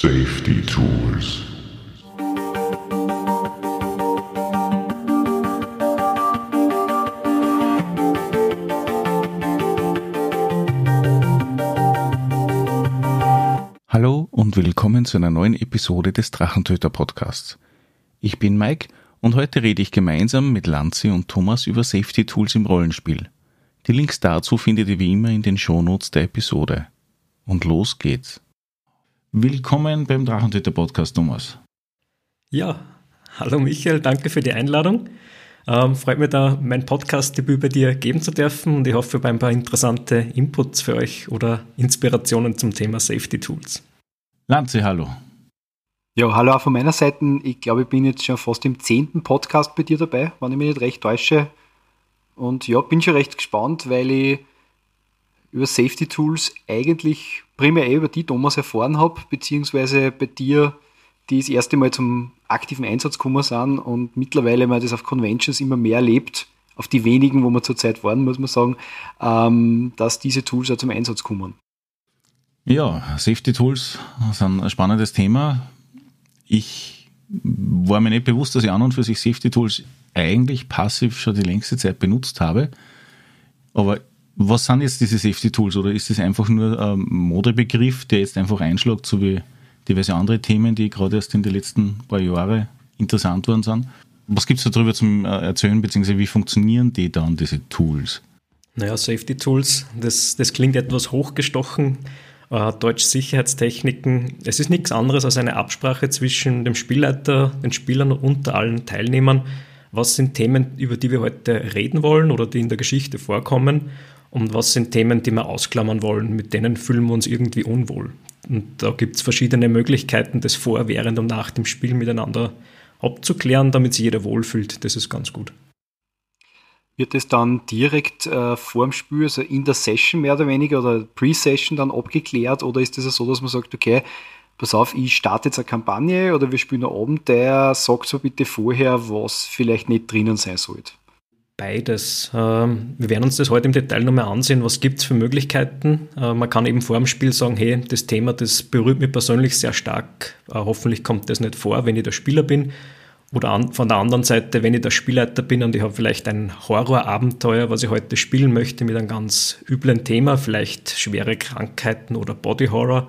Safety Tools. Hallo und willkommen zu einer neuen Episode des Drachentöter Podcasts. Ich bin Mike und heute rede ich gemeinsam mit Lanzi und Thomas über Safety Tools im Rollenspiel. Die Links dazu findet ihr wie immer in den Shownotes der Episode. Und los geht's. Willkommen beim Drachentöter Podcast, Thomas. Ja, hallo Michael, danke für die Einladung. Ähm, freut mich da, mein Podcast-Debüt bei dir geben zu dürfen und ich hoffe bei ein paar interessante Inputs für euch oder Inspirationen zum Thema Safety Tools. Lanze, hallo. Ja, hallo auch von meiner Seite. Ich glaube, ich bin jetzt schon fast im zehnten Podcast bei dir dabei, wenn ich mich nicht recht täusche. Und ja, bin schon recht gespannt, weil ich über Safety Tools eigentlich primär eh über die Thomas erfahren habe, beziehungsweise bei dir, die das erste Mal zum aktiven Einsatz gekommen sind und mittlerweile man das auf Conventions immer mehr erlebt, auf die wenigen, wo wir zurzeit waren, muss man sagen, ähm, dass diese Tools auch zum Einsatz kommen. Ja, Safety Tools sind ein spannendes Thema. Ich war mir nicht bewusst, dass ich an und für sich Safety Tools eigentlich passiv schon die längste Zeit benutzt habe. Aber was sind jetzt diese Safety Tools oder ist das einfach nur ein Modebegriff, der jetzt einfach einschlägt, so wie diverse andere Themen, die gerade erst in den letzten paar Jahren interessant worden sind? Was gibt es darüber zum äh, Erzählen, beziehungsweise wie funktionieren die dann, diese Tools? Naja, Safety Tools, das, das klingt etwas hochgestochen. Äh, Deutsch Sicherheitstechniken. Es ist nichts anderes als eine Absprache zwischen dem Spielleiter, den Spielern und allen Teilnehmern. Was sind Themen, über die wir heute reden wollen oder die in der Geschichte vorkommen? Und was sind Themen, die wir ausklammern wollen? Mit denen fühlen wir uns irgendwie unwohl. Und da gibt es verschiedene Möglichkeiten, das vor, während und nach dem Spiel miteinander abzuklären, damit sich jeder wohlfühlt. Das ist ganz gut. Wird es dann direkt äh, vor dem Spiel, also in der Session mehr oder weniger oder Pre-Session dann abgeklärt oder ist es das so, dass man sagt, okay, pass auf, ich starte jetzt eine Kampagne oder wir spielen einen Abend, der sagt so bitte vorher, was vielleicht nicht drinnen sein sollte? Beides. Ähm, wir werden uns das heute im Detail nochmal ansehen. Was gibt es für Möglichkeiten? Äh, man kann eben vor dem Spiel sagen, hey, das Thema, das berührt mich persönlich sehr stark. Äh, hoffentlich kommt das nicht vor, wenn ich der Spieler bin. Oder von der anderen Seite, wenn ich der Spielleiter bin und ich habe vielleicht ein Horrorabenteuer, was ich heute spielen möchte mit einem ganz üblen Thema, vielleicht schwere Krankheiten oder Body Horror,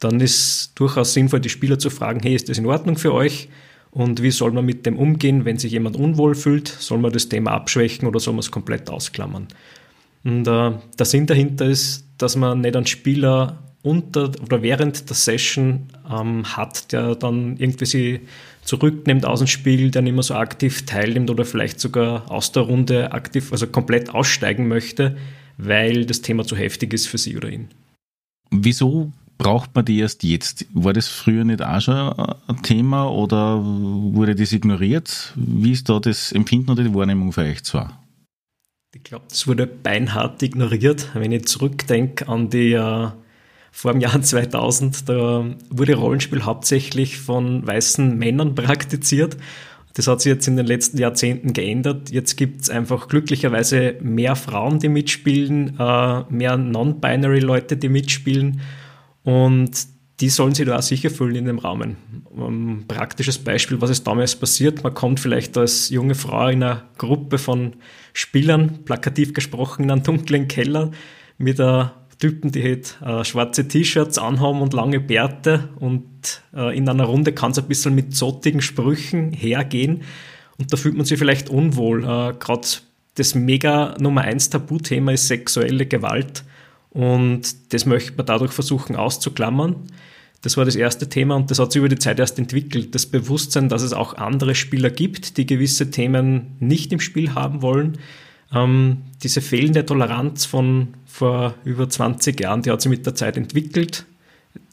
dann ist durchaus sinnvoll, die Spieler zu fragen, hey, ist das in Ordnung für euch? Und wie soll man mit dem umgehen, wenn sich jemand unwohl fühlt? Soll man das Thema abschwächen oder soll man es komplett ausklammern? Und äh, der Sinn dahinter ist, dass man nicht einen Spieler unter oder während der Session ähm, hat, der dann irgendwie sie zurücknimmt aus dem Spiel, der nicht mehr so aktiv teilnimmt oder vielleicht sogar aus der Runde aktiv, also komplett aussteigen möchte, weil das Thema zu heftig ist für sie oder ihn. Wieso braucht man die erst jetzt? War das früher nicht auch schon ein Thema oder wurde das ignoriert? Wie ist da das Empfinden oder die Wahrnehmung für euch zwar? Ich glaube, das wurde beinhart ignoriert. Wenn ich zurückdenke an die uh, vor dem Jahr 2000, da wurde Rollenspiel hauptsächlich von weißen Männern praktiziert. Das hat sich jetzt in den letzten Jahrzehnten geändert. Jetzt gibt es einfach glücklicherweise mehr Frauen, die mitspielen, uh, mehr Non-Binary Leute, die mitspielen. Und die sollen sich da auch sicher fühlen in dem Rahmen. Ein praktisches Beispiel, was ist damals passiert? Man kommt vielleicht als junge Frau in einer Gruppe von Spielern, plakativ gesprochen, in einen dunklen Keller mit einer Typen, die halt äh, schwarze T-Shirts anhaben und lange Bärte und äh, in einer Runde kann es ein bisschen mit zottigen Sprüchen hergehen und da fühlt man sich vielleicht unwohl. Äh, Gerade das mega Nummer eins Tabuthema ist sexuelle Gewalt und das möchte man dadurch versuchen auszuklammern. Das war das erste Thema und das hat sich über die Zeit erst entwickelt. Das Bewusstsein, dass es auch andere Spieler gibt, die gewisse Themen nicht im Spiel haben wollen. Ähm, diese fehlende Toleranz von vor über 20 Jahren, die hat sich mit der Zeit entwickelt.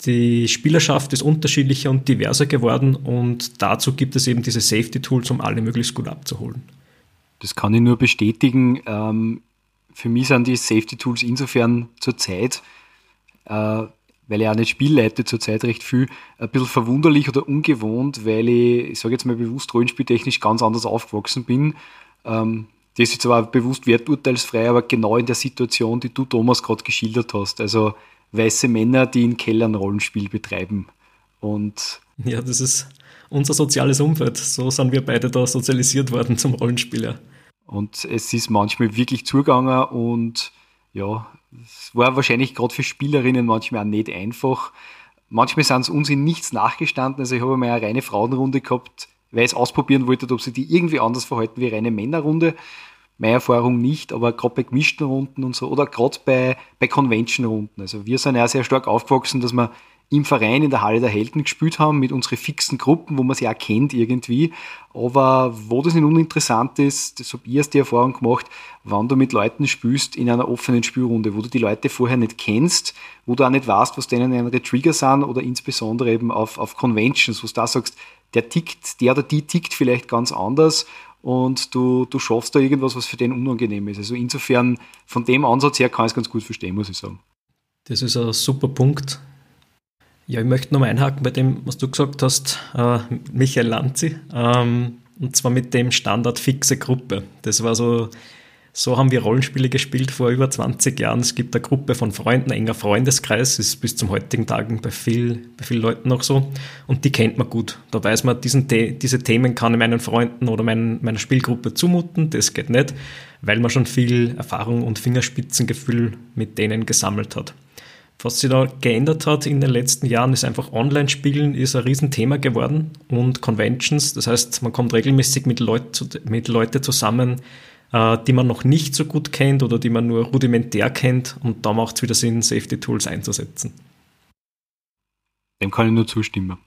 Die Spielerschaft ist unterschiedlicher und diverser geworden und dazu gibt es eben diese Safety-Tools, um alle möglichst gut abzuholen. Das kann ich nur bestätigen. Ähm, für mich sind die Safety Tools insofern zurzeit, äh, weil ich auch nicht spielleite zurzeit recht viel, ein bisschen verwunderlich oder ungewohnt, weil ich, ich sage jetzt mal bewusst rollenspieltechnisch ganz anders aufgewachsen bin. Ähm, das ist zwar bewusst werturteilsfrei, aber genau in der Situation, die du, Thomas, gerade geschildert hast. Also weiße Männer, die in Kellern Rollenspiel betreiben. Und ja, das ist unser soziales Umfeld. So sind wir beide da sozialisiert worden zum Rollenspieler. Und es ist manchmal wirklich zugegangen und ja, es war wahrscheinlich gerade für Spielerinnen manchmal auch nicht einfach. Manchmal sind es uns in nichts nachgestanden. Also ich habe mal eine reine Frauenrunde gehabt, weil ich es ausprobieren wollte, ob sie die irgendwie anders verhalten wie eine reine Männerrunde. Meine Erfahrung nicht, aber gerade bei gemischten Runden und so oder gerade bei, bei Convention-Runden. Also wir sind ja sehr stark aufgewachsen, dass wir im Verein in der Halle der Helden gespielt haben, mit unseren fixen Gruppen, wo man sie auch kennt irgendwie. Aber wo das nicht uninteressant ist, das habe ich erst die Erfahrung gemacht, wenn du mit Leuten spielst in einer offenen Spielrunde, wo du die Leute vorher nicht kennst, wo du auch nicht weißt, was denen ihre Trigger sind oder insbesondere eben auf, auf Conventions, wo du da sagst, der tickt, der oder die tickt vielleicht ganz anders und du, du schaffst da irgendwas, was für den unangenehm ist. Also insofern, von dem Ansatz her kann ich es ganz gut verstehen, muss ich sagen. Das ist ein super Punkt. Ja, ich möchte nochmal einhaken bei dem, was du gesagt hast, äh, Michael Lanzi, ähm, und zwar mit dem Standard fixe Gruppe. Das war so, so haben wir Rollenspiele gespielt vor über 20 Jahren. Es gibt eine Gruppe von Freunden, ein enger Freundeskreis, ist bis zum heutigen Tagen bei, viel, bei vielen Leuten noch so. Und die kennt man gut. Da weiß man, diesen diese Themen kann ich meinen Freunden oder meinen, meiner Spielgruppe zumuten. Das geht nicht, weil man schon viel Erfahrung und Fingerspitzengefühl mit denen gesammelt hat. Was sich da geändert hat in den letzten Jahren, ist einfach Online-Spielen ist ein Riesenthema geworden und Conventions. Das heißt, man kommt regelmäßig mit, Leut, mit Leuten zusammen, äh, die man noch nicht so gut kennt oder die man nur rudimentär kennt und da macht es wieder Sinn, Safety-Tools einzusetzen. Dem kann ich nur zustimmen.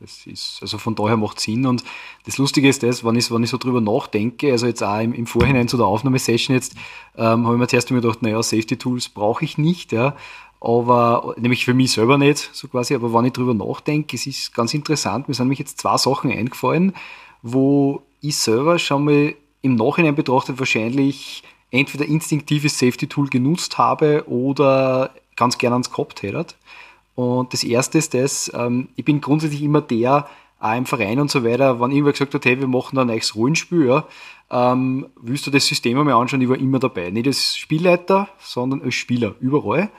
Das ist, also von daher macht es Sinn. Und das Lustige ist das, wenn ich, wenn ich so drüber nachdenke, also jetzt auch im, im Vorhinein zu der Aufnahmesession jetzt, ähm, habe ich mir zuerst immer gedacht, naja, Safety Tools brauche ich nicht, ja aber nämlich für mich selber nicht, so quasi, aber wenn ich drüber nachdenke, es ist ganz interessant, mir sind nämlich jetzt zwei Sachen eingefallen, wo ich selber schon mal im Nachhinein betrachtet wahrscheinlich entweder instinktives Safety-Tool genutzt habe oder ganz gerne ans gehabt hätte. Und das erste ist das, ähm, ich bin grundsätzlich immer der, auch im Verein und so weiter, wenn irgendwer gesagt hat, hey, wir machen da ein neues Rollenspiel, ja, ähm, willst du das System einmal anschauen, ich war immer dabei. Nicht als Spielleiter, sondern als Spieler, überall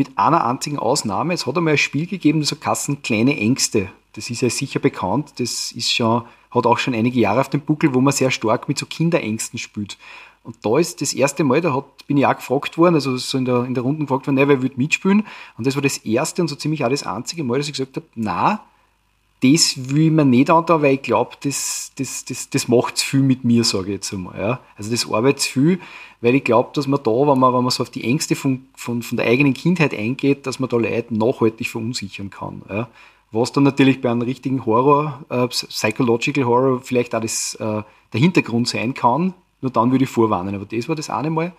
mit einer einzigen Ausnahme. Es hat einmal ein Spiel gegeben, das Kassen kleine Ängste. Das ist ja sicher bekannt. Das ist schon, hat auch schon einige Jahre auf dem Buckel, wo man sehr stark mit so Kinderängsten spielt. Und da ist das erste Mal, da hat, bin ich auch gefragt worden, also so in der, in der Runde gefragt worden, wer würde mitspielen? Und das war das erste und so ziemlich auch das einzige Mal, dass ich gesagt habe, na, das will ich mir nicht antun, weil ich glaube, das, das, das, das macht zu viel mit mir, sage ich jetzt einmal. Ja. Also das arbeitet viel, weil ich glaube, dass man da, wenn man, wenn man so auf die Ängste von, von, von der eigenen Kindheit eingeht, dass man da Leute nachhaltig verunsichern kann. Ja. Was dann natürlich bei einem richtigen Horror, äh, Psychological Horror, vielleicht auch das, äh, der Hintergrund sein kann, nur dann würde ich vorwarnen. Aber das war das eine Mal.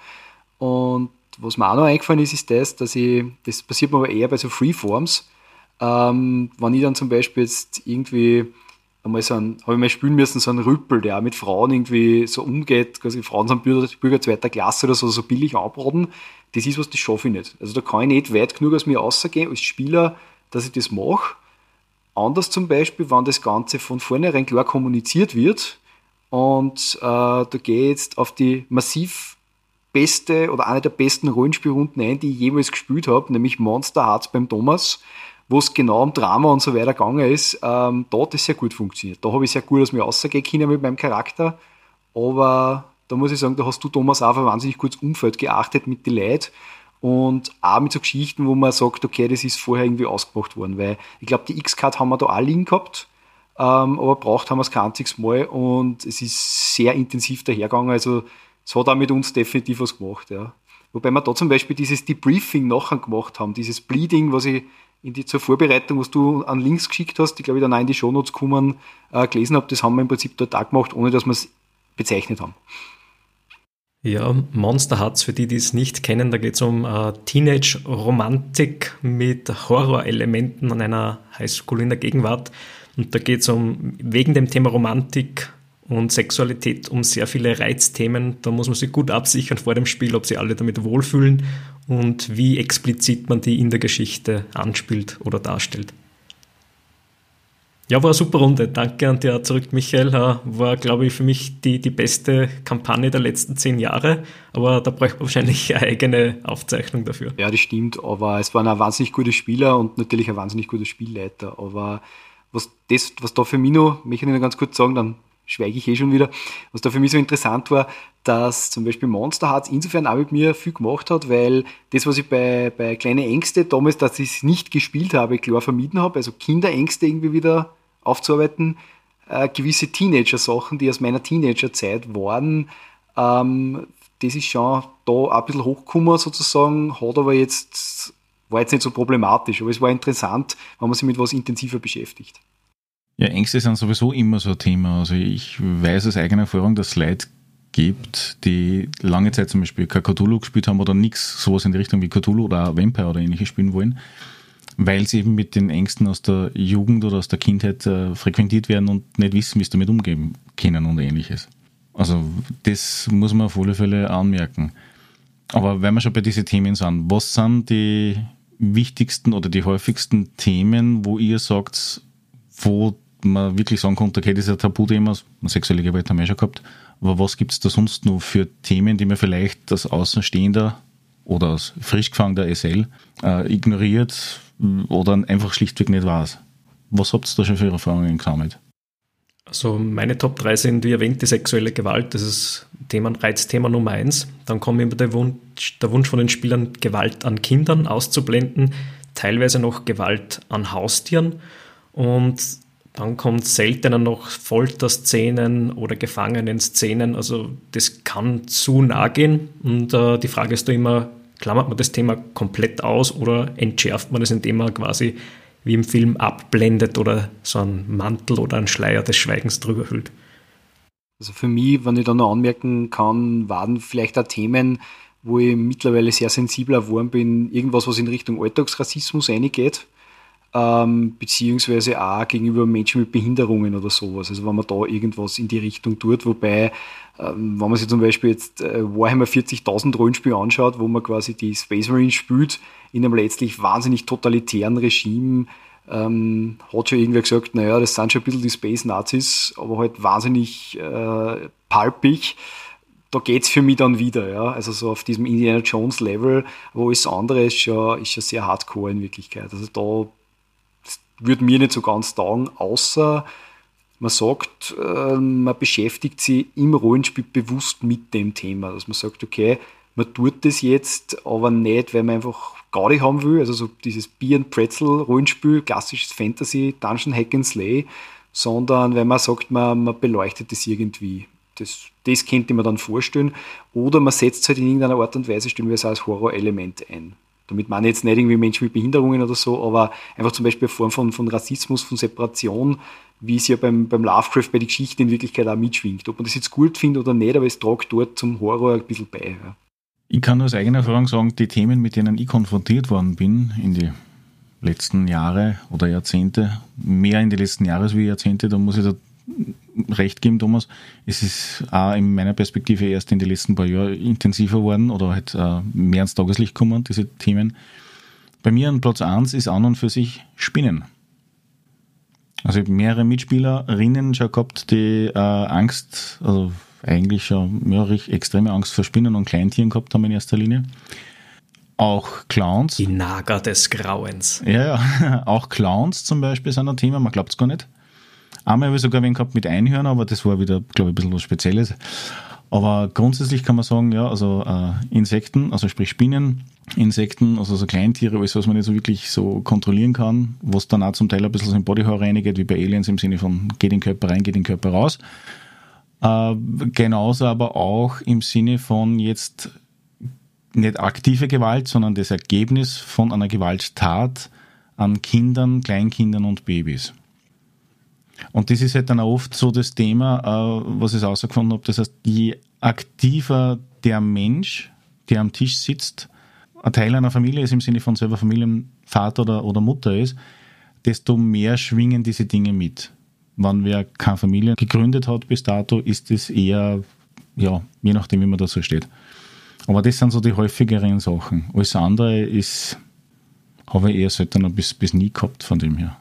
Und was mir auch noch eingefallen ist, ist das, dass ich, das passiert mir aber eher bei so Freeforms, ähm, wenn ich dann zum Beispiel jetzt irgendwie einmal so ein, habe ich mal spielen müssen, so einen Rüppel, der auch mit Frauen irgendwie so umgeht, quasi Frauen sind Bürger, Bürger zweiter Klasse oder so, so billig anbraten, das ist was, das schaffe ich nicht. Also da kann ich nicht weit genug aus mir rausgehen als Spieler, dass ich das mache. Anders zum Beispiel, wenn das Ganze von vornherein klar kommuniziert wird und äh, da gehe ich jetzt auf die massiv beste oder eine der besten Rollenspielrunden ein, die ich jemals gespielt habe, nämlich Monster Hearts beim Thomas wo es genau um Drama und so weiter gegangen ist, ähm, da hat es sehr gut funktioniert. Da habe ich sehr gut aus mir rausgehen mit meinem Charakter, aber da muss ich sagen, da hast du, Thomas, auch ein wahnsinnig gutes Umfeld geachtet mit den Leuten und auch mit so Geschichten, wo man sagt, okay, das ist vorher irgendwie ausgemacht worden, weil ich glaube, die X-Card haben wir da auch liegen gehabt, ähm, aber braucht haben wir es kein einziges Mal und es ist sehr intensiv dahergegangen, also es hat auch mit uns definitiv was gemacht, ja. Wobei wir da zum Beispiel dieses Debriefing nachher gemacht haben, dieses Bleeding, was ich in die, zur Vorbereitung, was du an Links geschickt hast, die glaube ich dann auch in die Shownotes kommen, äh, gelesen habe, das haben wir im Prinzip dort auch gemacht, ohne dass wir es bezeichnet haben. Ja, Monster Hearts, für die, die es nicht kennen, da geht es um äh, Teenage-Romantik mit Horrorelementen an einer Highschool in der Gegenwart. Und da geht es um, wegen dem Thema Romantik und Sexualität um sehr viele Reizthemen. Da muss man sich gut absichern vor dem Spiel, ob sie alle damit wohlfühlen und wie explizit man die in der Geschichte anspielt oder darstellt. Ja, war eine super Runde. Danke an dir zurück, Michael. War, glaube ich, für mich die, die beste Kampagne der letzten zehn Jahre. Aber da bräuchte man wahrscheinlich eine eigene Aufzeichnung dafür. Ja, das stimmt. Aber es waren ein wahnsinnig gute Spieler und natürlich ein wahnsinnig guter Spielleiter. Aber was, das, was da für mich noch, möchte ich noch ganz kurz sagen, dann schweige ich eh schon wieder, was da für mich so interessant war, dass zum Beispiel Monster Hearts insofern auch mit mir viel gemacht hat, weil das, was ich bei, bei Kleine Ängste damals, dass ich es nicht gespielt habe, klar vermieden habe, also Kinderängste irgendwie wieder aufzuarbeiten. Äh, gewisse Teenager-Sachen, die aus meiner Teenager-Zeit waren, ähm, das ist schon da ein bisschen hochgekommen sozusagen, hat aber jetzt, war jetzt nicht so problematisch, aber es war interessant, wenn man sich mit was intensiver beschäftigt. Ja, Ängste sind sowieso immer so ein Thema. Also ich weiß aus eigener Erfahrung, dass es Leute gibt, die lange Zeit zum Beispiel kein Cthulhu gespielt haben oder nichts sowas in die Richtung wie Cthulhu oder Vampire oder ähnliches spielen wollen weil sie eben mit den Ängsten aus der Jugend oder aus der Kindheit äh, frequentiert werden und nicht wissen, wie sie damit umgehen können und ähnliches. Also das muss man auf alle Fälle anmerken. Aber wenn wir schon bei diesen Themen sind, was sind die wichtigsten oder die häufigsten Themen, wo ihr sagt, wo man wirklich sagen konnte, okay, das ist ein Tabuthema, sexuelle Gewalt haben wir schon gehabt, aber was gibt es da sonst noch für Themen, die man vielleicht als Außenstehender oder als frisch gefangener SL äh, ignoriert, oder einfach schlichtweg nicht weiß. Was habt ihr da schon für Erfahrungen gesammelt? Also meine Top 3 sind, wie erwähnt, die sexuelle Gewalt. Das ist Thema, Reizthema Nummer 1. Dann kommt immer der Wunsch, der Wunsch von den Spielern, Gewalt an Kindern auszublenden, teilweise noch Gewalt an Haustieren. Und dann kommt seltener noch Folterszenen oder Gefangenenszenen. Also das kann zu nah gehen. Und äh, die Frage ist da immer, klammert man das Thema komplett aus oder entschärft man es, indem man quasi wie im Film abblendet oder so einen Mantel oder einen Schleier des Schweigens drüber hüllt? Also für mich, wenn ich da noch anmerken kann, waren vielleicht auch Themen, wo ich mittlerweile sehr sensibel geworden bin, irgendwas, was in Richtung Alltagsrassismus reingeht ähm, beziehungsweise auch gegenüber Menschen mit Behinderungen oder sowas. Also wenn man da irgendwas in die Richtung tut, wobei, ähm, wenn man sich zum Beispiel jetzt äh, Warhammer 40.000 Rollenspiel anschaut, wo man quasi die Space Marine spielt, in einem letztlich wahnsinnig totalitären Regime, ähm, hat schon irgendwer gesagt, naja, das sind schon ein bisschen die Space Nazis, aber halt wahnsinnig äh, palpig da geht's für mich dann wieder, ja. Also so auf diesem Indiana Jones Level, wo alles andere ist schon, ist schon sehr hardcore in Wirklichkeit. Also da würde mir nicht so ganz taugen, außer man sagt, äh, man beschäftigt sich im Rollenspiel bewusst mit dem Thema. Dass man sagt, okay, man tut das jetzt, aber nicht, weil man einfach Gaudi haben will, also so dieses Bier and Pretzel Rollenspiel, klassisches Fantasy, Dungeon Hack and Slay, sondern weil man sagt, man, man beleuchtet das irgendwie. Das, das könnte man dann vorstellen. Oder man setzt halt in irgendeiner Art und Weise, stellen wir es als Horrorelement ein. Damit meine ich jetzt nicht irgendwie Menschen mit Behinderungen oder so, aber einfach zum Beispiel eine Form von, von Rassismus, von Separation, wie es ja beim, beim Lovecraft bei der Geschichte in Wirklichkeit auch mitschwingt. Ob man das jetzt gut findet oder nicht, aber es tragt dort zum Horror ein bisschen bei. Ja. Ich kann nur aus eigener Erfahrung sagen, die Themen, mit denen ich konfrontiert worden bin in die letzten Jahre oder Jahrzehnte, mehr in die letzten Jahre als wie Jahrzehnte, da muss ich da recht geben, Thomas. Es ist auch in meiner Perspektive erst in den letzten paar Jahren intensiver geworden oder halt äh, mehr ans Tageslicht gekommen, diese Themen. Bei mir an Platz 1 ist an und für sich Spinnen. Also ich habe mehrere Mitspielerinnen schon gehabt, die äh, Angst, also eigentlich schon ja, extreme Angst vor Spinnen und Kleintieren gehabt haben in erster Linie. Auch Clowns. Die Nager des Grauens. Ja, ja. Auch Clowns zum Beispiel sind ein Thema, man glaubt es gar nicht. Einmal habe ich sogar wen gehabt mit Einhörner, aber das war wieder, glaube ich, ein bisschen was Spezielles. Aber grundsätzlich kann man sagen, ja, also äh, Insekten, also sprich Spinnen, Insekten, also so Kleintiere, alles, was man nicht so wirklich so kontrollieren kann, was dann auch zum Teil ein bisschen so im Bodyhorror reingeht, wie bei Aliens im Sinne von geht in den Körper rein, geht in den Körper raus. Äh, genauso aber auch im Sinne von jetzt nicht aktive Gewalt, sondern das Ergebnis von einer Gewalttat an Kindern, Kleinkindern und Babys. Und das ist halt dann oft so das Thema, äh, was ich herausgefunden habe. Das heißt, je aktiver der Mensch, der am Tisch sitzt, ein Teil einer Familie ist im Sinne von selber Familienvater oder, oder Mutter ist, desto mehr schwingen diese Dinge mit. Wenn wer keine Familie gegründet hat bis dato, ist es eher, ja, je nachdem, wie man da so steht. Aber das sind so die häufigeren Sachen. Alles andere ist, habe ich eher selten bis, bis nie gehabt von dem her.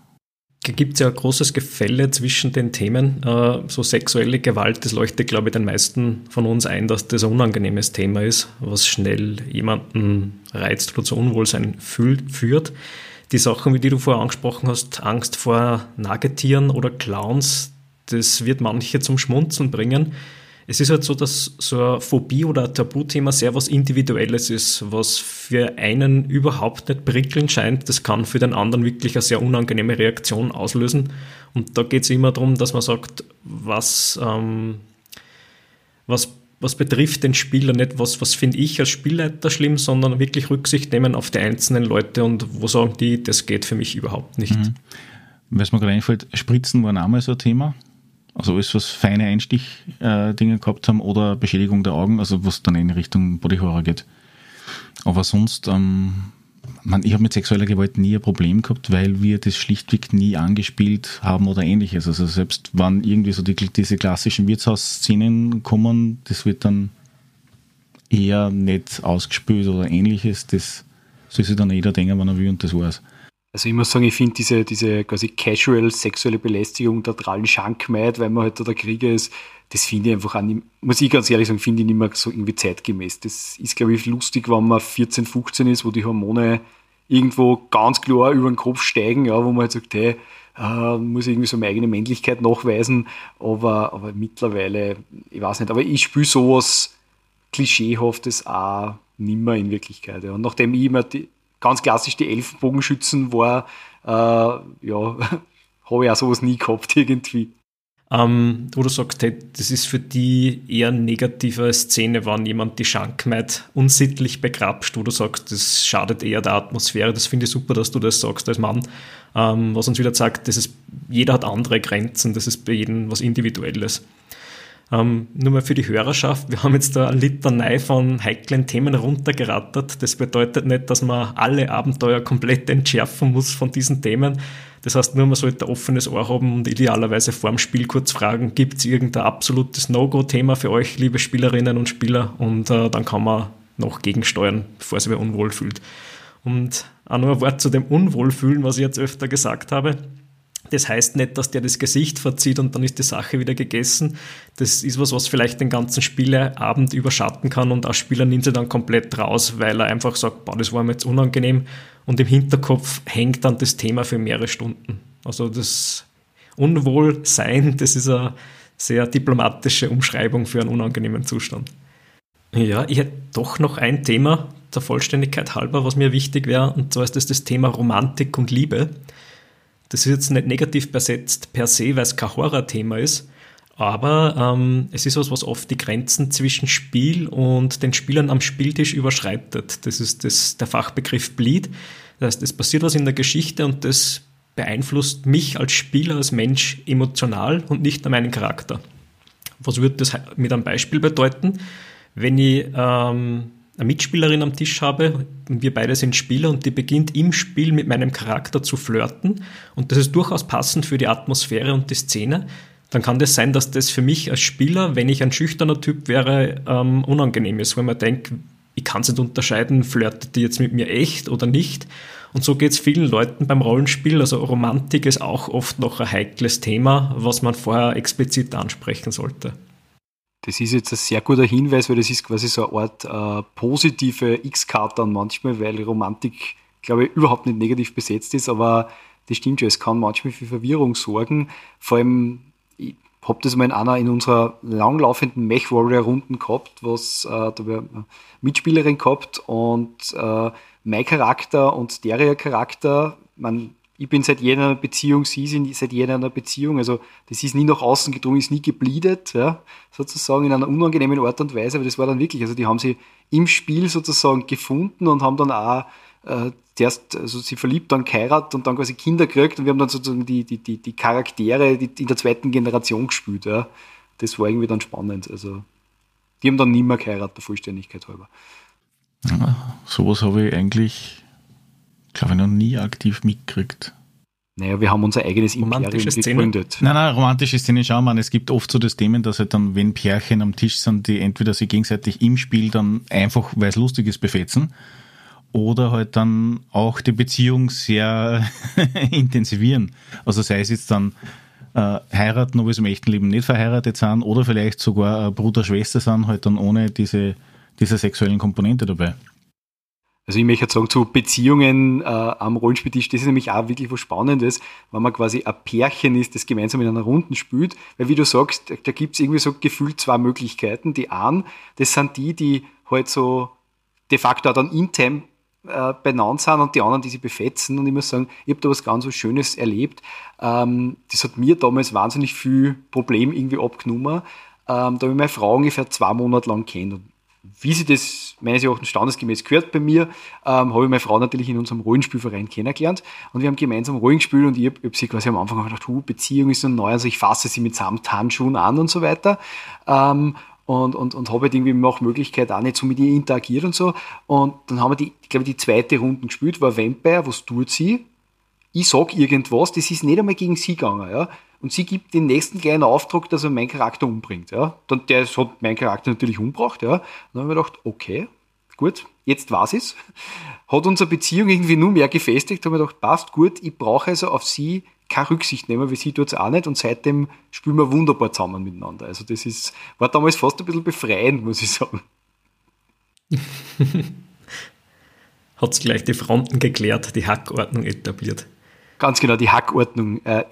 Gibt es ja ein großes Gefälle zwischen den Themen. Äh, so sexuelle Gewalt, das leuchtet, glaube ich, den meisten von uns ein, dass das ein unangenehmes Thema ist, was schnell jemanden reizt oder zu Unwohlsein führt. Die Sachen, wie die du vorher angesprochen hast, Angst vor Nagetieren oder Clowns, das wird manche zum Schmunzeln bringen. Es ist halt so, dass so eine Phobie oder ein Tabuthema sehr was Individuelles ist, was für einen überhaupt nicht prickelnd scheint. Das kann für den anderen wirklich eine sehr unangenehme Reaktion auslösen. Und da geht es immer darum, dass man sagt, was, ähm, was, was betrifft den Spieler nicht, was, was finde ich als Spielleiter schlimm, sondern wirklich Rücksicht nehmen auf die einzelnen Leute und wo sagen die, das geht für mich überhaupt nicht. Mhm. Was mir gerade einfällt, Spritzen waren auch mal so ein Thema. Also alles, was feine Einstich-Dinge äh, gehabt haben oder Beschädigung der Augen, also was dann in Richtung Body Horror geht. Aber sonst, ähm, man, ich habe mit sexueller Gewalt nie ein Problem gehabt, weil wir das schlichtweg nie angespielt haben oder ähnliches. Also selbst wenn irgendwie so die, diese klassischen Wirtshausszenen kommen, das wird dann eher nicht ausgespült oder ähnliches. Das soll sich dann jeder denken, wann er will und das war's. Also ich muss sagen, ich finde diese, diese quasi casual sexuelle Belästigung der trallen Schankmaid, weil man halt da der Krieger ist, das finde ich einfach nicht, muss ich ganz ehrlich sagen, finde ich nicht mehr so irgendwie zeitgemäß. Das ist, glaube ich, lustig, wenn man 14, 15 ist, wo die Hormone irgendwo ganz klar über den Kopf steigen, ja, wo man halt sagt, hey, äh, muss irgendwie so meine eigene Männlichkeit nachweisen, aber, aber mittlerweile, ich weiß nicht, aber ich spüre sowas Klischeehaftes auch nimmer in Wirklichkeit. Ja. Und nachdem ich immer die, ganz klassisch die Elfenbogenschützen war, äh, ja, habe ich auch sowas nie gehabt irgendwie. Ähm, wo du sagst, hey, das ist für die eher negative Szene, wenn jemand die Schankmaid unsittlich begrapscht, wo du sagst, das schadet eher der Atmosphäre. Das finde ich super, dass du das sagst als Mann. Ähm, was uns wieder sagt, das ist, jeder hat andere Grenzen, das ist bei jedem was Individuelles. Ähm, nur mal für die Hörerschaft, wir haben jetzt da eine Litanei von heiklen Themen runtergerattert. Das bedeutet nicht, dass man alle Abenteuer komplett entschärfen muss von diesen Themen. Das heißt nur, man sollte ein offenes Ohr haben und idealerweise vor dem Spiel kurz fragen, gibt es irgendein absolutes No-Go-Thema für euch, liebe Spielerinnen und Spieler? Und äh, dann kann man noch gegensteuern, bevor sich wer unwohl fühlt. Und auch noch ein Wort zu dem Unwohlfühlen, was ich jetzt öfter gesagt habe. Das heißt nicht, dass der das Gesicht verzieht und dann ist die Sache wieder gegessen. Das ist was, was vielleicht den ganzen Spieleabend überschatten kann und als Spieler nimmt sie dann komplett raus, weil er einfach sagt, boah, das war mir jetzt unangenehm und im Hinterkopf hängt dann das Thema für mehrere Stunden. Also das Unwohlsein, das ist eine sehr diplomatische Umschreibung für einen unangenehmen Zustand. Ja, ich hätte doch noch ein Thema der Vollständigkeit halber, was mir wichtig wäre, und zwar ist das das Thema Romantik und Liebe. Das ist jetzt nicht negativ besetzt per se, weil es kein Horror-Thema ist, aber ähm, es ist was, was oft die Grenzen zwischen Spiel und den Spielern am Spieltisch überschreitet. Das ist das, der Fachbegriff Bleed. Das heißt, es passiert was in der Geschichte und das beeinflusst mich als Spieler, als Mensch emotional und nicht nur meinen Charakter. Was würde das mit einem Beispiel bedeuten? Wenn ich ähm, eine Mitspielerin am Tisch habe und wir beide sind Spieler und die beginnt im Spiel mit meinem Charakter zu flirten und das ist durchaus passend für die Atmosphäre und die Szene, dann kann das sein, dass das für mich als Spieler, wenn ich ein schüchterner Typ wäre, ähm, unangenehm ist, weil man denkt, ich kann es nicht unterscheiden, flirtet die jetzt mit mir echt oder nicht. Und so geht es vielen Leuten beim Rollenspiel. Also Romantik ist auch oft noch ein heikles Thema, was man vorher explizit ansprechen sollte. Das ist jetzt ein sehr guter Hinweis, weil das ist quasi so eine Art äh, positive X-Karte dann manchmal, weil Romantik, glaube ich, überhaupt nicht negativ besetzt ist, aber das stimmt schon, es kann manchmal für Verwirrung sorgen. Vor allem, ich habe das mal in einer in unserer langlaufenden Mech Warrior Runden gehabt, was äh, da eine Mitspielerin gehabt und äh, mein Charakter und der Charakter, man ich bin seit jener Beziehung, sie sind seit jener Beziehung. Also das ist nie nach außen gedrungen, ist nie gebliedert, ja, sozusagen in einer unangenehmen Art und Weise. Aber das war dann wirklich, also die haben sie im Spiel sozusagen gefunden und haben dann auch äh, zuerst, also sie verliebt, dann geheiratet und dann quasi Kinder gekriegt und wir haben dann sozusagen die, die, die, die Charaktere in der zweiten Generation gespielt. Ja. Das war irgendwie dann spannend. Also die haben dann nie mehr geheiratet, der Vollständigkeit halber. Ja, sowas habe ich eigentlich glaube ich, noch nie aktiv mitgekriegt. Naja, wir haben unser eigenes Imperium gegründet. Nein, nein, romantische Szene, schau mal, es gibt oft so das Themen, dass halt dann, wenn Pärchen am Tisch sind, die entweder sich gegenseitig im Spiel dann einfach, weil es lustig ist, befetzen oder halt dann auch die Beziehung sehr intensivieren. Also sei es jetzt dann äh, heiraten, obwohl sie im echten Leben nicht verheiratet sind oder vielleicht sogar Bruder, Schwester sind, halt dann ohne diese, diese sexuellen Komponente dabei. Also ich möchte sagen, zu Beziehungen äh, am Rollenspieltisch, das ist nämlich auch wirklich was Spannendes, wenn man quasi ein Pärchen ist, das gemeinsam in einer Runde spielt, weil wie du sagst, da gibt es irgendwie so gefühlt zwei Möglichkeiten. Die einen, das sind die, die halt so de facto dann intern äh, benannt sind und die anderen, die sie befetzen. Und ich muss sagen, ich habe da was ganz so Schönes erlebt. Ähm, das hat mir damals wahnsinnig viel Problem irgendwie abgenommen. Ähm, da habe ich meine Frau ungefähr zwei Monate lang kennt. Und wie sie das meines Erachtens standesgemäß gehört bei mir, ähm, habe ich meine Frau natürlich in unserem Rollenspielverein kennengelernt und wir haben gemeinsam Rollen gespielt und ich habe hab sie quasi am Anfang gedacht, hu, Beziehung ist so neu, also ich fasse sie mit Samthandschuhen an und so weiter. Ähm, und, und, und habe halt irgendwie nach Möglichkeit auch nicht so mit ihr interagiert und so. Und dann haben wir die, ich die zweite Runde gespielt, war Vampire, was tut sie? Ich sag irgendwas, das ist nicht einmal gegen sie gegangen, ja. Und sie gibt den nächsten kleinen Auftrag, dass er meinen Charakter umbringt, ja. Dann, der hat meinen Charakter natürlich umgebracht, ja. dann haben wir gedacht, okay, gut, jetzt war es. Hat unsere Beziehung irgendwie nur mehr gefestigt, haben wir gedacht, passt gut, ich brauche also auf sie keine Rücksicht nehmen, weil sie es auch nicht und seitdem spielen wir wunderbar zusammen miteinander. Also das ist, war damals fast ein bisschen befreiend, muss ich sagen. Hat es gleich die Fronten geklärt, die Hackordnung etabliert. Ganz genau, die Hackordnung äh,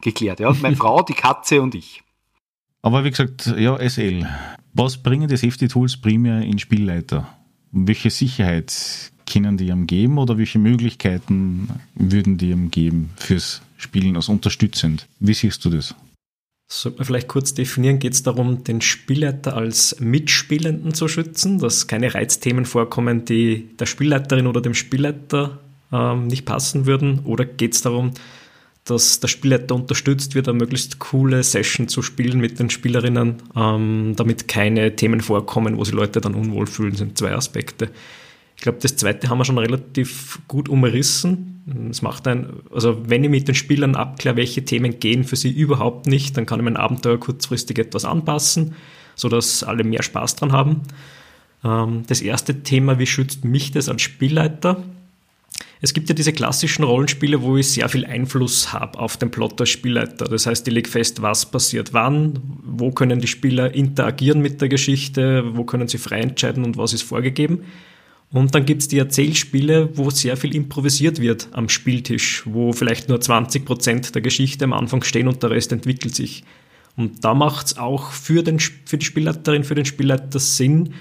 geklärt. Ja. Meine Frau, die Katze und ich. Aber wie gesagt, ja, SL. Was bringen die Safety Tools primär in Spielleiter? Welche Sicherheit können die ihm geben oder welche Möglichkeiten würden die ihm geben fürs Spielen als unterstützend? Wie siehst du das? Sollte man vielleicht kurz definieren, geht es darum, den Spielleiter als Mitspielenden zu schützen, dass keine Reizthemen vorkommen, die der Spielleiterin oder dem Spielleiter ähm, nicht passen würden? Oder geht es darum, dass der Spielleiter unterstützt wird, eine möglichst coole Session zu spielen mit den Spielerinnen, ähm, damit keine Themen vorkommen, wo sich Leute dann unwohl fühlen, sind zwei Aspekte. Ich glaube, das zweite haben wir schon relativ gut umrissen. Es macht ein, also wenn ich mit den Spielern abkläre, welche Themen gehen für sie überhaupt nicht, dann kann ich mein Abenteuer kurzfristig etwas anpassen, sodass alle mehr Spaß dran haben. Ähm, das erste Thema, wie schützt mich das als Spielleiter? Es gibt ja diese klassischen Rollenspiele, wo ich sehr viel Einfluss habe auf den Plot als Spielleiter. Das heißt, ich lege fest, was passiert wann, wo können die Spieler interagieren mit der Geschichte, wo können sie frei entscheiden und was ist vorgegeben. Und dann gibt es die Erzählspiele, wo sehr viel improvisiert wird am Spieltisch, wo vielleicht nur 20 Prozent der Geschichte am Anfang stehen und der Rest entwickelt sich. Und da macht es auch für, den, für die Spielleiterin, für den Spielleiter Sinn,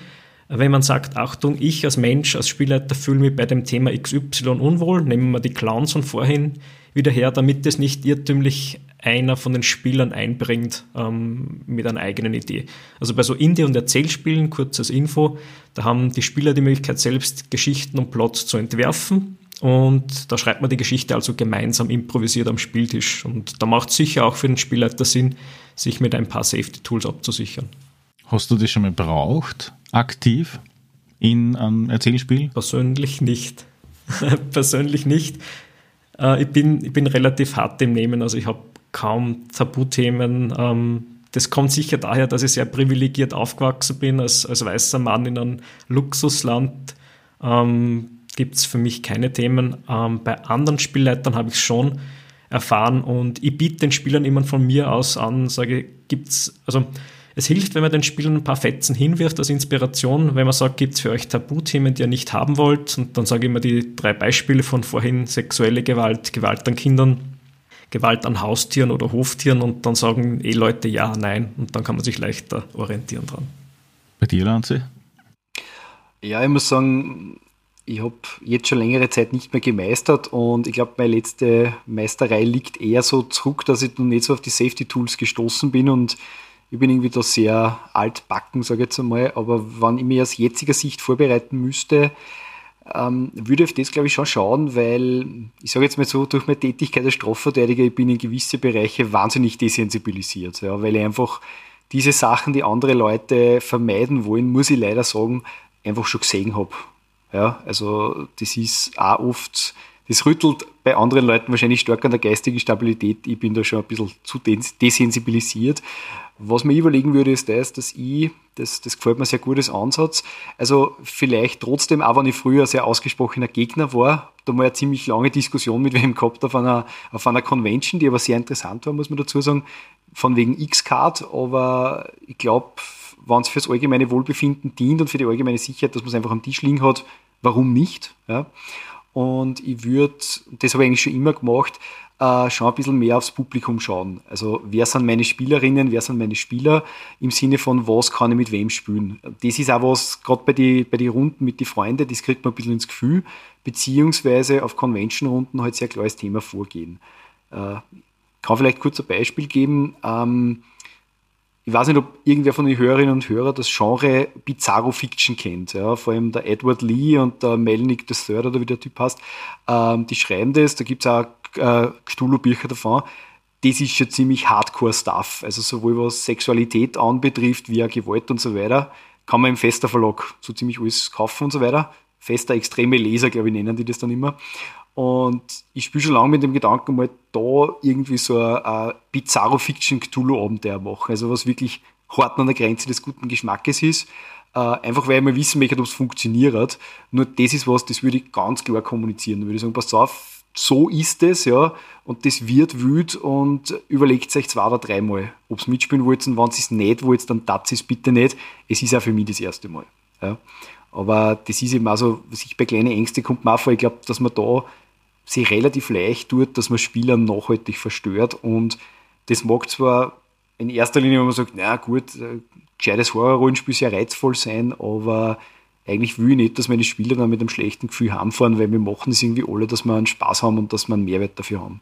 wenn man sagt, Achtung, ich als Mensch, als Spielleiter fühle mich bei dem Thema XY unwohl, nehmen wir die Clowns von vorhin wieder her, damit es nicht irrtümlich einer von den Spielern einbringt ähm, mit einer eigenen Idee. Also bei so Indie- und Erzählspielen, kurzes Info, da haben die Spieler die Möglichkeit, selbst Geschichten und Plots zu entwerfen. Und da schreibt man die Geschichte also gemeinsam improvisiert am Spieltisch. Und da macht es sicher auch für den Spielleiter Sinn, sich mit ein paar Safety-Tools abzusichern. Hast du das schon mal braucht, aktiv in einem Erzählspiel? Persönlich nicht. Persönlich nicht. Äh, ich, bin, ich bin relativ hart im Nehmen. Also ich habe kaum Tabuthemen. Ähm, das kommt sicher daher, dass ich sehr privilegiert aufgewachsen bin als, als weißer Mann in einem Luxusland. Ähm, Gibt es für mich keine Themen. Ähm, bei anderen Spielleitern habe ich es schon erfahren und ich biete den Spielern immer von mir aus an, sage, gibt's, also es hilft, wenn man den Spielern ein paar Fetzen hinwirft als Inspiration, wenn man sagt, gibt es für euch Tabuthemen, die ihr nicht haben wollt. Und dann sage ich immer die drei Beispiele von vorhin, sexuelle Gewalt, Gewalt an Kindern, Gewalt an Haustieren oder Hoftieren und dann sagen eh Leute ja, nein und dann kann man sich leichter orientieren dran. Bei dir, Lanze? Ja, ich muss sagen, ich habe jetzt schon längere Zeit nicht mehr gemeistert und ich glaube, meine letzte Meisterei liegt eher so zurück, dass ich noch nicht so auf die Safety Tools gestoßen bin und ich bin irgendwie da sehr altbacken, sage ich jetzt einmal, aber wenn ich mich aus jetziger Sicht vorbereiten müsste, ähm, würde auf das, glaube ich, schon schauen, weil ich sage jetzt mal so, durch meine Tätigkeit als Strafverteidiger, ich bin in gewisse Bereiche wahnsinnig desensibilisiert, ja, weil ich einfach diese Sachen, die andere Leute vermeiden wollen, muss ich leider sagen, einfach schon gesehen habe. Ja, also das ist auch oft das rüttelt bei anderen Leuten wahrscheinlich stark an der geistigen Stabilität. Ich bin da schon ein bisschen zu desensibilisiert. Was mir überlegen würde, ist das, dass ich, das, das gefällt mir sehr gut Ansatz, also vielleicht trotzdem, auch wenn ich früher sehr ausgesprochener Gegner war, da mal eine ziemlich lange Diskussion mit wem gehabt auf einer, auf einer Convention, die aber sehr interessant war, muss man dazu sagen, von wegen X-Card, aber ich glaube, wenn es fürs allgemeine Wohlbefinden dient und für die allgemeine Sicherheit, dass man es einfach am Tisch liegen hat, warum nicht? Ja? Und ich würde, das habe ich eigentlich schon immer gemacht, äh, schon ein bisschen mehr aufs Publikum schauen. Also wer sind meine Spielerinnen, wer sind meine Spieler im Sinne von, was kann ich mit wem spielen. Das ist auch was, gerade bei den bei die Runden mit den Freunden, das kriegt man ein bisschen ins Gefühl, beziehungsweise auf Convention-Runden halt sehr klares Thema vorgehen. Äh, kann vielleicht kurz ein Beispiel geben. Ähm, ich weiß nicht, ob irgendwer von den Hörerinnen und Hörern das Genre Bizarro Fiction kennt. Ja, vor allem der Edward Lee und der Melnick III, oder wie der Typ heißt, ähm, die schreiben das. Da gibt es auch äh, Cthulhu-Bücher davon. Das ist schon ziemlich Hardcore-Stuff. Also sowohl was Sexualität anbetrifft, wie auch Gewalt und so weiter, kann man im Fester Verlag so ziemlich alles kaufen und so weiter. Fester extreme Leser, glaube ich, nennen die das dann immer. Und ich spiele schon lange mit dem Gedanken, mal da irgendwie so ein, ein Bizarro-Fiction-Cthulhu-Abenteuer machen. Also was wirklich hart an der Grenze des guten Geschmackes ist. Äh, einfach weil ich mal wissen möchte, ob es funktioniert. Nur das ist was, das würde ich ganz klar kommunizieren. Da würde ich sagen, pass auf, so ist es, ja, und das wird wüt und überlegt euch zwei oder dreimal, ob ihr mitspielen wollt und wenn es nicht wollt, dann tat es bitte nicht. Es ist auch für mich das erste Mal. Ja. Aber das ist eben auch so, sich bei kleinen Ängsten kommt auch vor, ich glaube, dass man da sich relativ leicht tut, dass man Spieler nachhaltig verstört und das mag zwar in erster Linie, wenn man sagt, na gut, äh, gescheites Horror-Rollenspiel sehr reizvoll sein, aber eigentlich will ich nicht, dass meine Spieler dann mit einem schlechten Gefühl heimfahren, weil wir machen es irgendwie alle, dass wir einen Spaß haben und dass wir einen Mehrwert dafür haben.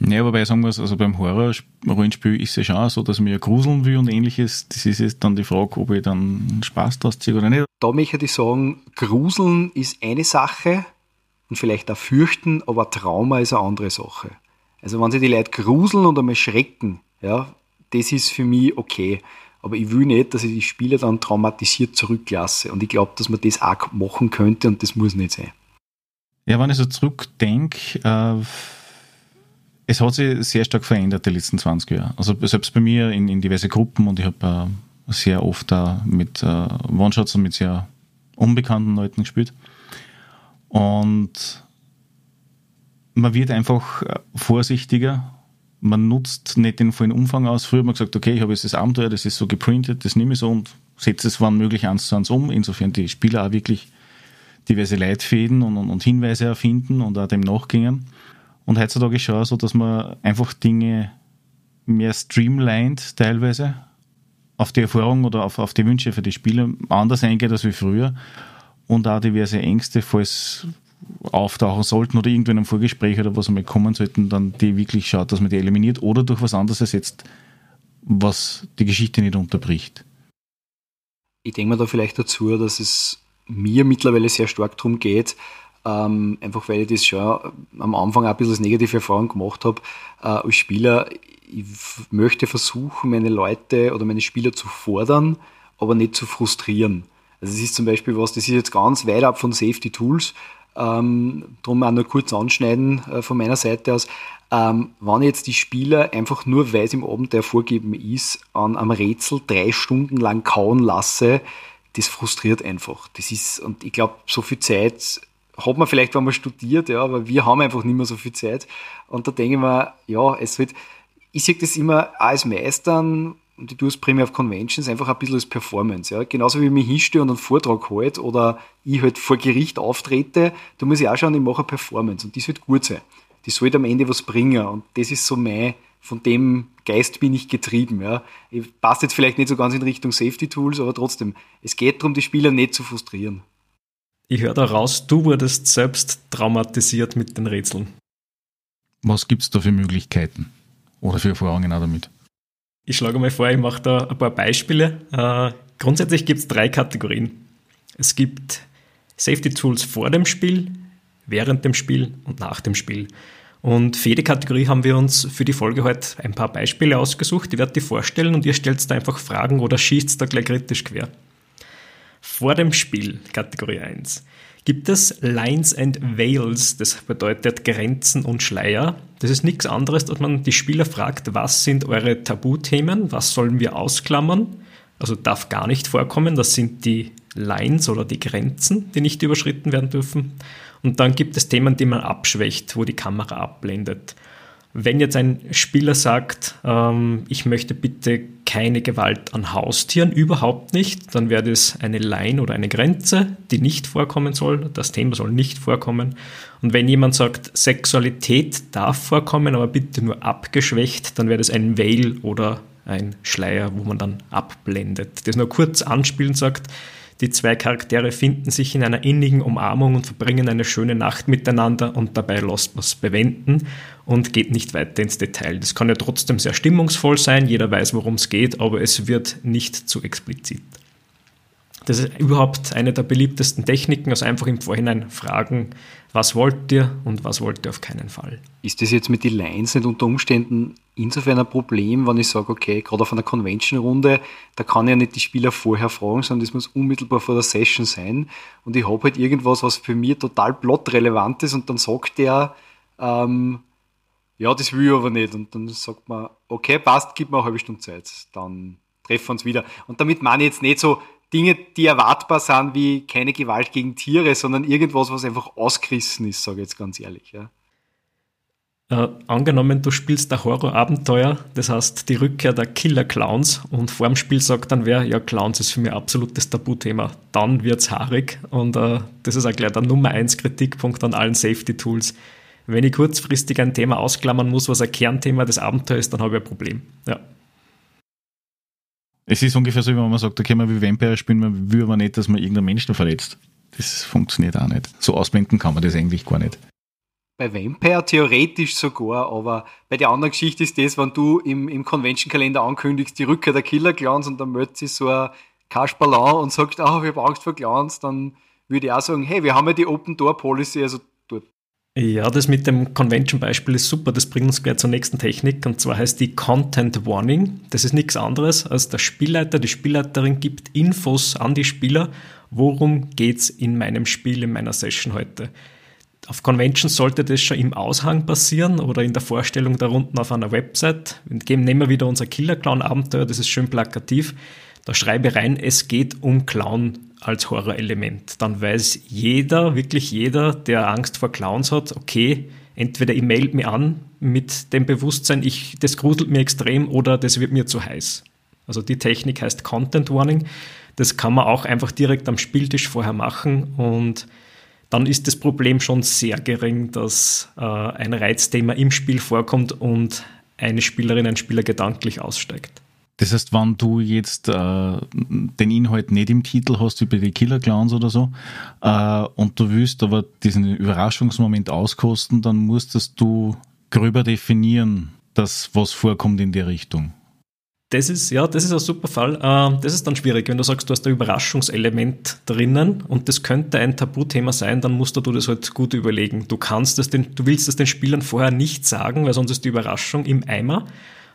Ja, wobei ich sagen muss, also beim Horror-Rollenspiel ist es ja schon so, dass mich ja gruseln will und ähnliches. Das ist jetzt dann die Frage, ob ich dann Spaß draus ziehe oder nicht. Da möchte ich sagen, gruseln ist eine Sache und vielleicht auch fürchten, aber Trauma ist eine andere Sache. Also wenn sie die Leute gruseln und einmal schrecken, ja, das ist für mich okay. Aber ich will nicht, dass ich die Spieler dann traumatisiert zurücklasse. Und ich glaube, dass man das auch machen könnte und das muss nicht sein. Ja, wenn ich so zurückdenke, äh, es hat sich sehr stark verändert die letzten 20 Jahre. Also selbst bei mir in, in diverse Gruppen und ich habe äh, sehr oft da mit äh, One-Shots und mit sehr unbekannten Leuten gespielt. Und man wird einfach äh, vorsichtiger man nutzt nicht den vollen Umfang aus. Früher hat man gesagt, okay, ich habe jetzt das Abenteuer, das ist so geprintet, das nehme ich so und setze es wann möglich eins zu eins um. Insofern die Spieler auch wirklich diverse Leitfäden und, und, und Hinweise erfinden und auch dem nachgingen. Und heutzutage ist es schon so, dass man einfach Dinge mehr streamlined teilweise auf die Erfahrung oder auf, auf die Wünsche für die Spieler anders eingeht als wie früher und auch diverse Ängste, falls auftauchen sollten oder irgendwo in einem Vorgespräch oder was einmal kommen sollten, dann die wirklich schaut, dass man die eliminiert oder durch was anderes ersetzt, was die Geschichte nicht unterbricht. Ich denke mir da vielleicht dazu, dass es mir mittlerweile sehr stark darum geht, ähm, einfach weil ich das schon am Anfang auch ein bisschen als negative Erfahrung gemacht habe, äh, als Spieler, ich möchte versuchen, meine Leute oder meine Spieler zu fordern, aber nicht zu frustrieren. Also es ist zum Beispiel was, das ist jetzt ganz weit ab von Safety Tools, ähm, drum auch nur kurz anschneiden äh, von meiner Seite aus. Ähm, wenn jetzt die Spieler einfach nur, weil es im Abenteuer vorgeben ist, an einem Rätsel drei Stunden lang kauen lasse, das frustriert einfach. Das ist, und ich glaube, so viel Zeit hat man vielleicht, wenn man studiert, ja, aber wir haben einfach nicht mehr so viel Zeit. Und da denke ich mir, ja, es wird, ich sehe das immer als Meistern und ich tue es primär auf Conventions, einfach ein bisschen als Performance. Ja. Genauso wie ich mich hinstehe und einen Vortrag halte oder ich halt vor Gericht auftrete, da muss ich auch schauen, ich mache eine Performance und das wird gut sein. Die sollte am Ende was bringen und das ist so mein, von dem Geist bin ich getrieben. Ja. Ich passt jetzt vielleicht nicht so ganz in Richtung Safety Tools, aber trotzdem, es geht darum, die Spieler nicht zu frustrieren. Ich höre da raus, du wurdest selbst traumatisiert mit den Rätseln. Was gibt es da für Möglichkeiten oder für Erfahrungen auch damit? Ich schlage mal vor, ich mache da ein paar Beispiele. Äh, grundsätzlich gibt es drei Kategorien. Es gibt Safety Tools vor dem Spiel, während dem Spiel und nach dem Spiel. Und für jede Kategorie haben wir uns für die Folge heute ein paar Beispiele ausgesucht. Ich werde die vorstellen und ihr stellt da einfach Fragen oder schießt da gleich kritisch quer. Vor dem Spiel, Kategorie 1, gibt es Lines and Veils, das bedeutet Grenzen und Schleier. Das ist nichts anderes, dass man die Spieler fragt, was sind eure Tabuthemen, was sollen wir ausklammern, also darf gar nicht vorkommen, das sind die Lines oder die Grenzen, die nicht überschritten werden dürfen. Und dann gibt es Themen, die man abschwächt, wo die Kamera abblendet. Wenn jetzt ein Spieler sagt, ähm, ich möchte bitte keine Gewalt an Haustieren, überhaupt nicht, dann wäre das eine Line oder eine Grenze, die nicht vorkommen soll. Das Thema soll nicht vorkommen. Und wenn jemand sagt, Sexualität darf vorkommen, aber bitte nur abgeschwächt, dann wäre das ein Veil oder ein Schleier, wo man dann abblendet. Das nur kurz anspielen sagt, die zwei Charaktere finden sich in einer innigen Umarmung und verbringen eine schöne Nacht miteinander und dabei lässt man es bewenden und geht nicht weiter ins Detail. Das kann ja trotzdem sehr stimmungsvoll sein, jeder weiß, worum es geht, aber es wird nicht zu explizit. Das ist überhaupt eine der beliebtesten Techniken, also einfach im Vorhinein fragen, was wollt ihr und was wollt ihr auf keinen Fall. Ist das jetzt mit den Lines nicht unter Umständen insofern ein Problem, wenn ich sage, okay, gerade auf einer Convention-Runde, da kann ich ja nicht die Spieler vorher fragen, sondern das muss unmittelbar vor der Session sein und ich habe halt irgendwas, was für mich total plotrelevant ist und dann sagt der, ähm, ja, das will ich aber nicht und dann sagt man, okay, passt, gib mir eine halbe Stunde Zeit, dann treffen wir uns wieder. Und damit meine ich jetzt nicht so, Dinge, die erwartbar sind, wie keine Gewalt gegen Tiere, sondern irgendwas, was einfach ausgerissen ist, sage ich jetzt ganz ehrlich. Ja. Äh, angenommen, du spielst ein Horrorabenteuer, das heißt die Rückkehr der Killer-Clowns und vor dem Spiel sagt dann wer, ja, Clowns ist für mich absolutes Tabuthema. Dann wird es haarig und äh, das ist auch gleich der Nummer 1 Kritikpunkt an allen Safety-Tools. Wenn ich kurzfristig ein Thema ausklammern muss, was ein Kernthema des Abenteuers ist, dann habe ich ein Problem. Ja. Es ist ungefähr so, wie wenn man sagt, okay, man will Vampire spielen, man will aber nicht, dass man irgendeinen Menschen verletzt. Das funktioniert auch nicht. So ausblenden kann man das eigentlich gar nicht. Bei Vampire theoretisch sogar, aber bei der anderen Geschichte ist das, wenn du im, im Convention-Kalender ankündigst, die Rückkehr der Killer-Clans und dann meldet sich so ein Kasperlan und sagt, ah, oh, wir haben Angst vor Clans, dann würde ich auch sagen, hey, wir haben ja die Open-Door-Policy, also ja, das mit dem Convention-Beispiel ist super. Das bringt uns gleich zur nächsten Technik und zwar heißt die Content Warning. Das ist nichts anderes als der Spielleiter, die Spielleiterin gibt Infos an die Spieler, worum geht's in meinem Spiel, in meiner Session heute. Auf Conventions sollte das schon im Aushang passieren oder in der Vorstellung da unten auf einer Website. Nehmen wir wieder unser Killer-Clown-Abenteuer, das ist schön plakativ. Da schreibe rein, es geht um Clown als Horrorelement. Dann weiß jeder, wirklich jeder, der Angst vor Clowns hat, okay, entweder ich melde mich an mit dem Bewusstsein, ich, das gruselt mir extrem oder das wird mir zu heiß. Also die Technik heißt Content Warning. Das kann man auch einfach direkt am Spieltisch vorher machen und dann ist das Problem schon sehr gering, dass äh, ein Reizthema im Spiel vorkommt und eine Spielerin, ein Spieler gedanklich aussteigt. Das heißt, wenn du jetzt äh, den Inhalt nicht im Titel hast, wie bei den Killer Clowns oder so, äh, und du willst aber diesen Überraschungsmoment auskosten, dann musstest du gröber definieren, dass was vorkommt in der Richtung. Das ist, ja, das ist ein super Fall. Äh, das ist dann schwierig, wenn du sagst, du hast ein Überraschungselement drinnen und das könnte ein Tabuthema sein, dann musst du das halt gut überlegen. Du kannst das den, du willst das den Spielern vorher nicht sagen, weil sonst ist die Überraschung im Eimer.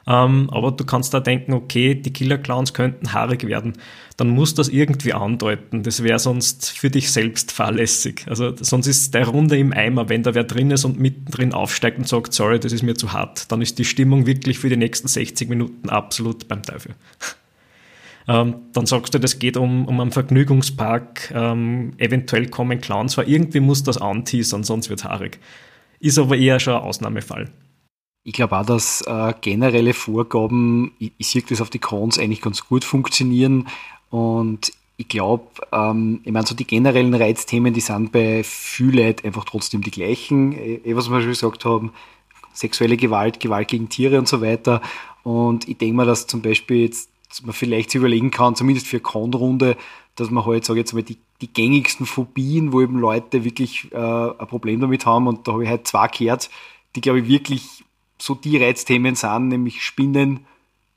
Ähm, aber du kannst da denken, okay, die Killer-Clowns könnten haarig werden. Dann musst du das irgendwie andeuten. Das wäre sonst für dich selbst fahrlässig. Also sonst ist der Runde im Eimer, wenn da wer drin ist und mittendrin aufsteigt und sagt, sorry, das ist mir zu hart. Dann ist die Stimmung wirklich für die nächsten 60 Minuten absolut beim Teufel. Ähm, dann sagst du, das geht um, um einen Vergnügungspark, ähm, eventuell kommen Clowns vor. Irgendwie muss das anteasern, sonst wird es haarig. Ist aber eher schon ein Ausnahmefall. Ich glaube auch, dass äh, generelle Vorgaben, ich, ich sehe das auf die Cons eigentlich ganz gut funktionieren. Und ich glaube, ähm, ich meine, so die generellen Reizthemen, die sind bei vielen einfach trotzdem die gleichen, eh, eh, was wir schon gesagt haben, sexuelle Gewalt, Gewalt gegen Tiere und so weiter. Und ich denke mal, dass zum Beispiel jetzt man vielleicht sich überlegen kann, zumindest für Con-Runde, dass man halt, sage ich jetzt mal, die, die gängigsten Phobien, wo eben Leute wirklich äh, ein Problem damit haben, und da habe ich halt zwei gehört, die, glaube ich, wirklich so die Reizthemen sind, nämlich Spinnen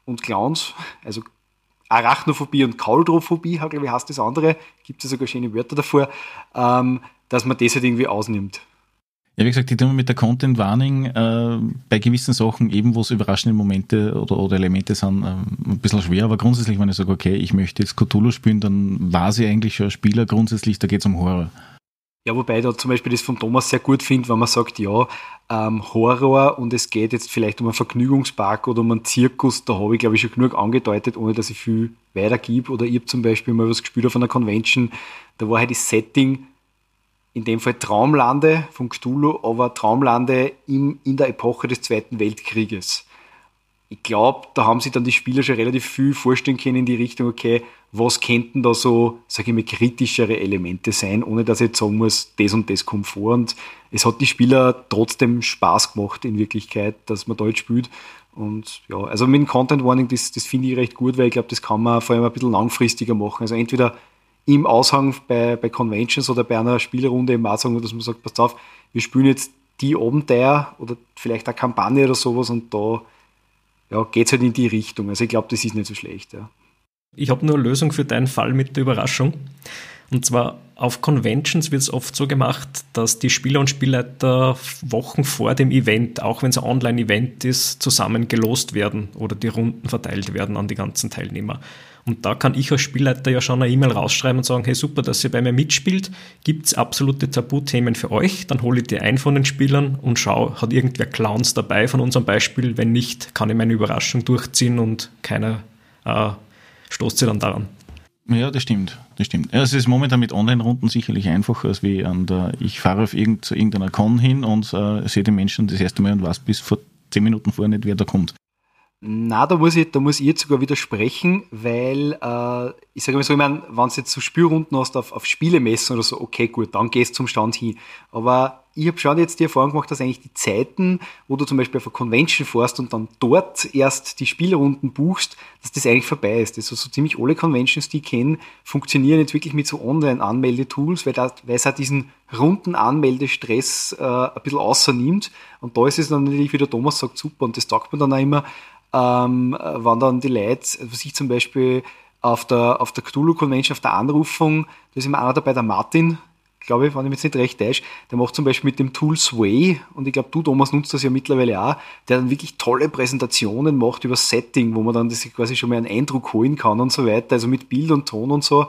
und Clowns, also Arachnophobie und Kauldrophobie, glaube ich, heißt das andere, gibt es sogar schöne Wörter davor, ähm, dass man das halt irgendwie ausnimmt. Ja, wie gesagt, ich tue mit der Content Warning äh, bei gewissen Sachen, eben wo es überraschende Momente oder, oder Elemente sind, äh, ein bisschen schwer, aber grundsätzlich, wenn ich sage, okay, ich möchte jetzt Cthulhu spielen, dann weiß ich eigentlich schon als Spieler grundsätzlich, da geht es um Horror. Ja, wobei ich da zum Beispiel das von Thomas sehr gut finde, wenn man sagt, ja, ähm, Horror und es geht jetzt vielleicht um einen Vergnügungspark oder um einen Zirkus, da habe ich glaube ich schon genug angedeutet, ohne dass ich viel weitergebe. Oder ich habe zum Beispiel mal was gespielt auf einer Convention, da war halt das Setting in dem Fall Traumlande von Cthulhu, aber Traumlande im, in der Epoche des Zweiten Weltkrieges. Ich glaube, da haben sich dann die Spieler schon relativ viel vorstellen können in die Richtung, okay, was könnten da so, sage ich mal, kritischere Elemente sein, ohne dass ich jetzt sagen muss, das und das kommt vor. Und es hat die Spieler trotzdem Spaß gemacht in Wirklichkeit, dass man da jetzt spielt. Und ja, also mit dem Content Warning, das, das finde ich recht gut, weil ich glaube, das kann man vor allem ein bisschen langfristiger machen. Also entweder im Aushang bei, bei Conventions oder bei einer Spielrunde im Aushang, dass man sagt, pass auf, wir spielen jetzt die Abenteuer oder vielleicht eine Kampagne oder sowas und da ja, geht es halt in die Richtung. Also ich glaube, das ist nicht so schlecht. Ja. Ich habe nur eine Lösung für deinen Fall mit der Überraschung. Und zwar auf Conventions wird es oft so gemacht, dass die Spieler und Spielleiter Wochen vor dem Event, auch wenn es ein Online-Event ist, zusammen gelost werden oder die Runden verteilt werden an die ganzen Teilnehmer. Und da kann ich als Spielleiter ja schon eine E-Mail rausschreiben und sagen, hey super, dass ihr bei mir mitspielt, gibt es absolute Tabuthemen für euch, dann hole ich die ein von den Spielern und schau, hat irgendwer Clowns dabei von unserem Beispiel, wenn nicht, kann ich meine Überraschung durchziehen und keiner äh, stoßt sie dann daran. Ja, das stimmt. Das stimmt. Ja, es ist momentan mit Online-Runden sicherlich einfacher, als wie an der, ich fahre auf irgendeiner Con hin und äh, sehe die Menschen das erste Mal und weiß bis vor zehn Minuten vorher nicht, wer da kommt. Na, da muss ich, da muss ich jetzt sogar widersprechen, weil äh, ich sage mal so, ich meine, wenn du jetzt so Spielrunden hast auf, auf Spielemessen oder so, okay, gut, dann gehst du zum Stand hin. Aber ich habe schon jetzt die Erfahrung gemacht, dass eigentlich die Zeiten, wo du zum Beispiel auf eine Convention fährst und dann dort erst die Spielrunden buchst, dass das eigentlich vorbei ist. Also so ziemlich alle Conventions, die ich kenne, funktionieren jetzt wirklich mit so Online-Anmeldetools, weil, es halt diesen runden Anmeldestress äh, ein bisschen außernimmt. Und da ist es dann natürlich, wie der Thomas sagt, super. Und das taugt mir dann auch immer, ähm, wenn dann die Leute, was ich zum Beispiel auf der, auf der Cthulhu Convention, auf der Anrufung, da ist immer einer dabei, der Martin, glaube ich, wenn ich mich jetzt nicht recht täusche, der macht zum Beispiel mit dem Tool Sway, und ich glaube, du, Thomas, nutzt das ja mittlerweile auch, der dann wirklich tolle Präsentationen macht über Setting, wo man dann das quasi schon mal einen Eindruck holen kann und so weiter, also mit Bild und Ton und so,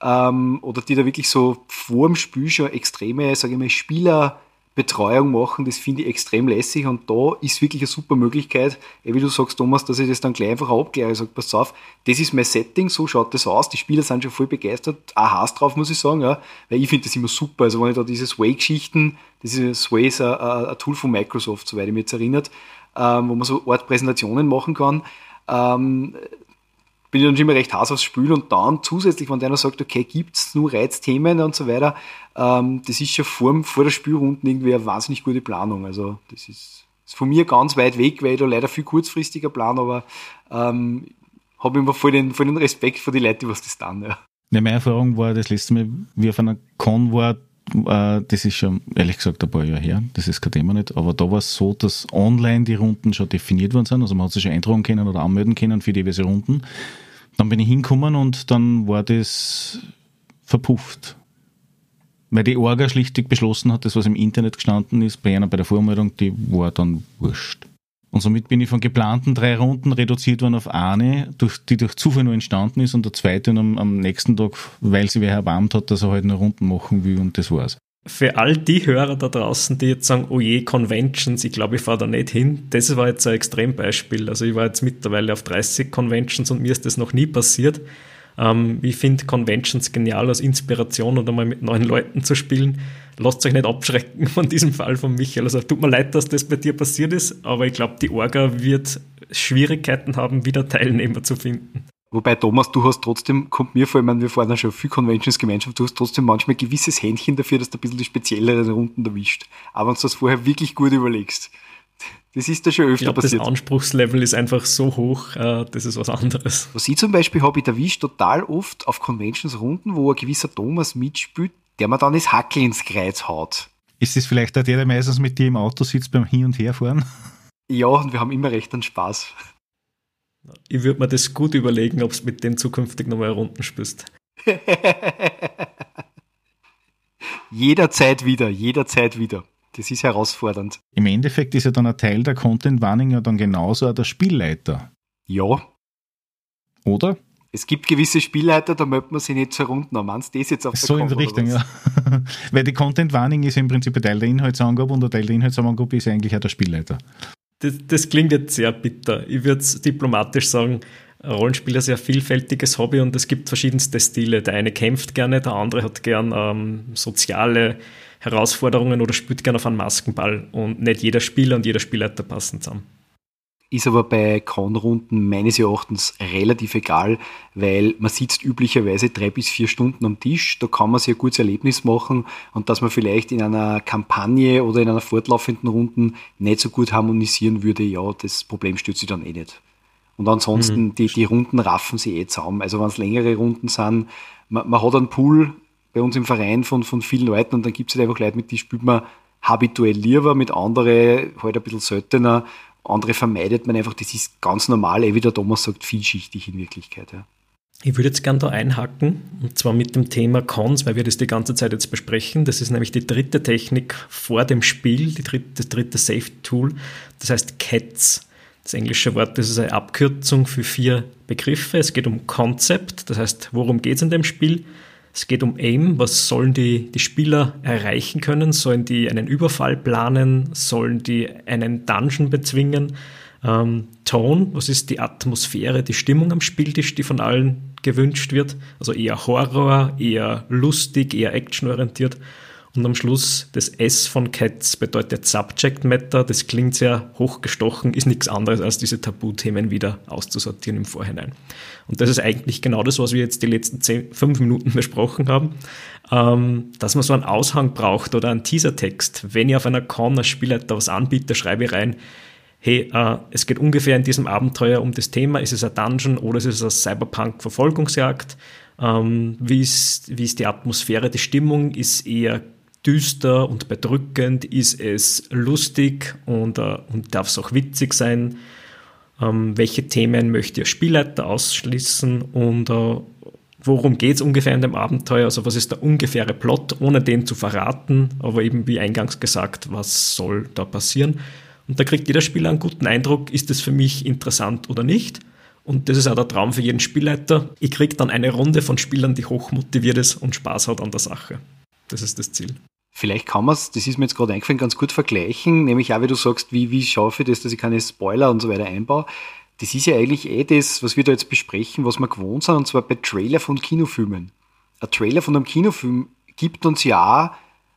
ähm, oder die da wirklich so vor dem Spiel schon extreme, sage ich mal, Spieler Betreuung machen, das finde ich extrem lässig und da ist wirklich eine super Möglichkeit, wie du sagst, Thomas, dass ich das dann gleich einfach abkläre. Ich sage, pass auf, das ist mein Setting, so schaut das aus. Die Spieler sind schon voll begeistert, auch Hass drauf, muss ich sagen, ja, weil ich finde das immer super. Also wenn ich da diese Sway-Geschichten, dieses Sway ist ein, ein, Tool von Microsoft, soweit ich mich jetzt erinnert, ähm, wo man so Art Präsentationen machen kann, ähm, bin ich dann schon immer recht heiß aufs Spiel und dann zusätzlich, wenn einer sagt, okay, gibt's nur Reizthemen und so weiter, ähm, das ist schon vor, vor der Spielrunde irgendwie eine wahnsinnig gute Planung. Also das ist, ist von mir ganz weit weg, weil ich da leider viel kurzfristiger plan, aber ähm, habe immer voll den, voll den Respekt vor die Leute, was das dann. Ja. Ja, meine Erfahrung war das letzte Mal, wie auf einer Con war, das ist schon, ehrlich gesagt, ein paar Jahre her, das ist kein Thema nicht, aber da war es so, dass online die Runden schon definiert worden sind, also man hat sich schon eintragen können oder anmelden können für diverse Runden. Dann bin ich hingekommen und dann war das verpufft. Weil die Orga schlichtig beschlossen hat, das, was im Internet gestanden ist, bei einer bei der Vormeldung, die war dann wurscht. Und somit bin ich von geplanten drei Runden reduziert worden auf eine, durch, die durch Zufall nur entstanden ist und der zweite am, am nächsten Tag, weil sie wer erwarmt hat, dass er halt nur Runden machen will und das war's. Für all die Hörer da draußen, die jetzt sagen, oh je, Conventions, ich glaube, ich fahre da nicht hin, das war jetzt ein Extrembeispiel. Also ich war jetzt mittlerweile auf 30 Conventions und mir ist das noch nie passiert. Ähm, ich finde Conventions genial als Inspiration oder mal mit neuen Leuten zu spielen. Lasst euch nicht abschrecken von diesem Fall von Michael. Also tut mir leid, dass das bei dir passiert ist, aber ich glaube, die Orga wird Schwierigkeiten haben, wieder Teilnehmer zu finden. Wobei, Thomas, du hast trotzdem, kommt mir vor, ich meine, wir fahren ja schon viel Conventions Gemeinschaft, du hast trotzdem manchmal ein gewisses Händchen dafür, dass du ein bisschen die spezielleren Runden erwischt. Aber wenn du das vorher wirklich gut überlegst. Das ist da schon öfter ich glaub, passiert. Das Anspruchslevel ist einfach so hoch, äh, das ist was anderes. Was ich zum Beispiel habe, ich erwischt total oft auf Conventions Runden, wo ein gewisser Thomas mitspielt, der mir dann das Hackel ins Kreuz haut. Ist das vielleicht auch der, der meistens mit dir im Auto sitzt beim Hin- und Herfahren? Ja, und wir haben immer recht an Spaß. Ich würde mir das gut überlegen, ob es mit dem zukünftig nochmal Runden spielst. jederzeit wieder, jederzeit wieder. Das ist herausfordernd. Im Endeffekt ist ja dann ein Teil der Content Warning ja dann genauso auch der Spielleiter. Ja. Oder? Es gibt gewisse Spielleiter, da möchte man sich nicht zur Runden haben. Meinst du das jetzt auf der So in der Richtung, ja. Weil die Content Warning ist im Prinzip ein Teil der Inhaltsangabe und der Teil der Inhaltsangabe ist eigentlich auch der Spielleiter. Das, das klingt jetzt sehr bitter. Ich würde es diplomatisch sagen, Rollenspiel ist ein sehr vielfältiges Hobby und es gibt verschiedenste Stile. Der eine kämpft gerne, der andere hat gern ähm, soziale Herausforderungen oder spielt gerne auf einen Maskenball und nicht jeder Spieler und jeder Spielleiter passen zusammen. Ist aber bei Con-Runden meines Erachtens relativ egal, weil man sitzt üblicherweise drei bis vier Stunden am Tisch. Da kann man sich ein gutes Erlebnis machen und dass man vielleicht in einer Kampagne oder in einer fortlaufenden Runde nicht so gut harmonisieren würde, ja, das Problem stürzt sich dann eh nicht. Und ansonsten, mhm. die, die Runden raffen sie eh zusammen. Also wenn es längere Runden sind, man, man, hat einen Pool bei uns im Verein von, von vielen Leuten und dann gibt es halt einfach Leute, mit die spielt man habituell lieber, mit anderen halt ein bisschen seltener andere vermeidet man einfach, das ist ganz normal, eh wie der Thomas sagt, vielschichtig in Wirklichkeit. Ja. Ich würde jetzt gerne da einhacken, und zwar mit dem Thema Cons, weil wir das die ganze Zeit jetzt besprechen. Das ist nämlich die dritte Technik vor dem Spiel, dritte, das dritte Safe-Tool, das heißt CATS. Das englische Wort, das ist eine Abkürzung für vier Begriffe. Es geht um Concept, das heißt, worum geht es in dem Spiel? Es geht um Aim, was sollen die, die Spieler erreichen können? Sollen die einen Überfall planen? Sollen die einen Dungeon bezwingen? Ähm, Tone, was ist die Atmosphäre, die Stimmung am Spieltisch, die von allen gewünscht wird? Also eher Horror, eher lustig, eher actionorientiert. Und am Schluss das S von Cats bedeutet Subject Matter. Das klingt sehr hochgestochen, ist nichts anderes als diese Tabuthemen wieder auszusortieren im Vorhinein. Und das ist eigentlich genau das, was wir jetzt die letzten zehn, fünf Minuten besprochen haben, ähm, dass man so einen Aushang braucht oder einen Teasertext. Wenn ich auf einer Con als Spielleiter was anbiete, schreibe ich rein, hey, äh, es geht ungefähr in diesem Abenteuer um das Thema, ist es ein Dungeon oder ist es eine Cyberpunk-Verfolgungsjagd? Ähm, wie, ist, wie ist die Atmosphäre, die Stimmung? Ist eher düster und bedrückend? Ist es lustig und, äh, und darf es auch witzig sein? Ähm, welche Themen möchte Ihr Spielleiter ausschließen und äh, worum geht es ungefähr in dem Abenteuer? Also was ist der ungefähre Plot, ohne den zu verraten, aber eben wie eingangs gesagt, was soll da passieren? Und da kriegt jeder Spieler einen guten Eindruck, ist es für mich interessant oder nicht? Und das ist auch der Traum für jeden Spielleiter. Ich kriege dann eine Runde von Spielern, die hochmotiviert ist und Spaß hat an der Sache. Das ist das Ziel. Vielleicht kann man es, das ist mir jetzt gerade eingefallen, ganz gut vergleichen, nämlich auch, wie du sagst, wie, wie schaffe ich das, dass ich keine Spoiler und so weiter einbaue. Das ist ja eigentlich eh das, was wir da jetzt besprechen, was wir gewohnt sind, und zwar bei Trailer von Kinofilmen. Ein Trailer von einem Kinofilm gibt uns ja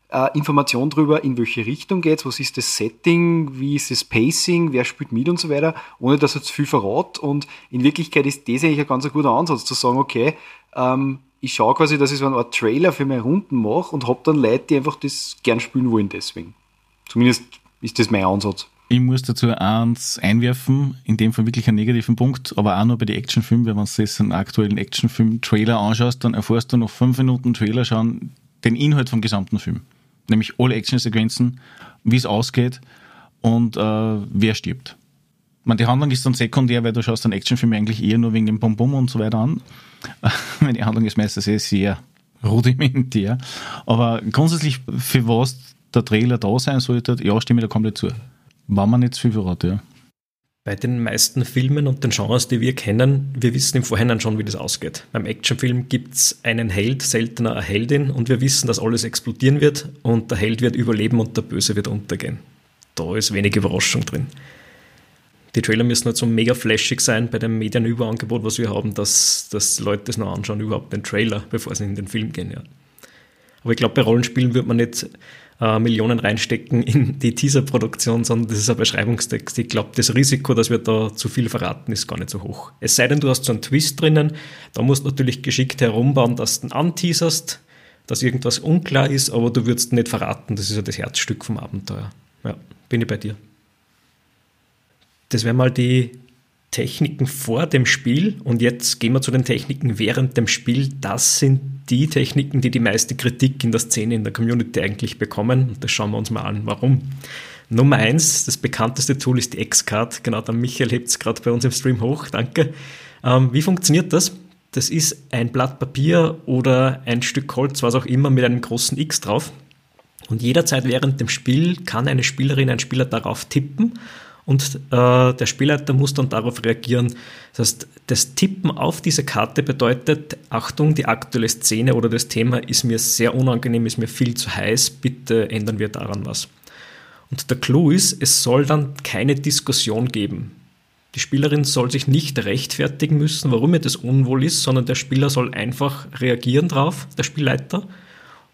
äh, Informationen darüber, in welche Richtung geht es, was ist das Setting, wie ist das Pacing, wer spielt mit und so weiter, ohne dass er zu viel verrat. Und in Wirklichkeit ist das eigentlich ein ganz guter Ansatz, zu sagen, okay, ähm, ich schaue quasi, dass ich so eine Art Trailer für meine Runden mache und habe dann Leute, die einfach das gern spielen wollen deswegen. Zumindest ist das mein Ansatz. Ich muss dazu eins einwerfen, in dem Fall wirklich einen negativen Punkt, aber auch nur bei den Actionfilmen, wenn man sich einen aktuellen Actionfilm-Trailer anschaust, dann erfährst du nach fünf Minuten Trailer schauen den Inhalt vom gesamten Film. Nämlich alle Actionsequenzen, wie es ausgeht und äh, wer stirbt. Meine, die Handlung ist dann sekundär, weil du schaust einen Actionfilm eigentlich eher nur wegen dem Bum-Bum und so weiter an. die Handlung ist meistens sehr, sehr rudimentär. Aber grundsätzlich, für was der Trailer da sein sollte, ja, stimme ich da komplett zu. War man zu viel verraten, ja. Bei den meisten Filmen und den Genres, die wir kennen, wir wissen im Vorhinein schon, wie das ausgeht. Beim Actionfilm gibt es einen Held, seltener eine Heldin und wir wissen, dass alles explodieren wird und der Held wird überleben und der Böse wird untergehen. Da ist wenig Überraschung drin die Trailer müssen halt so mega flashig sein bei dem Medienüberangebot, was wir haben, dass, dass Leute das noch anschauen, überhaupt den Trailer, bevor sie in den Film gehen. Ja. Aber ich glaube, bei Rollenspielen wird man nicht äh, Millionen reinstecken in die Teaser-Produktion, sondern das ist ein Beschreibungstext. Ich glaube, das Risiko, dass wir da zu viel verraten, ist gar nicht so hoch. Es sei denn, du hast so einen Twist drinnen, da musst du natürlich geschickt herumbauen, dass du ihn anteaserst, dass irgendwas unklar ist, aber du würdest nicht verraten, das ist ja das Herzstück vom Abenteuer. Ja, bin ich bei dir. Das wären mal die Techniken vor dem Spiel und jetzt gehen wir zu den Techniken während dem Spiel. Das sind die Techniken, die die meiste Kritik in der Szene, in der Community eigentlich bekommen. Und das schauen wir uns mal an, warum. Nummer eins, das bekannteste Tool ist die X-Card. Genau, der Michael hebt es gerade bei uns im Stream hoch. Danke. Ähm, wie funktioniert das? Das ist ein Blatt Papier oder ein Stück Holz, was auch immer, mit einem großen X drauf. Und jederzeit während dem Spiel kann eine Spielerin, ein Spieler darauf tippen und äh, der Spielleiter muss dann darauf reagieren. Das heißt, das Tippen auf diese Karte bedeutet, Achtung, die aktuelle Szene oder das Thema ist mir sehr unangenehm, ist mir viel zu heiß, bitte ändern wir daran was. Und der Clou ist, es soll dann keine Diskussion geben. Die Spielerin soll sich nicht rechtfertigen müssen, warum ihr das unwohl ist, sondern der Spieler soll einfach reagieren drauf, der Spielleiter,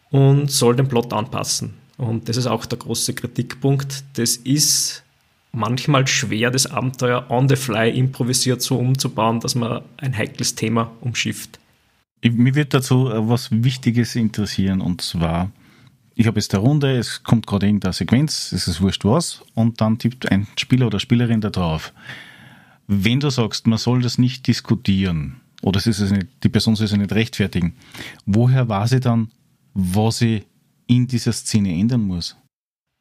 und soll den Plot anpassen. Und das ist auch der große Kritikpunkt. Das ist manchmal schwer, das Abenteuer on the fly improvisiert so umzubauen, dass man ein heikles Thema umschifft. Mir wird dazu äh, was Wichtiges interessieren und zwar, ich habe jetzt eine Runde, es kommt gerade irgendeine Sequenz, es ist wurscht was, und dann tippt ein Spieler oder Spielerin da drauf. Wenn du sagst, man soll das nicht diskutieren oder es ist nicht, die Person soll sich nicht rechtfertigen, woher weiß sie dann, was sie in dieser Szene ändern muss?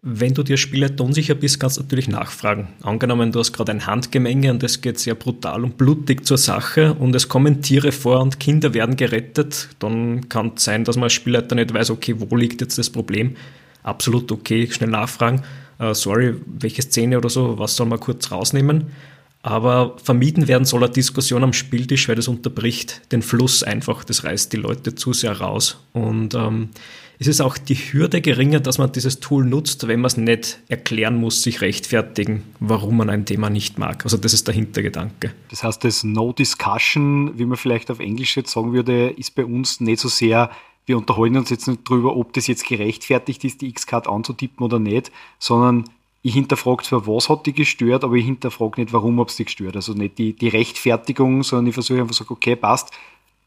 Wenn du dir Spielleiter unsicher bist, kannst du natürlich nachfragen. Angenommen, du hast gerade ein Handgemenge und es geht sehr brutal und blutig zur Sache und es kommen Tiere vor und Kinder werden gerettet, dann kann es sein, dass man als Spielleiter nicht weiß, okay, wo liegt jetzt das Problem? Absolut okay, schnell nachfragen. Uh, sorry, welche Szene oder so, was soll man kurz rausnehmen? Aber vermieden werden soll eine Diskussion am Spieltisch, weil das unterbricht den Fluss einfach, das reißt die Leute zu sehr raus. Und ähm, es ist auch die Hürde geringer, dass man dieses Tool nutzt, wenn man es nicht erklären muss, sich rechtfertigen, warum man ein Thema nicht mag. Also das ist der Hintergedanke. Das heißt, das No Discussion, wie man vielleicht auf Englisch jetzt sagen würde, ist bei uns nicht so sehr, wir unterhalten uns jetzt nicht drüber, ob das jetzt gerechtfertigt ist, die X-Card anzutippen oder nicht, sondern ich hinterfrage zwar, was hat die gestört, aber ich hinterfrage nicht, warum hat es die gestört. Also nicht die, die Rechtfertigung, sondern ich versuche einfach zu sagen, okay, passt,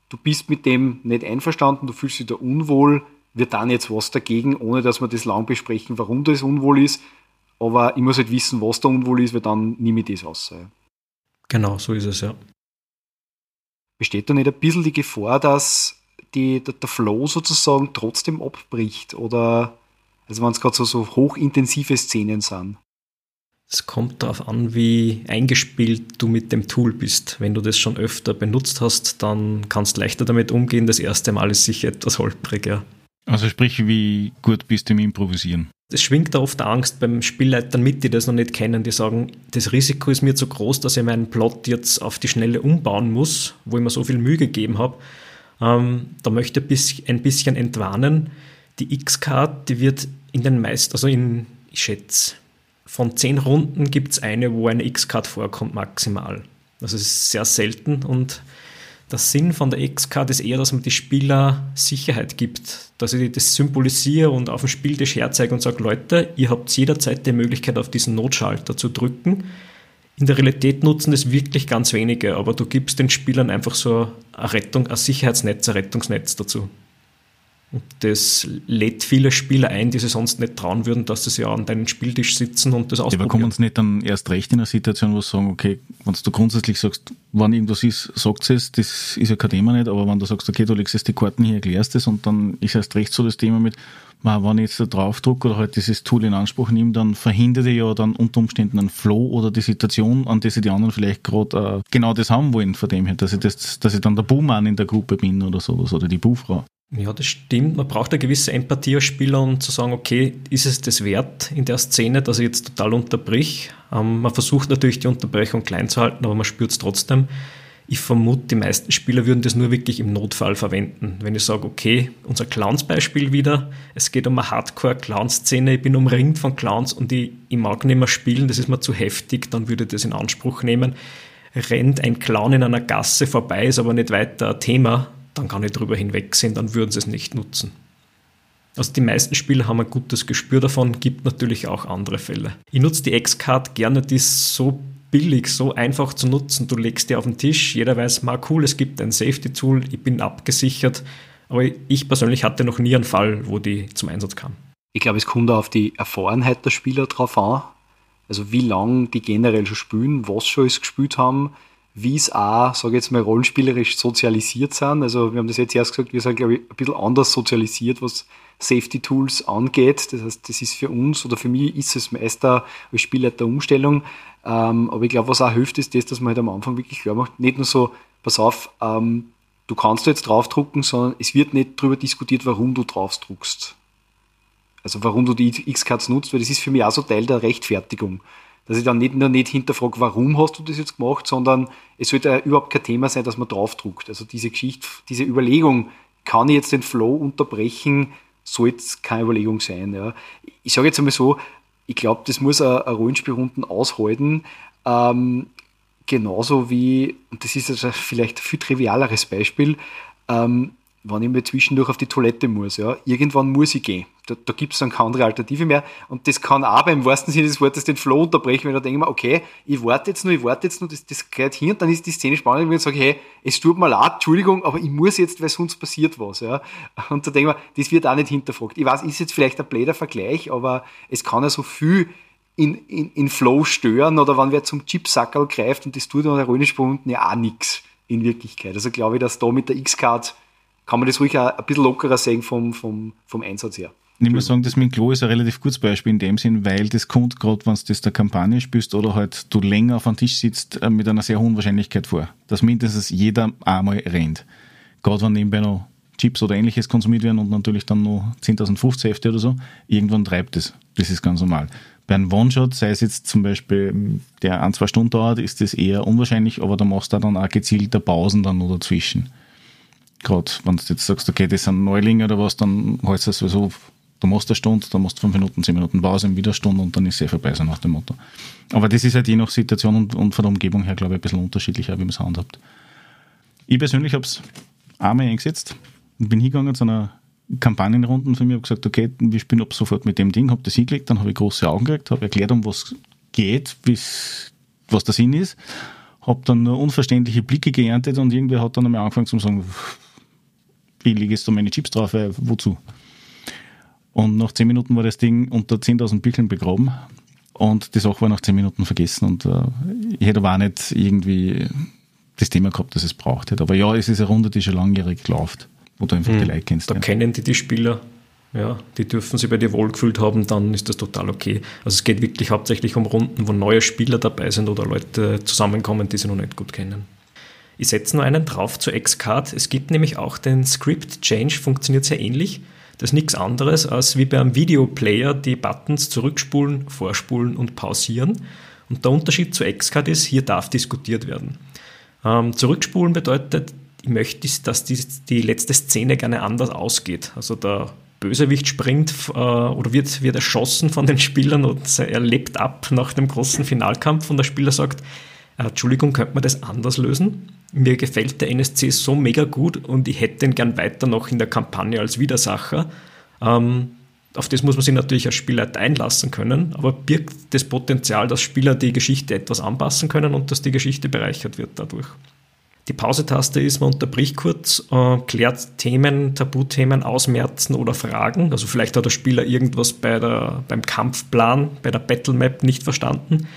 du bist mit dem nicht einverstanden, du fühlst dich da unwohl, wir dann jetzt was dagegen, ohne dass wir das lang besprechen, warum das unwohl ist. Aber ich muss halt wissen, was da unwohl ist, weil dann nehme ich das aus. Genau, so ist es, ja. Besteht da nicht ein bisschen die Gefahr, dass die, der, der Flow sozusagen trotzdem abbricht? Oder also wenn es gerade so, so hochintensive Szenen sind? Es kommt darauf an, wie eingespielt du mit dem Tool bist. Wenn du das schon öfter benutzt hast, dann kannst du leichter damit umgehen. Das erste Mal ist sicher etwas holprig, ja. Also sprich, wie gut bist du im Improvisieren? Es schwingt da oft Angst beim Spielleitern mit, die das noch nicht kennen, die sagen, das Risiko ist mir zu groß, dass ich meinen Plot jetzt auf die Schnelle umbauen muss, wo ich mir so viel Mühe gegeben habe. Ähm, da möchte ich ein bisschen entwarnen. Die X-Card, die wird in den meisten, also in, ich schätze, von zehn Runden gibt es eine, wo eine X-Card vorkommt maximal. Das ist sehr selten und der Sinn von der X-Card ist eher, dass man die Spieler Sicherheit gibt, dass ich das symbolisiere und auf dem Spieltisch herzeige und sage, Leute, ihr habt jederzeit die Möglichkeit, auf diesen Notschalter zu drücken. In der Realität nutzen das wirklich ganz wenige, aber du gibst den Spielern einfach so eine Rettung, ein Sicherheitsnetz, ein Rettungsnetz dazu. Das lädt viele Spieler ein, die sie sonst nicht trauen würden, dass sie ja an deinem Spieltisch sitzen und das ausprobieren. Aber kommen uns nicht dann erst recht in eine Situation, wo sie sagen, okay, wenn du grundsätzlich sagst, wann irgendwas ist, sagt es, das ist ja kein Thema nicht, aber wenn du sagst, okay, du legst jetzt die Karten hier, erklärst es und dann ist erst recht so das Thema mit, man, wenn ich jetzt da drauf drücke oder halt dieses Tool in Anspruch nehme, dann verhindert ich ja dann unter Umständen einen Flow oder die Situation, an der sie die anderen vielleicht gerade äh, genau das haben wollen, von dem her, dass ich, das, dass ich dann der Buhmann in der Gruppe bin oder sowas oder die Buhfrau. Ja, das stimmt. Man braucht eine gewisse Empathie als Spieler, um zu sagen, okay, ist es das wert in der Szene, dass ich jetzt total unterbrich? Ähm, man versucht natürlich die Unterbrechung klein zu halten, aber man spürt es trotzdem. Ich vermute, die meisten Spieler würden das nur wirklich im Notfall verwenden. Wenn ich sage, okay, unser Clowns-Beispiel wieder, es geht um eine Hardcore-Clown-Szene, ich bin umringt von Clowns und ich, ich mag nicht mehr spielen, das ist mir zu heftig, dann würde ich das in Anspruch nehmen. Rennt ein Clown in einer Gasse vorbei, ist aber nicht weiter ein Thema, dann kann ich darüber hinwegsehen, dann würden sie es nicht nutzen. Also die meisten Spieler haben ein gutes Gespür davon, gibt natürlich auch andere Fälle. Ich nutze die X-Card gerne, die ist so billig, so einfach zu nutzen. Du legst die auf den Tisch, jeder weiß, mal cool, es gibt ein Safety-Tool, ich bin abgesichert. Aber ich persönlich hatte noch nie einen Fall, wo die zum Einsatz kam. Ich glaube, es kommt auf die Erfahrenheit der Spieler drauf an. Also wie lange die generell schon spielen, was schon es gespielt haben wie es auch, sage ich jetzt mal, rollenspielerisch sozialisiert sind. Also wir haben das jetzt erst gesagt, wir sind, glaube ich, ein bisschen anders sozialisiert, was Safety Tools angeht. Das heißt, das ist für uns oder für mich ist es meist als Spielleiter Umstellung. Ähm, aber ich glaube, was auch hilft, ist das, dass man halt am Anfang wirklich klar macht, nicht nur so, pass auf, ähm, du kannst jetzt draufdrucken, sondern es wird nicht darüber diskutiert, warum du draufdruckst. Also warum du die X-Cards nutzt, weil das ist für mich auch so Teil der Rechtfertigung. Dass ich dann nicht nicht hinterfrage, warum hast du das jetzt gemacht, sondern es sollte überhaupt kein Thema sein, dass man draufdruckt. Also diese Geschichte, diese Überlegung, kann ich jetzt den Flow unterbrechen, soll jetzt keine Überlegung sein. Ja. Ich sage jetzt einmal so, ich glaube, das muss ein, ein Rollenspielrunden aushalten. Ähm, genauso wie, und das ist also vielleicht ein viel trivialeres Beispiel, ähm, wenn ich mir zwischendurch auf die Toilette muss, ja, irgendwann muss ich gehen. Da, da gibt es dann keine andere Alternative mehr. Und das kann auch beim wahrsten Sinne des Wortes den Flow unterbrechen, wenn denke mir, okay, ich warte jetzt nur, ich warte jetzt nur, das, das geht hin und dann ist die Szene spannend, wenn ich sage, hey, es tut mir leid, Entschuldigung, aber ich muss jetzt, weil sonst passiert was. Ja. Und da denke ich das wird auch nicht hinterfragt. Ich weiß, ist jetzt vielleicht ein blöder Vergleich, aber es kann ja so viel in, in, in Flow stören oder wenn wer zum Chipsackerl greift und das tut dann der Rollenspiel ja auch nichts in Wirklichkeit. Also glaube ich, dass da mit der X-Card kann man das ruhig auch ein bisschen lockerer sehen vom, vom, vom Einsatz her. Ich muss sagen, das mit dem Klo ist ein relativ gutes Beispiel in dem Sinn, weil das kommt gerade, wenn du das der Kampagne spielst oder halt du länger auf einem Tisch sitzt, äh, mit einer sehr hohen Wahrscheinlichkeit vor, dass mindestens jeder einmal rennt. Gerade wenn nebenbei noch Chips oder ähnliches konsumiert werden und natürlich dann noch 10.000 50 Hefte oder so, irgendwann treibt es. Das ist ganz normal. Bei einem One-Shot, sei es jetzt zum Beispiel, der ein, zwei Stunden dauert, ist das eher unwahrscheinlich, aber da machst du dann auch gezielte Pausen dann noch dazwischen. Gerade wenn du jetzt sagst, okay, das sind Neulinge oder was, dann heißt das sowieso, du machst eine Stunde, dann machst du fünf Minuten, zehn Minuten Pause, wieder eine Stunde und dann ist es vorbei, so nach dem Motto. Aber das ist halt je nach Situation und, und von der Umgebung her, glaube ich, ein bisschen unterschiedlicher, wie man es handhabt. Ich persönlich habe es einmal eingesetzt und bin hingegangen zu einer Kampagnenrunden für mich, habe gesagt, okay, wir spielen ab sofort mit dem Ding, habe das hingelegt, dann habe ich große Augen gekriegt, habe erklärt, um was geht, was der Sinn ist, habe dann nur unverständliche Blicke geerntet und irgendwer hat dann einmal angefangen zu sagen, ich lege jetzt da meine Chips drauf, weil wozu? Und nach zehn Minuten war das Ding unter 10.000 Bickeln begraben und die Sache war nach zehn Minuten vergessen und äh, ich hätte aber auch nicht irgendwie das Thema gehabt, das es braucht hätte. Aber ja, es ist eine Runde, die schon langjährig läuft wo du einfach hm. die Leute kennst. Da ja. kennen die die Spieler, ja, die dürfen sich bei dir wohlgefühlt haben, dann ist das total okay. Also es geht wirklich hauptsächlich um Runden, wo neue Spieler dabei sind oder Leute zusammenkommen, die sie noch nicht gut kennen. Ich setze nur einen drauf zur X-Card. Es gibt nämlich auch den Script Change, funktioniert sehr ähnlich. Das ist nichts anderes als wie beim Videoplayer die Buttons zurückspulen, vorspulen und pausieren. Und der Unterschied zur X-Card ist, hier darf diskutiert werden. Ähm, zurückspulen bedeutet, ich möchte, dass die, die letzte Szene gerne anders ausgeht. Also der Bösewicht springt äh, oder wird, wird erschossen von den Spielern und er lebt ab nach dem großen Finalkampf und der Spieler sagt, Entschuldigung, könnte man das anders lösen? Mir gefällt der NSC so mega gut und ich hätte ihn gern weiter noch in der Kampagne als Widersacher. Ähm, auf das muss man sich natürlich als Spieler einlassen können, aber birgt das Potenzial, dass Spieler die Geschichte etwas anpassen können und dass die Geschichte bereichert wird dadurch. Die Pause-Taste ist, man unterbricht kurz, äh, klärt Themen, Tabuthemen ausmerzen oder Fragen. Also vielleicht hat der Spieler irgendwas bei der, beim Kampfplan, bei der Battlemap nicht verstanden.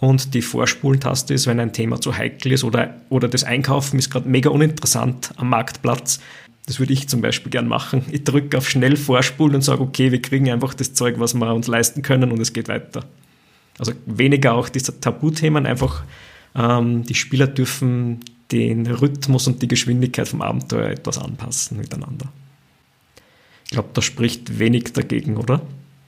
Und die Vorspulen-Taste ist, wenn ein Thema zu heikel ist oder, oder das Einkaufen ist gerade mega uninteressant am Marktplatz. Das würde ich zum Beispiel gern machen. Ich drücke auf schnell Vorspulen und sage, okay, wir kriegen einfach das Zeug, was wir uns leisten können und es geht weiter. Also weniger auch diese Tabuthemen, einfach ähm, die Spieler dürfen den Rhythmus und die Geschwindigkeit vom Abenteuer etwas anpassen miteinander. Ich glaube, das spricht wenig dagegen, oder?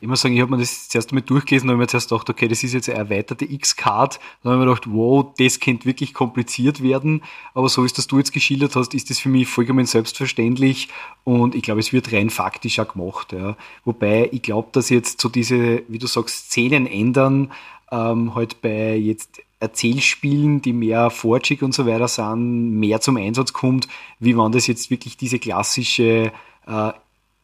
Ich muss sagen, ich habe mir das zuerst einmal durchgelesen und habe mir zuerst gedacht, okay, das ist jetzt eine erweiterte X-Card. Dann habe ich mir gedacht, wow, das könnte wirklich kompliziert werden. Aber so ist, dass du jetzt geschildert hast, ist das für mich vollkommen selbstverständlich und ich glaube, es wird rein faktisch auch gemacht. Ja. Wobei ich glaube, dass jetzt so diese, wie du sagst, Szenen ändern, ähm, halt bei jetzt Erzählspielen, die mehr fortschig und so weiter sind, mehr zum Einsatz kommt, wie wenn das jetzt wirklich diese klassische, äh,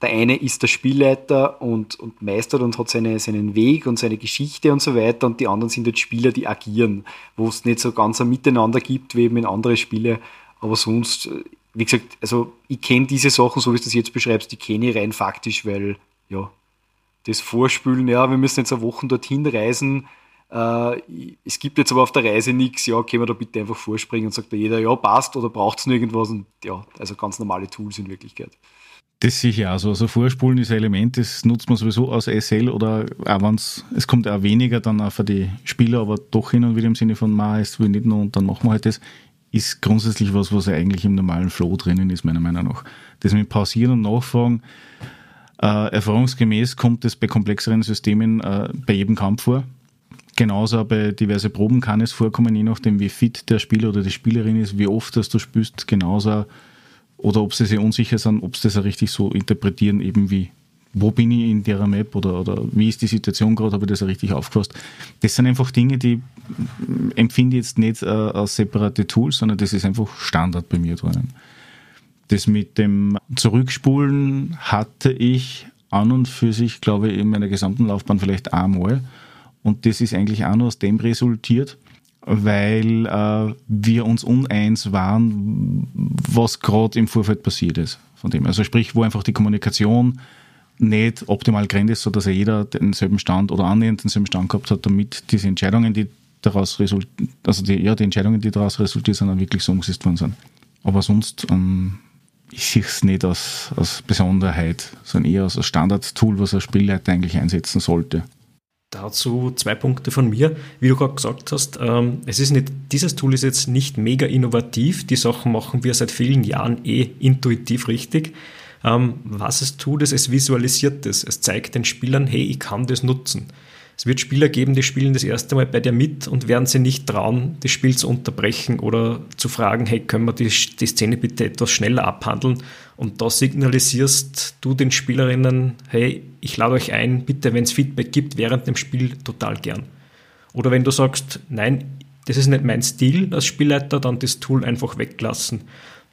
der eine ist der Spielleiter und, und meistert und hat seine, seinen Weg und seine Geschichte und so weiter. Und die anderen sind jetzt Spieler, die agieren, wo es nicht so ganz ein Miteinander gibt wie eben in andere Spiele, aber sonst, wie gesagt, also ich kenne diese Sachen, so wie du das jetzt beschreibst, die kenne ich rein faktisch, weil, ja, das Vorspülen, ja, wir müssen jetzt eine Woche dorthin reisen, äh, es gibt jetzt aber auf der Reise nichts, ja, können wir da bitte einfach vorspringen und sagt da jeder, ja, passt oder braucht es irgendwas und ja, also ganz normale Tools in Wirklichkeit. Das sicher auch so. Also Vorspulen ist ein Element, das nutzt man sowieso aus SL oder auch wenn es, kommt auch weniger dann auch für die Spieler, aber doch hin und wieder im Sinne von, ma, es will nicht nur und dann machen wir halt das, ist grundsätzlich was, was eigentlich im normalen Flow drinnen ist, meiner Meinung nach. Das mit Pausieren und Nachfragen, äh, erfahrungsgemäß kommt es bei komplexeren Systemen äh, bei jedem Kampf vor Genauso bei diverse Proben kann es vorkommen, je nachdem wie fit der Spieler oder die Spielerin ist, wie oft das du spürst, genauso oder ob sie sich unsicher sind, ob sie das auch richtig so interpretieren, eben wie wo bin ich in der Map oder, oder wie ist die Situation gerade, habe ich das auch richtig aufgefasst. Das sind einfach Dinge, die empfinde ich jetzt nicht äh, als separate Tools, sondern das ist einfach Standard bei mir drinnen. Das mit dem Zurückspulen hatte ich an und für sich, glaube ich, in meiner gesamten Laufbahn vielleicht einmal. Und das ist eigentlich auch nur aus dem resultiert, weil äh, wir uns uneins waren, was gerade im Vorfeld passiert ist. Von dem. Also sprich, wo einfach die Kommunikation nicht optimal gerannt ist, sodass jeder denselben Stand oder annähernd denselben Stand gehabt hat, damit diese Entscheidungen, die daraus resultieren, also die, ja, die Entscheidungen, die daraus resultiert sind, dann wirklich so umgesetzt worden sind. Aber sonst, ähm, ich sehe es nicht als, als Besonderheit, sondern eher als Standard-Tool, was ein Spielleiter eigentlich einsetzen sollte. Dazu zwei Punkte von mir. Wie du gerade gesagt hast, ähm, es ist nicht, dieses Tool ist jetzt nicht mega innovativ. Die Sachen machen wir seit vielen Jahren eh intuitiv richtig. Ähm, was es tut, ist, es visualisiert es. Es zeigt den Spielern, hey, ich kann das nutzen. Es wird Spieler geben, die spielen das erste Mal bei dir mit und werden sie nicht trauen, das Spiel zu unterbrechen oder zu fragen, hey, können wir die, die Szene bitte etwas schneller abhandeln? Und da signalisierst du den Spielerinnen, hey, ich lade euch ein, bitte, wenn es Feedback gibt, während dem Spiel total gern. Oder wenn du sagst, nein, das ist nicht mein Stil als Spielleiter, dann das Tool einfach weglassen.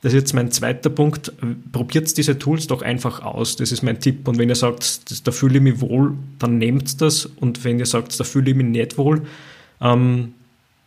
Das ist jetzt mein zweiter Punkt. Probiert diese Tools doch einfach aus. Das ist mein Tipp. Und wenn ihr sagt, da fühle ich mich wohl, dann nehmt das. Und wenn ihr sagt, da fühle ich mich nicht wohl, ähm,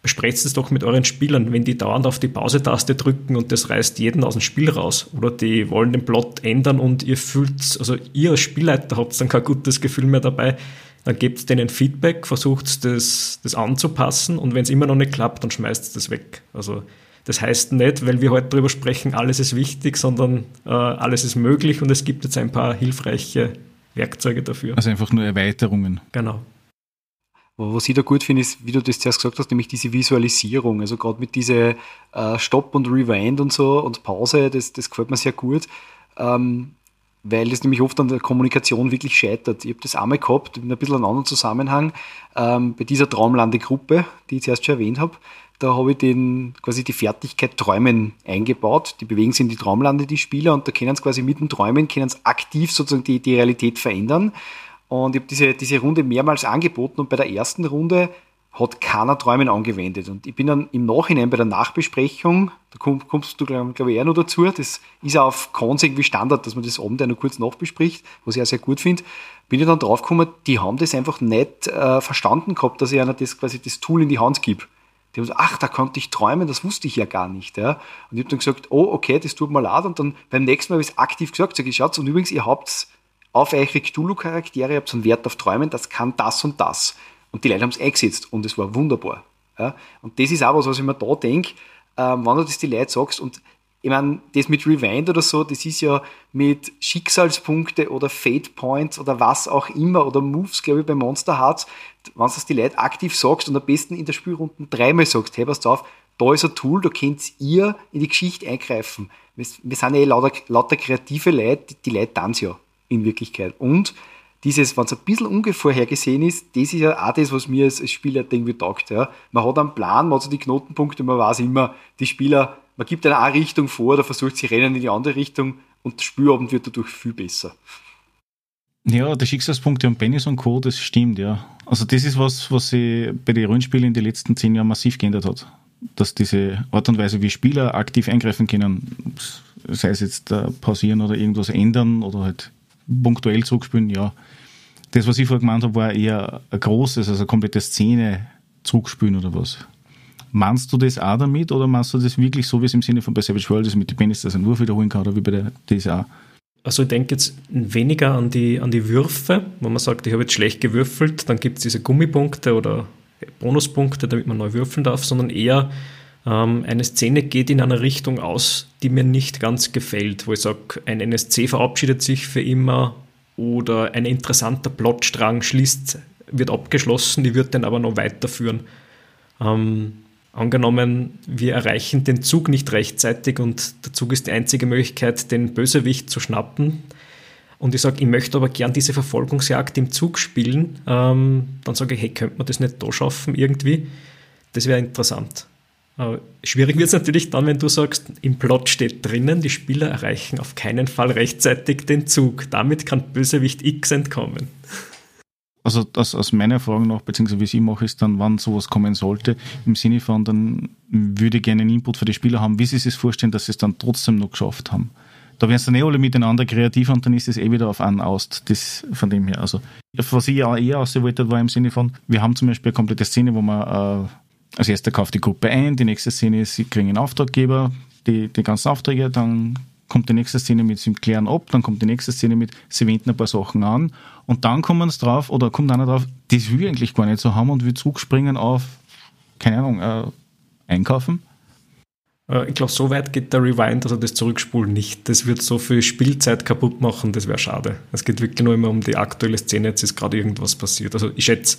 besprecht es doch mit euren Spielern. Wenn die dauernd auf die Pause-Taste drücken und das reißt jeden aus dem Spiel raus oder die wollen den Plot ändern und ihr fühlt, also ihr als Spielleiter habt dann kein gutes Gefühl mehr dabei, dann gebt denen Feedback, versucht das, das anzupassen und wenn es immer noch nicht klappt, dann schmeißt das weg. Also das heißt nicht, weil wir heute darüber sprechen, alles ist wichtig, sondern äh, alles ist möglich und es gibt jetzt ein paar hilfreiche Werkzeuge dafür. Also einfach nur Erweiterungen. Genau. Was ich da gut finde, ist, wie du das zuerst gesagt hast, nämlich diese Visualisierung. Also gerade mit diese äh, Stopp und Rewind und so und Pause, das, das gefällt mir sehr gut. Ähm, weil das nämlich oft an der Kommunikation wirklich scheitert. Ich habe das einmal gehabt, in ein bisschen einen anderen Zusammenhang, ähm, bei dieser Traumlandegruppe, die ich zuerst schon erwähnt habe. Da habe ich den, quasi die Fertigkeit Träumen eingebaut. Die bewegen sich in die Traumlande, die Spieler, und da können sie quasi mit dem Träumen, können sie aktiv sozusagen die, die Realität verändern. Und ich habe diese, diese Runde mehrmals angeboten und bei der ersten Runde hat keiner Träumen angewendet. Und ich bin dann im Nachhinein bei der Nachbesprechung, da kommst du, glaube ich, eher noch dazu, das ist auch auf Cons irgendwie Standard, dass man das Abend noch kurz nachbespricht, was ich auch sehr gut finde, bin ich dann draufgekommen, die haben das einfach nicht äh, verstanden gehabt, dass ich einer das quasi das Tool in die Hand gebe. Die haben gesagt, ach, da konnte ich träumen, das wusste ich ja gar nicht. Ja. Und ich habe dann gesagt, oh, okay, das tut mir leid. Und dann beim nächsten Mal habe ich es aktiv gesagt, sage ich, schaut, und übrigens, ihr habt auf eure Cthulhu-Charaktere, ihr habt einen Wert auf Träumen, das kann das und das. Und die Leute haben es eingesetzt und es war wunderbar. Ja. Und das ist auch was, was ich mir da denke, ähm, wenn du das die Leute sagst und ich meine, das mit Rewind oder so, das ist ja mit Schicksalspunkte oder Fate Points oder was auch immer oder Moves, glaube ich, bei Monster Hearts, wenn du das die Leute aktiv sagst und am besten in der Spielrunde dreimal sagst, hey, passt auf, da ist ein Tool, da könnt ihr in die Geschichte eingreifen. Wir, wir sind ja eh lauter, lauter kreative Leute, die, die Leute tanzen ja in Wirklichkeit. Und dieses, wenn es ein bisschen unvorhergesehen ist, das ist ja auch das, was mir als, Spieler irgendwie taugt. Ja. Man hat einen Plan, man hat so die Knotenpunkte, man weiß immer, die Spieler, man gibt eine Richtung vor, oder versucht sie rennen in die andere Richtung und der Spielabend wird dadurch viel besser. Ja, die Schicksalspunkte und Bennys und Co., das stimmt, ja. Also das ist was, was sich bei den Rollenspielen in den letzten zehn Jahren massiv geändert hat. Dass diese Art und Weise, wie Spieler aktiv eingreifen können, sei es jetzt äh, pausieren oder irgendwas ändern oder halt punktuell zurückspielen, ja. Das, was ich vorher gemeint habe, war eher ein großes, also eine komplette Szene zurückspielen oder was. Meinst du das auch damit oder meinst du das wirklich so, wie es im Sinne von bei Savage World ist, mit den Penis, dass einen Wurf wiederholen kann oder wie bei der DSA? Also ich denke jetzt weniger an die, an die Würfe, wo man sagt, ich habe jetzt schlecht gewürfelt, dann gibt es diese Gummipunkte oder Bonuspunkte, damit man neu würfeln darf, sondern eher ähm, eine Szene geht in einer Richtung aus, die mir nicht ganz gefällt, wo ich sage, ein NSC verabschiedet sich für immer oder ein interessanter Plotstrang schließt, wird abgeschlossen, die wird dann aber noch weiterführen. Ähm, angenommen, wir erreichen den Zug nicht rechtzeitig und der Zug ist die einzige Möglichkeit, den Bösewicht zu schnappen, und ich sage, ich möchte aber gern diese Verfolgungsjagd im Zug spielen, ähm, dann sage ich, hey, könnte man das nicht da schaffen irgendwie? Das wäre interessant. Äh, schwierig wird es natürlich dann, wenn du sagst, im Plot steht drinnen, die Spieler erreichen auf keinen Fall rechtzeitig den Zug. Damit kann Bösewicht X entkommen. Also das aus meiner Erfahrung nach, beziehungsweise wie ich mache, ist dann, wann sowas kommen sollte, im Sinne von, dann würde ich gerne einen Input für die Spieler haben, wie sie sich vorstellen, dass sie es dann trotzdem noch geschafft haben. Da werden sie dann eh alle miteinander kreativ und dann ist es eh wieder auf einen aus, das von dem her. Also, was ich ja eher ausgewählt war im Sinne von, wir haben zum Beispiel eine komplette Szene, wo man äh, als erster kauft die Gruppe ein, die nächste Szene ist, sie kriegen einen Auftraggeber, die, die ganzen Aufträge, dann kommt die nächste Szene mit, sie klären ab, dann kommt die nächste Szene mit, sie wenden ein paar Sachen an und dann kommen sie drauf, oder kommt einer drauf, das will ich eigentlich gar nicht so haben und will zurückspringen auf, keine Ahnung, äh, einkaufen. Äh, ich glaube, so weit geht der Rewind, also das Zurückspulen nicht. Das wird so viel Spielzeit kaputt machen, das wäre schade. Es geht wirklich nur immer um die aktuelle Szene, jetzt ist gerade irgendwas passiert. Also ich schätze,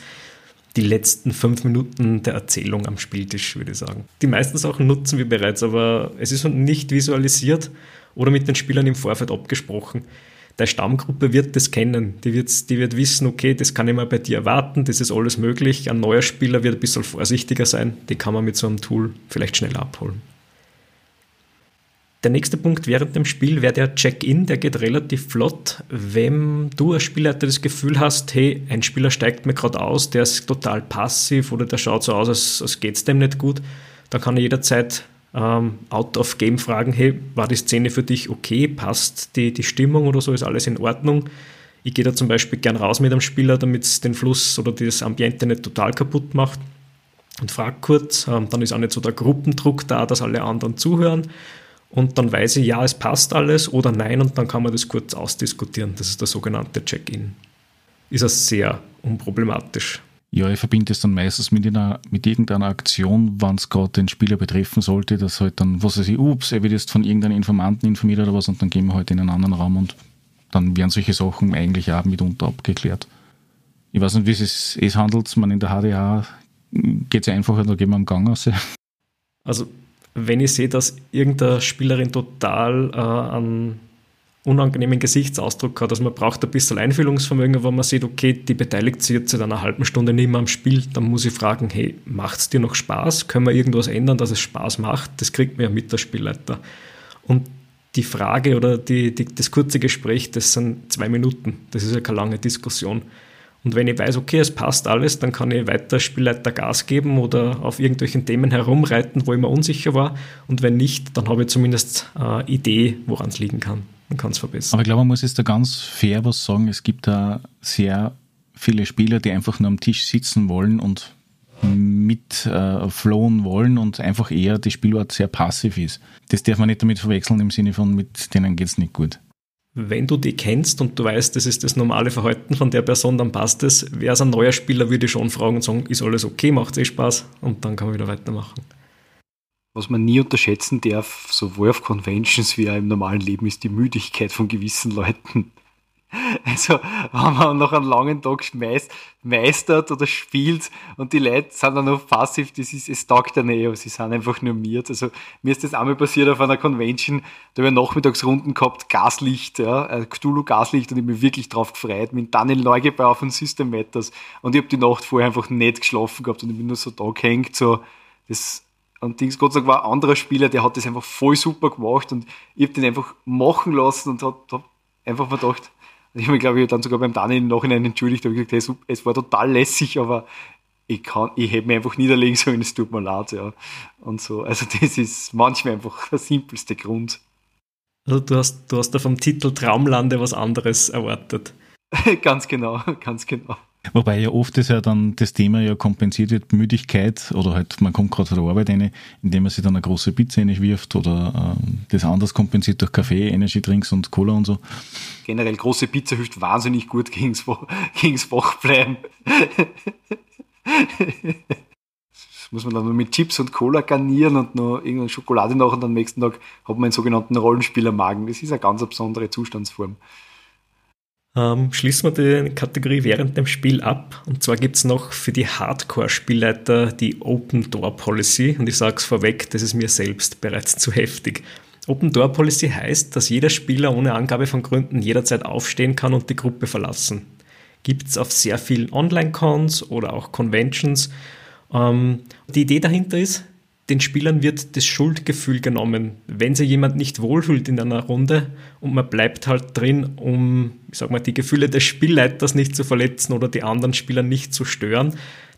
die letzten fünf Minuten der Erzählung am Spieltisch, würde ich sagen. Die meisten Sachen nutzen wir bereits, aber es ist nicht visualisiert oder mit den Spielern im Vorfeld abgesprochen. Der Stammgruppe wird das kennen. Die wird, die wird wissen, okay, das kann ich mal bei dir erwarten, das ist alles möglich. Ein neuer Spieler wird ein bisschen vorsichtiger sein. Die kann man mit so einem Tool vielleicht schnell abholen. Der nächste Punkt während dem Spiel wäre der Check-in, der geht relativ flott. Wenn du als Spielleiter das Gefühl hast, hey, ein Spieler steigt mir gerade aus, der ist total passiv oder der schaut so aus, als, als geht es dem nicht gut, dann kann er jederzeit ähm, out of game fragen, hey, war die Szene für dich okay, passt die, die Stimmung oder so, ist alles in Ordnung? Ich gehe da zum Beispiel gern raus mit einem Spieler, damit es den Fluss oder das Ambiente nicht total kaputt macht und frage kurz, ähm, dann ist auch nicht so der Gruppendruck da, dass alle anderen zuhören und dann weiß ich, ja, es passt alles oder nein und dann kann man das kurz ausdiskutieren. Das ist der sogenannte Check-in. Ist das sehr unproblematisch. Ja, ich verbinde es dann meistens mit, einer, mit irgendeiner Aktion, wenn es gerade den Spieler betreffen sollte, dass halt dann, was weiß ich, ups, er wird jetzt von irgendeinem Informanten informiert oder was und dann gehen wir halt in einen anderen Raum und dann werden solche Sachen eigentlich auch mitunter abgeklärt. Ich weiß nicht, wie es es handelt, man in der HDA geht es einfacher, da gehen wir am Gang aus. Also wenn ich sehe, dass irgendeine Spielerin total äh, einen unangenehmen Gesichtsausdruck hat, also man braucht ein bisschen Einfühlungsvermögen, wo man sieht, okay, die beteiligt sich jetzt seit einer halben Stunde nicht mehr am Spiel, dann muss ich fragen, hey, macht es dir noch Spaß? Können wir irgendwas ändern, dass es Spaß macht? Das kriegt man ja mit, der Spielleiter. Und die Frage oder die, die, das kurze Gespräch, das sind zwei Minuten. Das ist ja keine lange Diskussion. Und wenn ich weiß, okay, es passt alles, dann kann ich weiter Spielleiter Gas geben oder auf irgendwelchen Themen herumreiten, wo ich mir unsicher war. Und wenn nicht, dann habe ich zumindest eine äh, Idee, woran es liegen kann. Man kann es verbessern. Aber ich glaube, man muss jetzt da ganz fair was sagen. Es gibt da sehr viele Spieler, die einfach nur am Tisch sitzen wollen und mit äh, wollen und einfach eher die Spielart sehr passiv ist. Das darf man nicht damit verwechseln im Sinne von, mit denen geht es nicht gut wenn du die kennst und du weißt, das ist das normale Verhalten von der Person, dann passt es. Wäre es ein neuer Spieler, würde ich schon fragen und sagen, ist alles okay, macht es eh Spaß und dann kann man wieder weitermachen. Was man nie unterschätzen darf, sowohl auf Conventions wie auch im normalen Leben, ist die Müdigkeit von gewissen Leuten. Also, wenn man noch einen langen Tag meistert oder spielt und die Leute sind dann noch passiv, das ist, es taugt nicht, aber sie sind einfach nur miert. Also, mir ist das einmal passiert auf einer Convention, da habe ich Nachmittagsrunden gehabt, Gaslicht, ja, Cthulhu Gaslicht und ich bin wirklich drauf gefreut, mit Daniel Neugebauer von System Matters und ich habe die Nacht vorher einfach nicht geschlafen gehabt und ich bin nur so da gehängt, so, das, und Dings, Gott sei Dank war ein anderer Spieler, der hat das einfach voll super gemacht und ich habe den einfach machen lassen und habe hab einfach gedacht, ich habe mich, glaube ich, dann sogar beim Daniel im Nachhinein entschuldigt, habe gesagt, hey, es war total lässig, aber ich kann, ich hätte mich einfach niederlegen sollen, es tut mir leid, ja. Und so. Also das ist manchmal einfach der simpelste Grund. Also du hast, du hast da vom Titel Traumlande was anderes erwartet. ganz genau, ganz genau. Wobei ja oft ist ja dann das Thema ja kompensiert wird, Müdigkeit oder halt man kommt gerade von der Arbeit rein, indem man sich dann eine große Pizza wirft oder äh, das anders kompensiert durch Kaffee, Energy Drinks und Cola und so. Generell große Pizza hilft wahnsinnig gut gegens, gegens Wachbleiben. das muss man dann nur mit Chips und Cola garnieren und noch irgendeine Schokolade nach und am nächsten Tag hat man einen sogenannten Rollenspielermagen. Das ist eine ganz besondere Zustandsform. Ähm, schließen wir die Kategorie während dem Spiel ab. Und zwar gibt es noch für die Hardcore-Spielleiter die Open Door Policy. Und ich sage es vorweg, das ist mir selbst bereits zu heftig. Open Door Policy heißt, dass jeder Spieler ohne Angabe von Gründen jederzeit aufstehen kann und die Gruppe verlassen. Gibt es auf sehr vielen Online-Cons oder auch Conventions. Ähm, die Idee dahinter ist, den Spielern wird das Schuldgefühl genommen, wenn sich jemand nicht wohlfühlt in einer Runde und man bleibt halt drin, um, ich sag mal, die Gefühle des Spielleiters nicht zu verletzen oder die anderen Spieler nicht zu stören,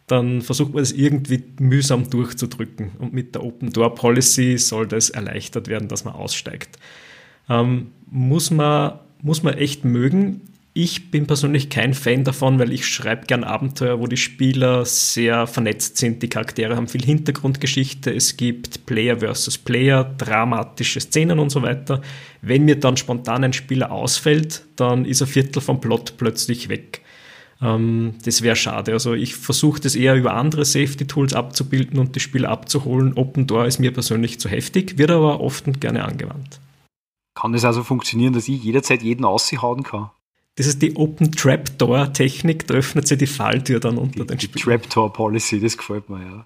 dann versucht man es irgendwie mühsam durchzudrücken. Und mit der Open Door Policy soll das erleichtert werden, dass man aussteigt. Ähm, muss, man, muss man echt mögen. Ich bin persönlich kein Fan davon, weil ich schreibe gern Abenteuer, wo die Spieler sehr vernetzt sind. Die Charaktere haben viel Hintergrundgeschichte. Es gibt Player versus Player, dramatische Szenen und so weiter. Wenn mir dann spontan ein Spieler ausfällt, dann ist ein Viertel vom Plot plötzlich weg. Ähm, das wäre schade. Also ich versuche das eher über andere Safety-Tools abzubilden und die Spieler abzuholen. Open Door ist mir persönlich zu heftig, wird aber oft und gerne angewandt. Kann das also funktionieren, dass ich jederzeit jeden aushauen kann? Das ist die Open Trapdoor Technik, da öffnet sich die Falltür dann unter die, den Spielen. Trapdoor Policy, das gefällt mir, ja.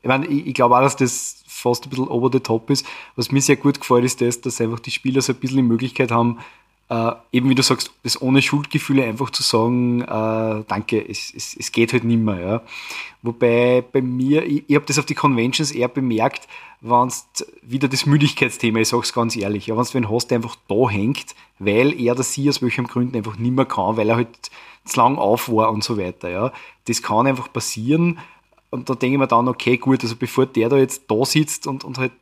Ich meine, ich, ich glaube auch, dass das fast ein bisschen over the top ist. Was mir sehr gut gefällt, ist das, dass einfach die Spieler so ein bisschen die Möglichkeit haben, äh, eben wie du sagst, das ohne Schuldgefühle einfach zu sagen, äh, danke, es, es, es geht halt nicht mehr. Ja. Wobei bei mir, ich, ich habe das auf die Conventions eher bemerkt, wenn wieder das Müdigkeitsthema, ich sag's ganz ehrlich, ja, wenn du einen hast, einfach da hängt, weil er oder sie aus welchen Gründen einfach nicht mehr kann, weil er halt zu lang auf war und so weiter. Ja. Das kann einfach passieren. Und da denke ich mir dann, okay, gut, also bevor der da jetzt da sitzt und, und halt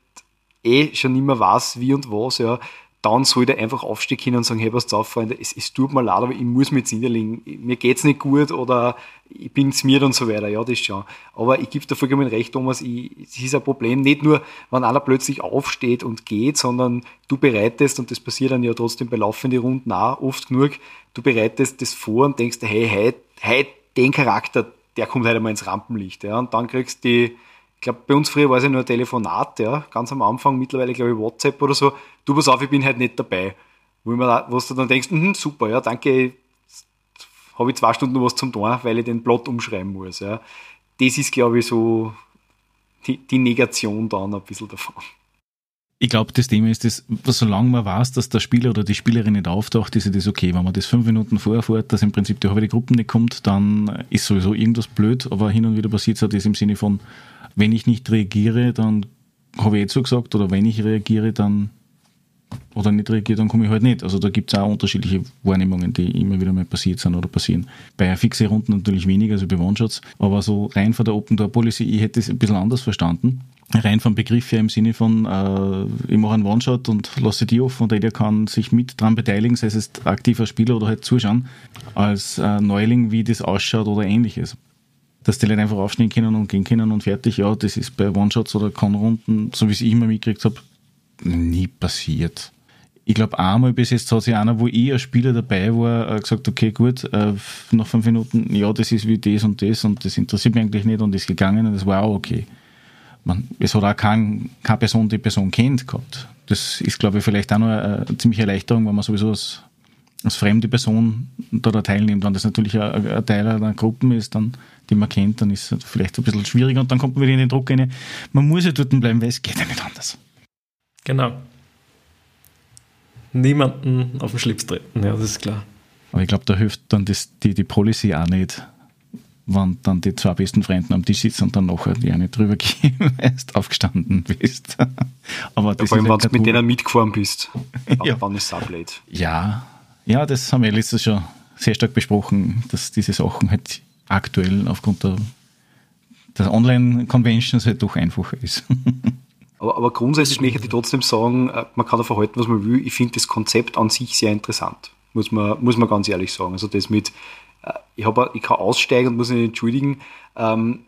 eh schon nicht mehr weiß, wie und was, ja, dann soll einfach aufstehen können und sagen, hey, was auf, Freunde, es, es tut mir leid, aber ich muss mich jetzt niederlegen. Mir geht's nicht gut oder ich bin mir und so weiter. Ja, das schon. Aber ich gebe da vollkommen recht, Thomas, es ist ein Problem, nicht nur, wenn einer plötzlich aufsteht und geht, sondern du bereitest, und das passiert dann ja trotzdem bei laufenden Runden auch oft genug, du bereitest das vor und denkst, hey, heute, heute den Charakter, der kommt halt einmal ins Rampenlicht. Ja, und dann kriegst du die glaube, bei uns früher war es ja nur ein Telefonat, ja, ganz am Anfang, mittlerweile glaube ich WhatsApp oder so. Du pass auf, ich bin halt nicht dabei. Wo, immer, wo du dann denkst, mh, super, ja, danke, habe ich zwei Stunden was zum tun, weil ich den Plot umschreiben muss. Ja. Das ist, glaube ich, so die, die Negation dann ein bisschen davon. Ich glaube, das Thema ist, dass, solange man weiß, dass der Spieler oder die Spielerin nicht auftaucht, ist das okay. Wenn man das fünf Minuten vorher fährt, dass im Prinzip die halbe Gruppe nicht kommt, dann ist sowieso irgendwas blöd, aber hin und wieder passiert es halt im Sinne von, wenn ich nicht reagiere, dann habe ich eh zugesagt, oder wenn ich reagiere, dann oder nicht reagiere, dann komme ich halt nicht. Also da gibt es auch unterschiedliche Wahrnehmungen, die immer wieder mal passiert sind oder passieren. Bei fixe Runden natürlich weniger, also bei One-Shots, aber so rein von der Open Door Policy, ich hätte es ein bisschen anders verstanden. Rein vom Begriff her im Sinne von, äh, ich mache einen One-Shot und lasse die offen und jeder kann sich mit dran beteiligen, sei es aktiver Spieler oder halt zuschauen, als äh, Neuling, wie das ausschaut oder ähnliches dass die Leute einfach aufstehen können und gehen können und fertig. Ja, das ist bei One-Shots oder Con-Runden, so wie es ich immer mitgekriegt habe, nie passiert. Ich glaube, einmal bis jetzt hat sich einer, wo ich als Spieler dabei war, äh, gesagt, okay, gut, äh, nach fünf Minuten, ja, das ist wie das und das und das interessiert mich eigentlich nicht und ist gegangen und das war auch okay. Man, es hat auch kein, keine Person die Person kennt gehabt. Das ist, glaube ich, vielleicht auch noch eine, eine ziemliche Erleichterung, wenn man sowieso als, als fremde Person da, da teilnimmt. Wenn das natürlich ein, ein Teil einer Gruppe ist, dann die man kennt, dann ist es vielleicht ein bisschen schwieriger und dann kommt man wieder in den Druck rein. Man muss ja dort bleiben, weil es geht ja nicht anders. Genau. Niemanden auf den Schlips treten, ja, das ist klar. Aber ich glaube, da hilft dann das, die, die Policy auch nicht, wenn dann die zwei besten Freunde am Tisch sitzen und dann nachher die eine drüber gehen, weil du aufgestanden bist. Aber das ja, vor allem, wenn du mit denen mitgefahren bist, ja. dann ist es auch blöd. Ja. ja, das haben wir letztes schon sehr stark besprochen, dass diese Sachen halt aktuell aufgrund der, der Online-Conventions halt doch einfacher ist. aber, aber, grundsätzlich möchte ich trotzdem sagen, äh, man kann da verhalten, was man will. Ich finde das Konzept an sich sehr interessant, muss man, muss man ganz ehrlich sagen. Also das mit, äh, ich, hab, ich kann aussteigen und muss mich entschuldigen. Ähm,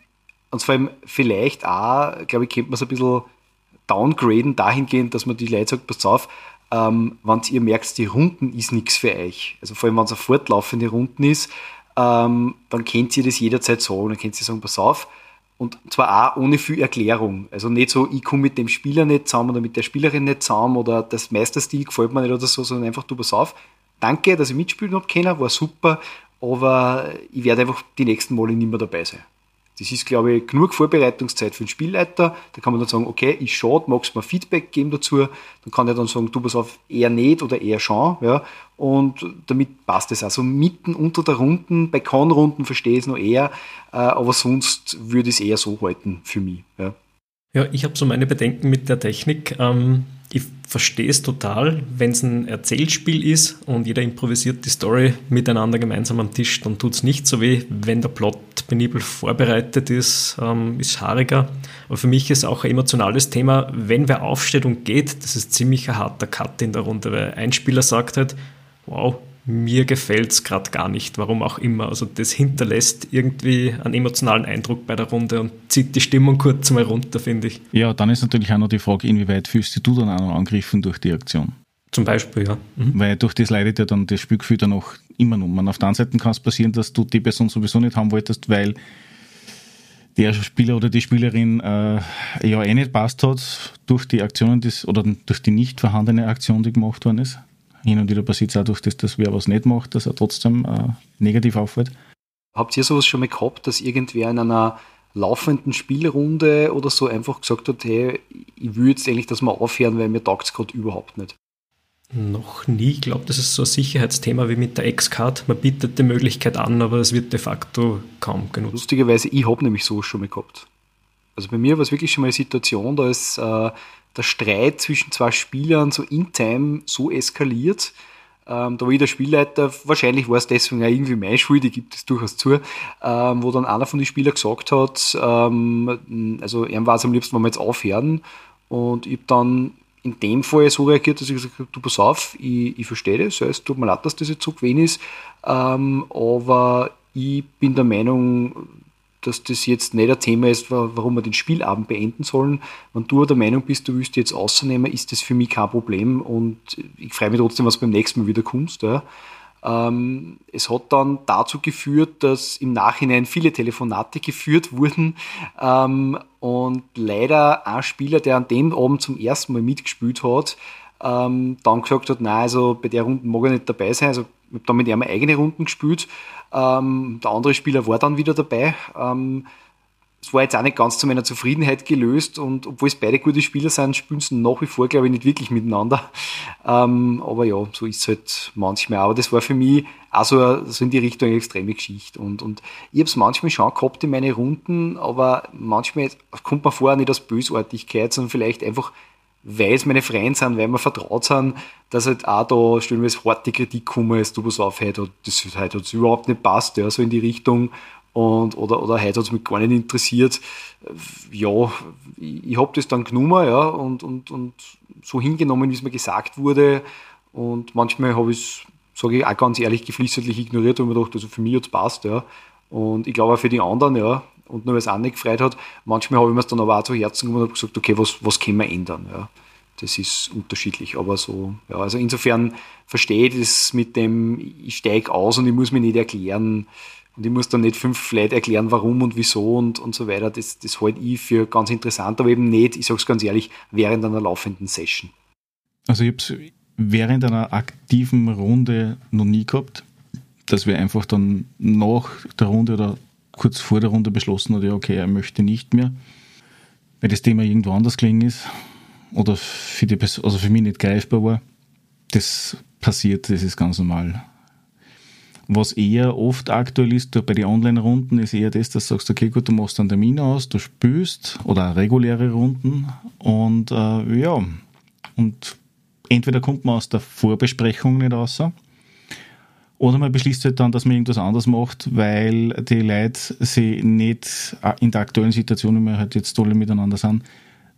und vor allem vielleicht auch, glaube ich, kennt man es ein bisschen downgraden dahingehend, dass man die Leute sagt, pass auf, ähm, wenn ihr merkt, die Runden ist nichts für euch. Also vor allem, wenn es eine fortlaufende Runden ist, ähm, dann könnt ihr das jederzeit sagen. Dann könnt ihr sagen, pass auf. Und zwar auch ohne viel Erklärung. Also nicht so, ich komme mit dem Spieler nicht zusammen oder mit der Spielerin nicht zusammen oder das Meisterstil gefällt mir nicht oder so, sondern einfach, du pass auf. Danke, dass ich mitspielen habe war super, aber ich werde einfach die nächsten Male nicht mehr dabei sein. Das ist, glaube ich, genug Vorbereitungszeit für den Spielleiter. Da kann man dann sagen, okay, ich schaue, magst du mir Feedback geben dazu? Dann kann er dann sagen, du pass auf, eher nicht oder eher schon. Ja? Und damit passt es. Also mitten unter der Runden, bei Con-Runden verstehe ich es noch eher, äh, aber sonst würde ich es eher so halten für mich. Ja, ja ich habe so meine Bedenken mit der Technik. Ähm ich verstehe es total, wenn es ein Erzählspiel ist und jeder improvisiert die Story miteinander gemeinsam am Tisch, dann tut es nicht so weh. Wenn der Plot penibel vorbereitet ist, ähm, ist haariger. Aber für mich ist auch ein emotionales Thema, wenn wer aufsteht und geht, das ist ziemlich ein harter Cut in der Runde, weil ein Spieler sagt halt, wow, mir gefällt es gerade gar nicht, warum auch immer. Also das hinterlässt irgendwie einen emotionalen Eindruck bei der Runde und zieht die Stimmung kurz mal runter, finde ich. Ja, dann ist natürlich auch noch die Frage, inwieweit fühlst du dann auch noch angegriffen durch die Aktion? Zum Beispiel, ja. Mhm. Weil durch das leidet ja dann das Spielgefühl dann auch immer noch. Man auf der einen Seite kann es passieren, dass du die Person sowieso nicht haben wolltest, weil der Spieler oder die Spielerin äh, ja eh nicht passt hat durch die Aktionen des, oder durch die nicht vorhandene Aktion, die gemacht worden ist hin und wieder passiert es auch durch das, dass wer was nicht macht, dass er trotzdem äh, negativ auffällt. Habt ihr sowas schon mal gehabt, dass irgendwer in einer laufenden Spielrunde oder so einfach gesagt hat, hey, ich will jetzt eigentlich das mal aufhören, weil mir taugt es gerade überhaupt nicht? Noch nie. Ich glaube, das ist so ein Sicherheitsthema wie mit der X-Card. Man bietet die Möglichkeit an, aber es wird de facto kaum genutzt. Lustigerweise, ich habe nämlich sowas schon mal gehabt. Also bei mir war es wirklich schon mal eine Situation, da ist äh, der Streit zwischen zwei Spielern so in Time so eskaliert. Ähm, da war ich der Spielleiter, wahrscheinlich war es deswegen auch irgendwie meine Schuld, die gibt es durchaus zu, ähm, wo dann einer von den Spielern gesagt hat, ähm, also er war es am liebsten, wenn wir jetzt aufhören. Und ich habe dann in dem Fall so reagiert, dass ich gesagt habe, du pass auf, ich, ich verstehe das, es tut mir leid, dass das jetzt so gewesen ist, ähm, aber ich bin der Meinung, dass das jetzt nicht ein Thema ist, warum wir den Spielabend beenden sollen. Wenn du der Meinung bist, du willst jetzt ausnehmen, ist das für mich kein Problem und ich freue mich trotzdem, was beim nächsten Mal wieder kommst. Ja. Ähm, es hat dann dazu geführt, dass im Nachhinein viele Telefonate geführt wurden ähm, und leider ein Spieler, der an dem Abend zum ersten Mal mitgespielt hat, ähm, dann gesagt hat, nein, also bei der Runde mag er nicht dabei sein. Also ich habe dann mit ihm eigene Runden gespielt ähm, der andere Spieler war dann wieder dabei. Ähm, es war jetzt auch nicht ganz zu meiner Zufriedenheit gelöst und obwohl es beide gute Spieler sind, spielen sie nach wie vor, glaube ich, nicht wirklich miteinander. Ähm, aber ja, so ist es halt manchmal. Aber das war für mich auch so, so in die Richtung eine extreme Geschichte. Und, und ich habe es manchmal schon gehabt in meine Runden, aber manchmal kommt man vor, nicht aus Bösartigkeit, sondern vielleicht einfach weil es meine Freunde sind, weil wir vertraut sind, dass halt auch da stellenweise harte Kritik kommen, ist, du pass auf, heute, hat es überhaupt nicht passt, ja, so in die Richtung. Und, oder, oder heute hat es mich gar nicht interessiert. Ja, ich, ich habe das dann genommen, ja, und, und, und so hingenommen, wie es mir gesagt wurde. Und manchmal habe ich es, sage ich auch ganz ehrlich, geflissentlich ignoriert, weil mir gedacht, also für mich hat es passt, ja. Und ich glaube auch für die anderen, ja, und nur weil es auch nicht gefreut hat. Manchmal habe ich mir es dann aber auch zu Herzen genommen und gesagt, okay, was, was können wir ändern? Ja. Das ist unterschiedlich, aber so, ja, also insofern verstehe ich das mit dem, ich steige aus und ich muss mich nicht erklären und ich muss dann nicht fünf Leute erklären, warum und wieso und, und so weiter. Das, das halte ich für ganz interessant, aber eben nicht, ich sage es ganz ehrlich, während einer laufenden Session. Also ich habe es während einer aktiven Runde noch nie gehabt, dass wir einfach dann nach der Runde oder kurz vor der Runde beschlossen hat, ja, okay, er möchte nicht mehr, weil das Thema irgendwo anders gelegen ist oder für, die, also für mich nicht greifbar war. Das passiert, das ist ganz normal. Was eher oft aktuell ist bei den Online-Runden, ist eher das, dass du sagst, okay, gut, du machst einen Termin aus, du spürst oder reguläre Runden und äh, ja, und entweder kommt man aus der Vorbesprechung nicht raus oder man beschließt halt dann, dass man irgendwas anderes macht, weil die Leute sich nicht in der aktuellen Situation, wie wir halt jetzt tolle miteinander sind,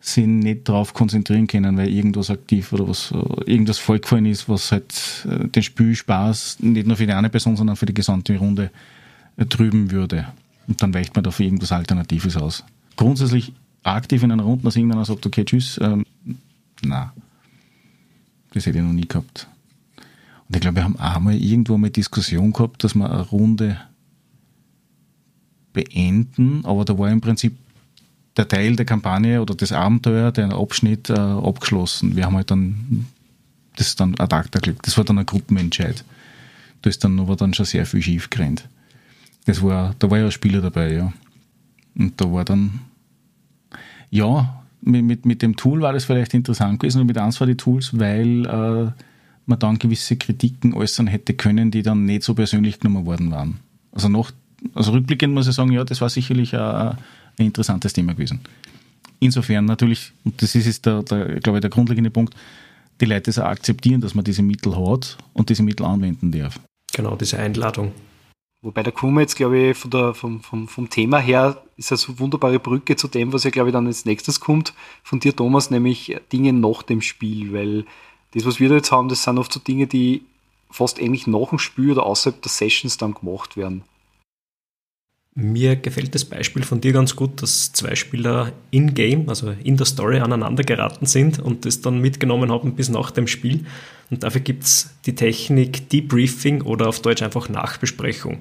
sich nicht darauf konzentrieren können, weil irgendwas aktiv oder was, irgendwas vorgefallen ist, was halt äh, den Spielspaß nicht nur für die eine Person, sondern für die gesamte Runde trüben würde. Und dann weicht man dafür irgendwas Alternatives aus. Grundsätzlich aktiv in einer Runde, dass irgendeiner sagt, okay, tschüss, ähm, na, das hätte ich noch nie gehabt. Und ich glaube, wir haben einmal irgendwo mal Diskussion gehabt, dass wir eine Runde beenden, aber da war im Prinzip der Teil der Kampagne oder das Abenteuer, der Abschnitt äh, abgeschlossen. Wir haben halt dann, das ist dann ad acta gelegt. Das war dann ein Gruppenentscheid. Da ist dann aber dann schon sehr viel schief gerannt. Das war, da war ja ein Spieler dabei, ja. Und da war dann, ja, mit, mit, mit dem Tool war das vielleicht interessant gewesen und mit eins war die Tools, weil äh, man dann gewisse Kritiken äußern hätte können, die dann nicht so persönlich genommen worden waren. Also noch, also rückblickend muss ich sagen, ja, das war sicherlich ein, ein interessantes Thema gewesen. Insofern natürlich, und das ist, ist der, der, glaube ich, der grundlegende Punkt, die Leute das auch akzeptieren, dass man diese Mittel hat und diese Mittel anwenden darf. Genau, diese Einladung. Wobei da kommen wir jetzt, glaube ich, von der, vom, vom, vom Thema her, ist das eine wunderbare Brücke zu dem, was ja, glaube ich, dann als nächstes kommt von dir, Thomas, nämlich Dinge nach dem Spiel, weil das, was wir da jetzt haben, das sind oft so Dinge, die fast ähnlich nach dem Spiel oder außerhalb der Sessions dann gemacht werden. Mir gefällt das Beispiel von dir ganz gut, dass zwei Spieler in-game, also in der Story, aneinander geraten sind und das dann mitgenommen haben bis nach dem Spiel. Und dafür gibt es die Technik Debriefing oder auf Deutsch einfach Nachbesprechung.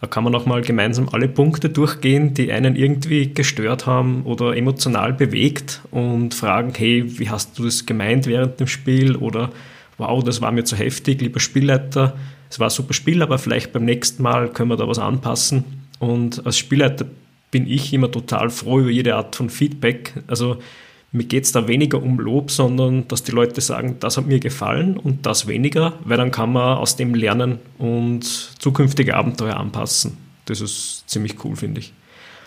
Da kann man nochmal gemeinsam alle Punkte durchgehen, die einen irgendwie gestört haben oder emotional bewegt und fragen, hey, wie hast du das gemeint während dem Spiel? Oder wow, das war mir zu heftig, lieber Spielleiter, es war ein super Spiel, aber vielleicht beim nächsten Mal können wir da was anpassen. Und als Spielleiter bin ich immer total froh über jede Art von Feedback. Also mir geht es da weniger um Lob, sondern dass die Leute sagen, das hat mir gefallen und das weniger, weil dann kann man aus dem lernen und zukünftige Abenteuer anpassen. Das ist ziemlich cool, finde ich.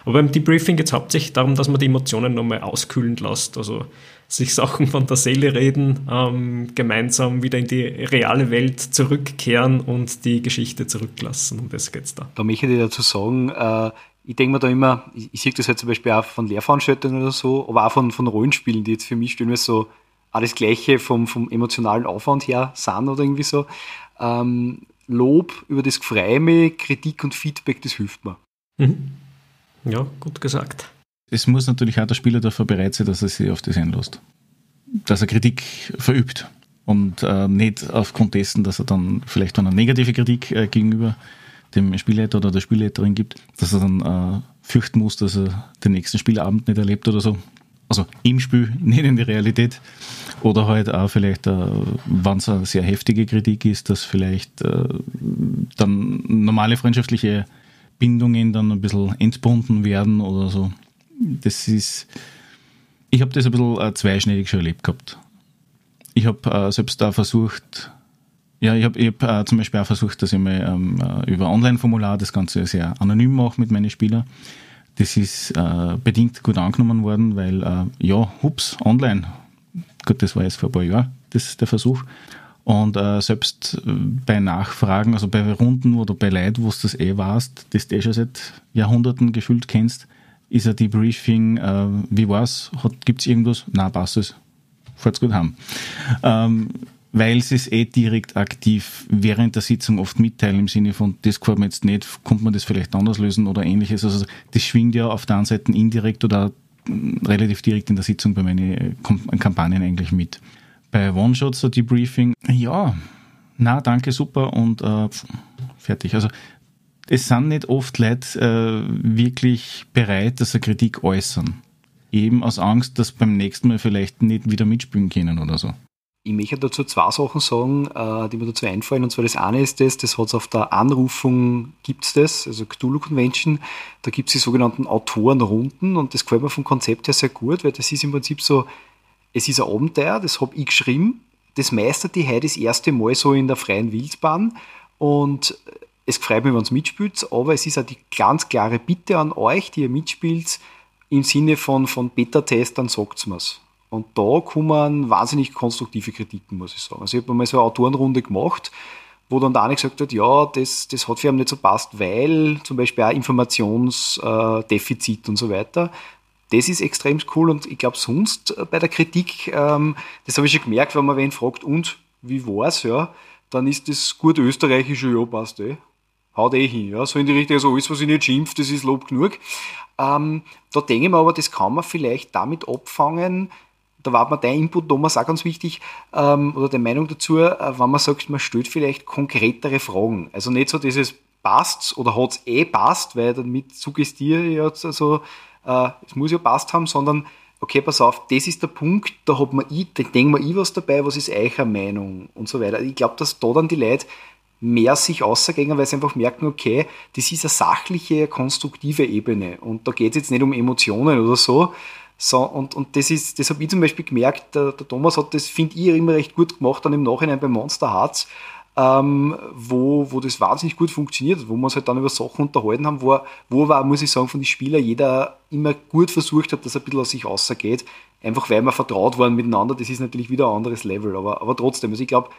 Aber beim Debriefing geht es hauptsächlich darum, dass man die Emotionen nochmal auskühlen lässt. Also sich Sachen von der Seele reden, ähm, gemeinsam wieder in die reale Welt zurückkehren und die Geschichte zurücklassen. Um das geht es da. Da möchte ich dazu sagen, äh, ich denke mir da immer, ich, ich sehe das halt zum Beispiel auch von Lehrveranstaltungen oder so, aber auch von, von Rollenspielen, die jetzt für mich stellen so alles Gleiche vom, vom emotionalen Aufwand her sind oder irgendwie so. Ähm, Lob über das Freie, Kritik und Feedback, das hilft mir. Mhm. Ja, gut gesagt es muss natürlich auch der Spieler dafür bereit sein, dass er sich auf das einlässt. Dass er Kritik verübt und äh, nicht aufgrund dessen, dass er dann vielleicht eine negative Kritik äh, gegenüber dem Spielleiter oder der Spielleiterin gibt, dass er dann äh, fürchten muss, dass er den nächsten Spielabend nicht erlebt oder so. Also im Spiel, nicht in der Realität. Oder halt auch vielleicht, äh, wenn es eine sehr heftige Kritik ist, dass vielleicht äh, dann normale freundschaftliche Bindungen dann ein bisschen entbunden werden oder so das ist, ich habe das ein bisschen äh, zweischneidig schon erlebt gehabt. Ich habe äh, selbst da versucht, ja, ich habe hab, äh, zum Beispiel auch versucht, dass ich mal ähm, äh, über Online-Formular das Ganze sehr anonym mache mit meinen Spielern. Das ist äh, bedingt gut angenommen worden, weil, äh, ja, hups, online. Gut, das war jetzt vor ein paar Jahren, das der Versuch. Und äh, selbst äh, bei Nachfragen, also bei Runden oder bei Leuten, wo du das eh warst, das du eh schon seit Jahrhunderten gefühlt kennst, ist ein Debriefing, äh, wie war's? Gibt es irgendwas? Na, passt es. Fahrt's gut haben. Ähm, weil sie es eh direkt aktiv während der Sitzung oft mitteilen im Sinne von, das kann man jetzt nicht, kommt man das vielleicht anders lösen oder ähnliches. Also das schwingt ja auf der einen Seite indirekt oder relativ direkt in der Sitzung bei meinen Kampagnen eigentlich mit. Bei One-Shots, so Debriefing, ja, na, danke, super und äh, fertig. Also es sind nicht oft Leute äh, wirklich bereit, dass sie Kritik äußern. Eben aus Angst, dass beim nächsten Mal vielleicht nicht wieder mitspielen können oder so. Ich möchte dazu zwei Sachen sagen, äh, die mir dazu einfallen. Und zwar das eine ist das, das hat es auf der Anrufung, gibt es das, also Cthulhu Convention, da gibt es die sogenannten Autorenrunden und das gefällt mir vom Konzept her sehr gut, weil das ist im Prinzip so, es ist ein Abenteuer, das habe ich geschrieben, das meistert die heute das erste Mal so in der freien Wildbahn und es freut mich, wenn es mitspielt, aber es ist auch die ganz klare Bitte an euch, die ihr mitspielt, im Sinne von, von Beta-Test, dann sagt mir's. Und da kommen wahnsinnig konstruktive Kritiken, muss ich sagen. Also ich habe mal so eine Autorenrunde gemacht, wo dann der eine gesagt hat, ja, das, das hat für ihn nicht so passt, weil zum Beispiel auch Informationsdefizit und so weiter. Das ist extrem cool und ich glaube sonst äh, bei der Kritik, ähm, das habe ich schon gemerkt, wenn man wen fragt, und wie war's, ja, dann ist das gut österreichische, ja, passt eh haut eh hin. Ja? So in die Richtung, also alles, was ich nicht schimpft, das ist Lob genug. Ähm, da denke ich mir aber, das kann man vielleicht damit abfangen, da war mir dein Input, Thomas, auch ganz wichtig, ähm, oder deine Meinung dazu, äh, wenn man sagt, man stellt vielleicht konkretere Fragen. Also nicht so dieses passt oder hat es eh passt, weil damit suggestiere ich jetzt also, äh, es muss ja passt haben, sondern okay, pass auf, das ist der Punkt, da hat man ich, da denkt man ich was dabei, was ist eure Meinung und so weiter. Ich glaube, dass da dann die Leute mehr sich außergängen, weil sie einfach merken, okay, das ist eine sachliche, konstruktive Ebene und da geht es jetzt nicht um Emotionen oder so. So und, und das ist, das habe ich zum Beispiel gemerkt, der, der Thomas hat das, finde ich, immer recht gut gemacht, dann im Nachhinein bei Monster Hearts, ähm, wo, wo das wahnsinnig gut funktioniert, wo wir uns halt dann über Sachen unterhalten haben, wo, wo aber, muss ich sagen, von den Spielern jeder immer gut versucht hat, dass er ein bisschen aus sich rausgeht, einfach weil wir vertraut waren miteinander, das ist natürlich wieder ein anderes Level, aber, aber trotzdem, also ich glaube,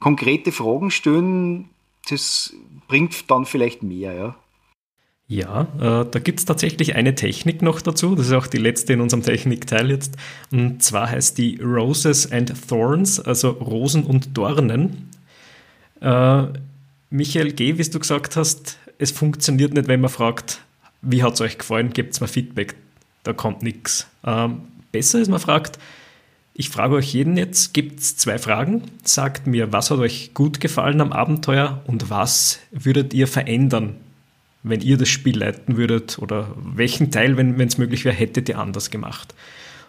konkrete Fragen stellen, das bringt dann vielleicht mehr, ja. Ja, äh, da gibt es tatsächlich eine Technik noch dazu. Das ist auch die letzte in unserem Technikteil jetzt. Und zwar heißt die Roses and Thorns, also Rosen und Dornen. Äh, Michael G., wie du gesagt hast, es funktioniert nicht, wenn man fragt, wie hat es euch gefallen, gebt es mir Feedback. Da kommt nichts. Ähm, besser ist, man fragt, ich frage euch jeden jetzt, gibt es zwei Fragen. Sagt mir, was hat euch gut gefallen am Abenteuer und was würdet ihr verändern, wenn ihr das Spiel leiten würdet oder welchen Teil, wenn es möglich wäre, hättet ihr anders gemacht.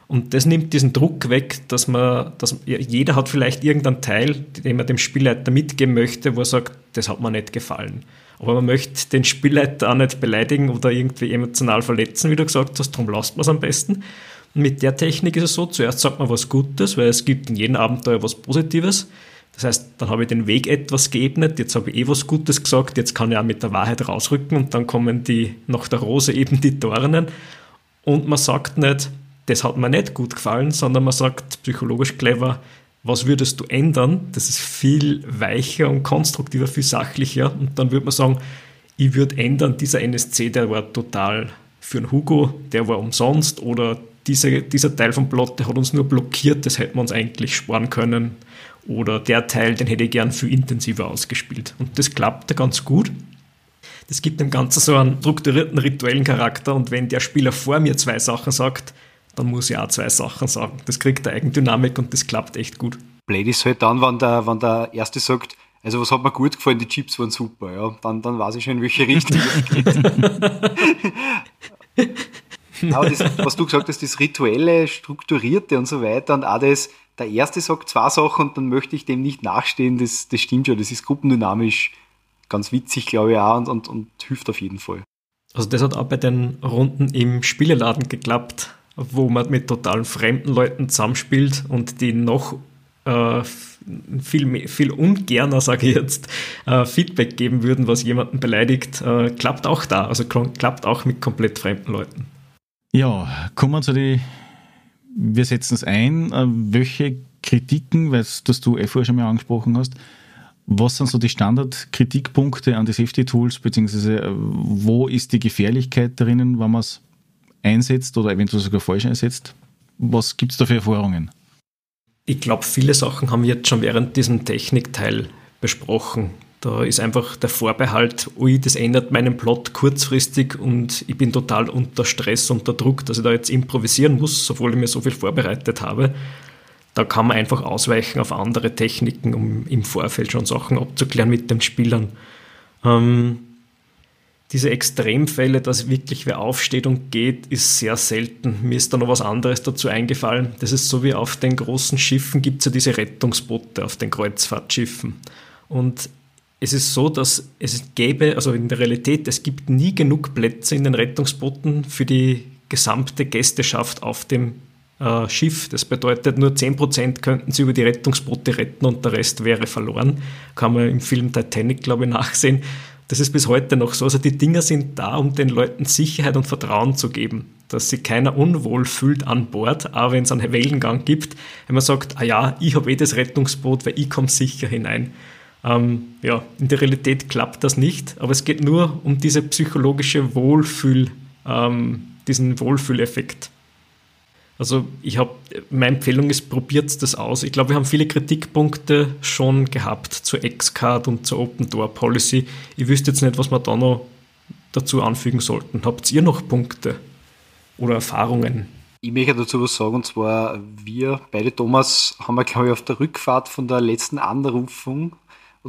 Und das nimmt diesen Druck weg, dass man, dass jeder hat vielleicht irgendeinen Teil, den man dem Spielleiter mitgeben möchte, wo er sagt, das hat mir nicht gefallen. Aber man möchte den Spielleiter auch nicht beleidigen oder irgendwie emotional verletzen, wie du gesagt hast, darum lasst man es am besten. Mit der Technik ist es so, zuerst sagt man was Gutes, weil es gibt in jedem Abenteuer was Positives. Das heißt, dann habe ich den Weg etwas geebnet, jetzt habe ich eh was Gutes gesagt, jetzt kann ich auch mit der Wahrheit rausrücken und dann kommen die nach der Rose eben die Dornen. Und man sagt nicht, das hat mir nicht gut gefallen, sondern man sagt psychologisch clever, was würdest du ändern? Das ist viel weicher und konstruktiver, viel sachlicher. Und dann würde man sagen, ich würde ändern, dieser NSC, der war total für einen Hugo, der war umsonst oder diese, dieser Teil vom Plot, der hat uns nur blockiert, das hätten wir uns eigentlich sparen können. Oder der Teil, den hätte ich gern viel intensiver ausgespielt. Und das klappte ganz gut. Das gibt dem Ganzen so einen strukturierten rituellen Charakter und wenn der Spieler vor mir zwei Sachen sagt, dann muss ich auch zwei Sachen sagen. Das kriegt eine Eigendynamik und das klappt echt gut. Blade ist halt dann, wenn der, wenn der Erste sagt, also was hat mir gut gefallen, die Chips waren super, ja, dann, dann weiß ich schon, in welche Richtung es geht. Aber das, was du gesagt hast, das Rituelle, Strukturierte und so weiter und auch das, der Erste sagt zwei Sachen und dann möchte ich dem nicht nachstehen, das, das stimmt schon, das ist gruppendynamisch ganz witzig, glaube ich auch und, und, und hilft auf jeden Fall. Also das hat auch bei den Runden im Spieleladen geklappt, wo man mit total fremden Leuten zusammenspielt und die noch äh, viel, viel ungerner, sage ich jetzt, äh, Feedback geben würden, was jemanden beleidigt, äh, klappt auch da. Also klappt auch mit komplett fremden Leuten. Ja, kommen wir zu den, wir setzen es ein, äh, welche Kritiken, weil das du eh vorher schon mal angesprochen hast, was sind so die Standardkritikpunkte an die Safety-Tools, beziehungsweise äh, wo ist die Gefährlichkeit drinnen, wenn man es einsetzt oder eventuell sogar falsch einsetzt? Was gibt es da für Erfahrungen? Ich glaube, viele Sachen haben wir jetzt schon während diesem Technikteil besprochen. Da ist einfach der Vorbehalt, ui, das ändert meinen Plot kurzfristig und ich bin total unter Stress, unter Druck, dass ich da jetzt improvisieren muss, obwohl ich mir so viel vorbereitet habe. Da kann man einfach ausweichen auf andere Techniken, um im Vorfeld schon Sachen abzuklären mit den Spielern. Ähm, diese Extremfälle, dass wirklich wer aufsteht und geht, ist sehr selten. Mir ist da noch was anderes dazu eingefallen. Das ist so wie auf den großen Schiffen gibt es ja diese Rettungsboote auf den Kreuzfahrtschiffen. Und es ist so, dass es gäbe, also in der Realität, es gibt nie genug Plätze in den Rettungsbooten für die gesamte Gästeschaft auf dem äh, Schiff. Das bedeutet, nur 10% könnten sie über die Rettungsboote retten und der Rest wäre verloren. Kann man im Film Titanic, glaube ich, nachsehen. Das ist bis heute noch so. Also die Dinger sind da, um den Leuten Sicherheit und Vertrauen zu geben, dass sich keiner unwohl fühlt an Bord, auch wenn es einen Wellengang gibt. Wenn man sagt, ah ja, ich habe eh das Rettungsboot, weil ich komme sicher hinein. Ähm, ja, in der Realität klappt das nicht, aber es geht nur um diese psychologische Wohlfühl, ähm, diesen Wohlfühleffekt. Also ich habe, meine Empfehlung ist, probiert das aus. Ich glaube, wir haben viele Kritikpunkte schon gehabt zur Xcard und zur Open Door Policy. Ich wüsste jetzt nicht, was wir da noch dazu anfügen sollten. Habt ihr noch Punkte oder Erfahrungen? Ich möchte dazu was sagen, und zwar wir, beide Thomas, haben wir, glaube ich, auf der Rückfahrt von der letzten Anrufung